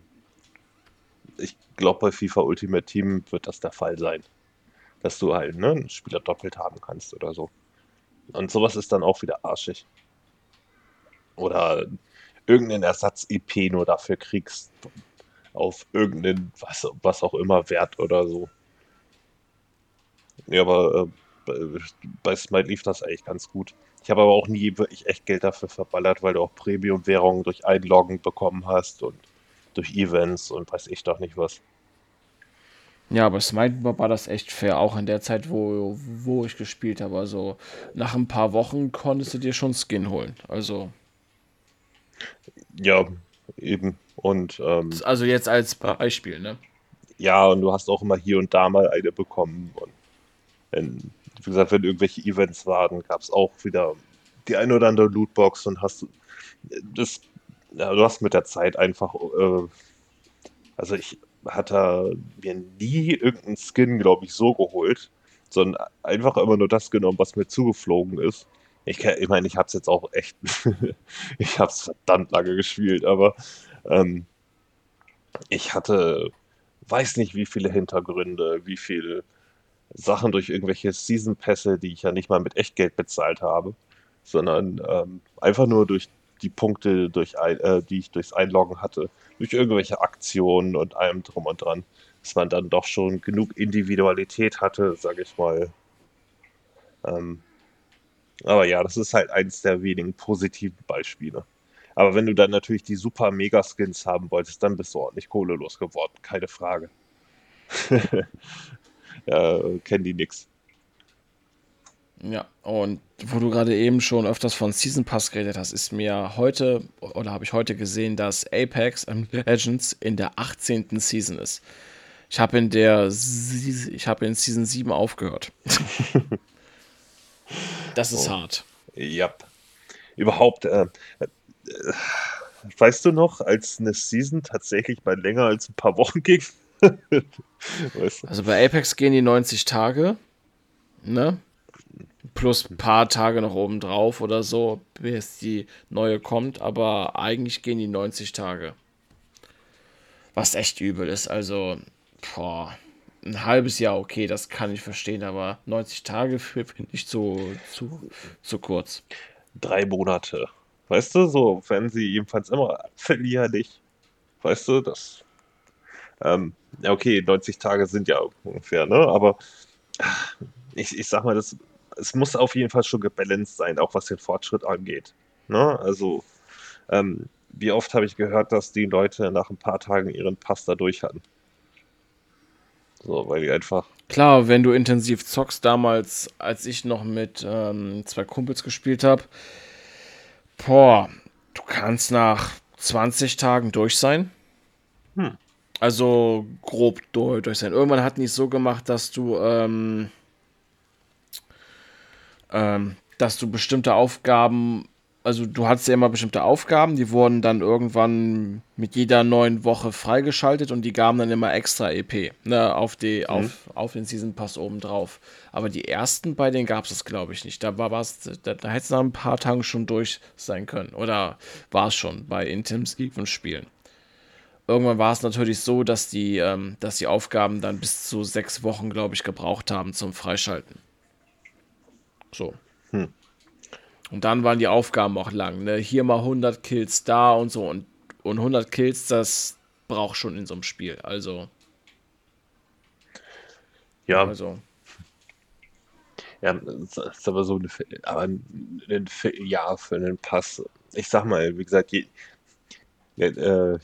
ich glaube, bei FIFA Ultimate Team wird das der Fall sein. Dass du halt ne, einen Spieler doppelt haben kannst oder so. Und sowas ist dann auch wieder arschig. Oder irgendeinen Ersatz-IP nur dafür kriegst, auf irgendeinen, was, was auch immer, Wert oder so. Ja, aber äh, bei Smite lief das eigentlich ganz gut. Ich habe aber auch nie wirklich echt Geld dafür verballert, weil du auch Premium-Währungen durch Einloggen bekommen hast und durch Events und weiß ich doch nicht was. Ja, aber Smite war das echt fair, auch in der Zeit, wo, wo ich gespielt habe. Also nach ein paar Wochen konntest du dir schon Skin holen. Also ja, eben. Und, ähm, also jetzt als Beispiel, ne? Ja, und du hast auch immer hier und da mal eine bekommen. Und wenn, wie gesagt, wenn irgendwelche Events waren, gab es auch wieder die eine oder andere Lootbox und hast das, ja, du hast mit der Zeit einfach, äh, also ich hatte mir nie irgendeinen Skin, glaube ich, so geholt, sondern einfach immer nur das genommen, was mir zugeflogen ist. Ich, ich meine, ich habe es jetzt auch echt, ich habe es verdammt lange gespielt, aber ähm, ich hatte, weiß nicht, wie viele Hintergründe, wie viele Sachen durch irgendwelche Season Pässe, die ich ja nicht mal mit Echtgeld bezahlt habe, sondern ähm, einfach nur durch die Punkte, durch, äh, die ich durchs Einloggen hatte, durch irgendwelche Aktionen und allem drum und dran, dass man dann doch schon genug Individualität hatte, sage ich mal, ähm, aber ja, das ist halt eines der wenigen positiven Beispiele. Aber wenn du dann natürlich die super Mega-Skins haben wolltest, dann bist du ordentlich kohlelos geworden, keine Frage. ja, kennen die nix. Ja, und wo du gerade eben schon öfters von Season Pass geredet hast, ist mir heute, oder habe ich heute gesehen, dass Apex Legends in der 18. Season ist. Ich habe in der, ich habe in Season 7 aufgehört. Das ist oh. hart. Ja. Überhaupt, äh, äh, weißt du noch, als eine Season tatsächlich mal länger als ein paar Wochen ging? weißt du? Also bei Apex gehen die 90 Tage, ne? Plus ein paar Tage noch oben drauf oder so, bis die neue kommt, aber eigentlich gehen die 90 Tage. Was echt übel ist, also, boah ein halbes Jahr, okay, das kann ich verstehen, aber 90 Tage finde ich zu, zu, zu kurz. Drei Monate. Weißt du, so, wenn sie jedenfalls immer verlierlich. Weißt du, das. Ähm, okay, 90 Tage sind ja ungefähr, ne? Aber ich, ich sag mal, das, es muss auf jeden Fall schon gebalanced sein, auch was den Fortschritt angeht. Ne? Also, Ähm, wie oft habe ich gehört, dass die Leute nach ein paar Tagen ihren Pass da durch hatten? So, weil die einfach. Klar, wenn du intensiv zockst, damals, als ich noch mit ähm, zwei Kumpels gespielt habe, boah, du kannst nach 20 Tagen durch sein. Hm. Also grob durch, durch sein. Irgendwann hatten die es so gemacht, dass du, ähm, ähm, dass du bestimmte Aufgaben also du hattest ja immer bestimmte Aufgaben, die wurden dann irgendwann mit jeder neuen Woche freigeschaltet und die gaben dann immer extra EP ne, auf, die, mhm. auf, auf den Season Pass oben drauf. Aber die ersten bei denen gab es das, glaube ich, nicht. Da war es, da, da hätte es nach ein paar Tagen schon durch sein können. Oder war es schon bei intensiven Spielen. Irgendwann war es natürlich so, dass die, ähm, dass die Aufgaben dann bis zu sechs Wochen, glaube ich, gebraucht haben zum Freischalten. So. Hm. Und dann waren die Aufgaben auch lang. Ne? Hier mal 100 Kills da und so. Und, und 100 Kills, das braucht schon in so einem Spiel. Also. Ja. Also. Ja, das ist aber so eine, aber ein Jahr für einen Pass. Ich sag mal, wie gesagt, je, äh,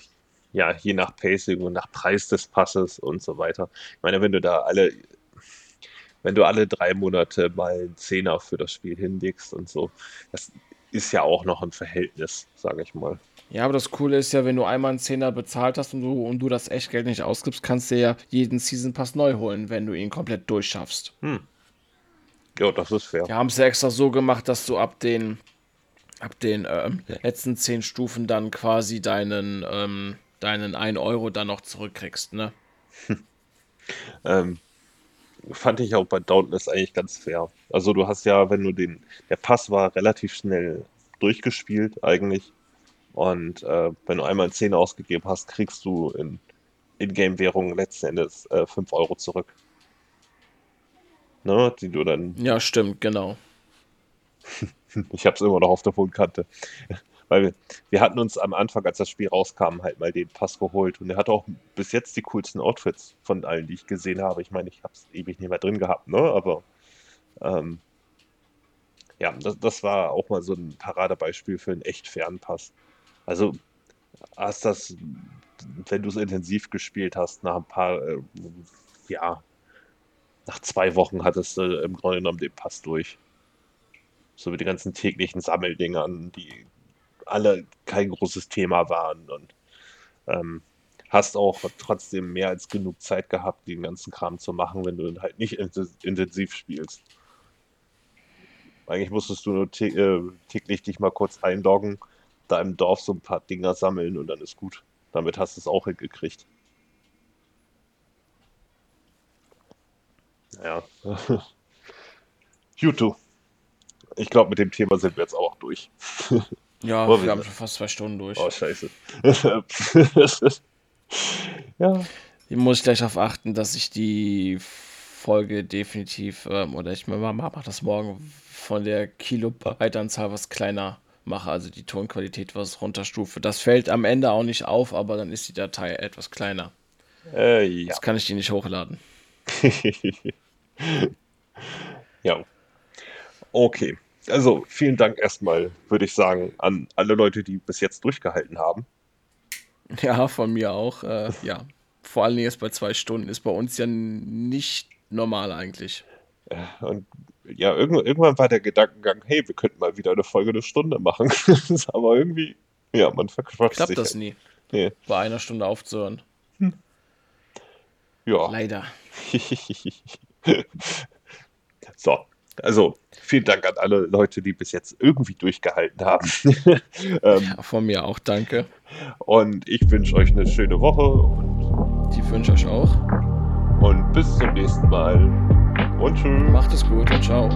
ja, je nach Pacing und nach Preis des Passes und so weiter. Ich meine, wenn du da alle wenn du alle drei Monate mal einen Zehner für das Spiel hinlegst und so, das ist ja auch noch ein Verhältnis, sage ich mal. Ja, aber das Coole ist ja, wenn du einmal einen Zehner bezahlt hast und du, und du das Echtgeld nicht ausgibst, kannst du ja jeden Season Pass neu holen, wenn du ihn komplett durchschaffst. Hm. Ja, das ist fair. Wir haben es ja extra so gemacht, dass du ab den, ab den ähm, letzten zehn Stufen dann quasi deinen, ähm, deinen 1 Euro dann noch zurückkriegst, ne? ähm, fand ich auch bei Dauntless eigentlich ganz fair. Also du hast ja, wenn du den, der Pass war relativ schnell durchgespielt eigentlich. Und äh, wenn du einmal 10 ausgegeben hast, kriegst du in Ingame-Währung letzten Endes äh, 5 Euro zurück. Ne, die du dann. Ja, stimmt, genau. ich hab's immer noch auf der Wohnkante. Weil wir, wir, hatten uns am Anfang, als das Spiel rauskam, halt mal den Pass geholt. Und er hat auch bis jetzt die coolsten Outfits von allen, die ich gesehen habe. Ich meine, ich habe es ewig nicht mehr drin gehabt, ne? Aber ähm, ja, das, das, war auch mal so ein Paradebeispiel für einen echt fairen Pass. Also hast das, wenn du es intensiv gespielt hast, nach ein paar, äh, ja, nach zwei Wochen hattest du im Grunde genommen den Pass durch. So mit den ganzen täglichen Sammeldingern, die alle kein großes Thema waren und ähm, hast auch trotzdem mehr als genug Zeit gehabt, den ganzen Kram zu machen, wenn du halt nicht intensiv spielst. Eigentlich musstest du nur äh, täglich dich mal kurz einloggen, da im Dorf so ein paar Dinger sammeln und dann ist gut. Damit hast du es auch hingekriegt. Naja. YouTube. Ich glaube, mit dem Thema sind wir jetzt auch durch. Ja, oh, wir haben schon fast zwei Stunden durch. Oh, scheiße. ja. Hier muss ich gleich darauf achten, dass ich die Folge definitiv, ähm, oder ich mache das morgen von der Kilobyte-Anzahl was kleiner mache, also die Tonqualität was runterstufe. Das fällt am Ende auch nicht auf, aber dann ist die Datei etwas kleiner. Äh, ja. Das kann ich die nicht hochladen. ja. Okay. Also vielen Dank erstmal, würde ich sagen, an alle Leute, die bis jetzt durchgehalten haben. Ja, von mir auch. Äh, ja, vor allem jetzt bei zwei Stunden ist bei uns ja nicht normal eigentlich. Und ja, irgendwann war der Gedankengang, hey, wir könnten mal wieder eine Folge eine Stunde machen. Aber irgendwie, ja, man verquatscht Klappt sich. Klappt das halt. nie. Nee. Bei einer Stunde aufzuhören. Hm. Ja. Leider. so, also, vielen Dank an alle Leute, die bis jetzt irgendwie durchgehalten haben. ähm, ja, von mir auch danke. Und ich wünsche euch eine schöne Woche. Und die wünsche ich auch. Und bis zum nächsten Mal. Und tschüss. Macht es gut und ciao.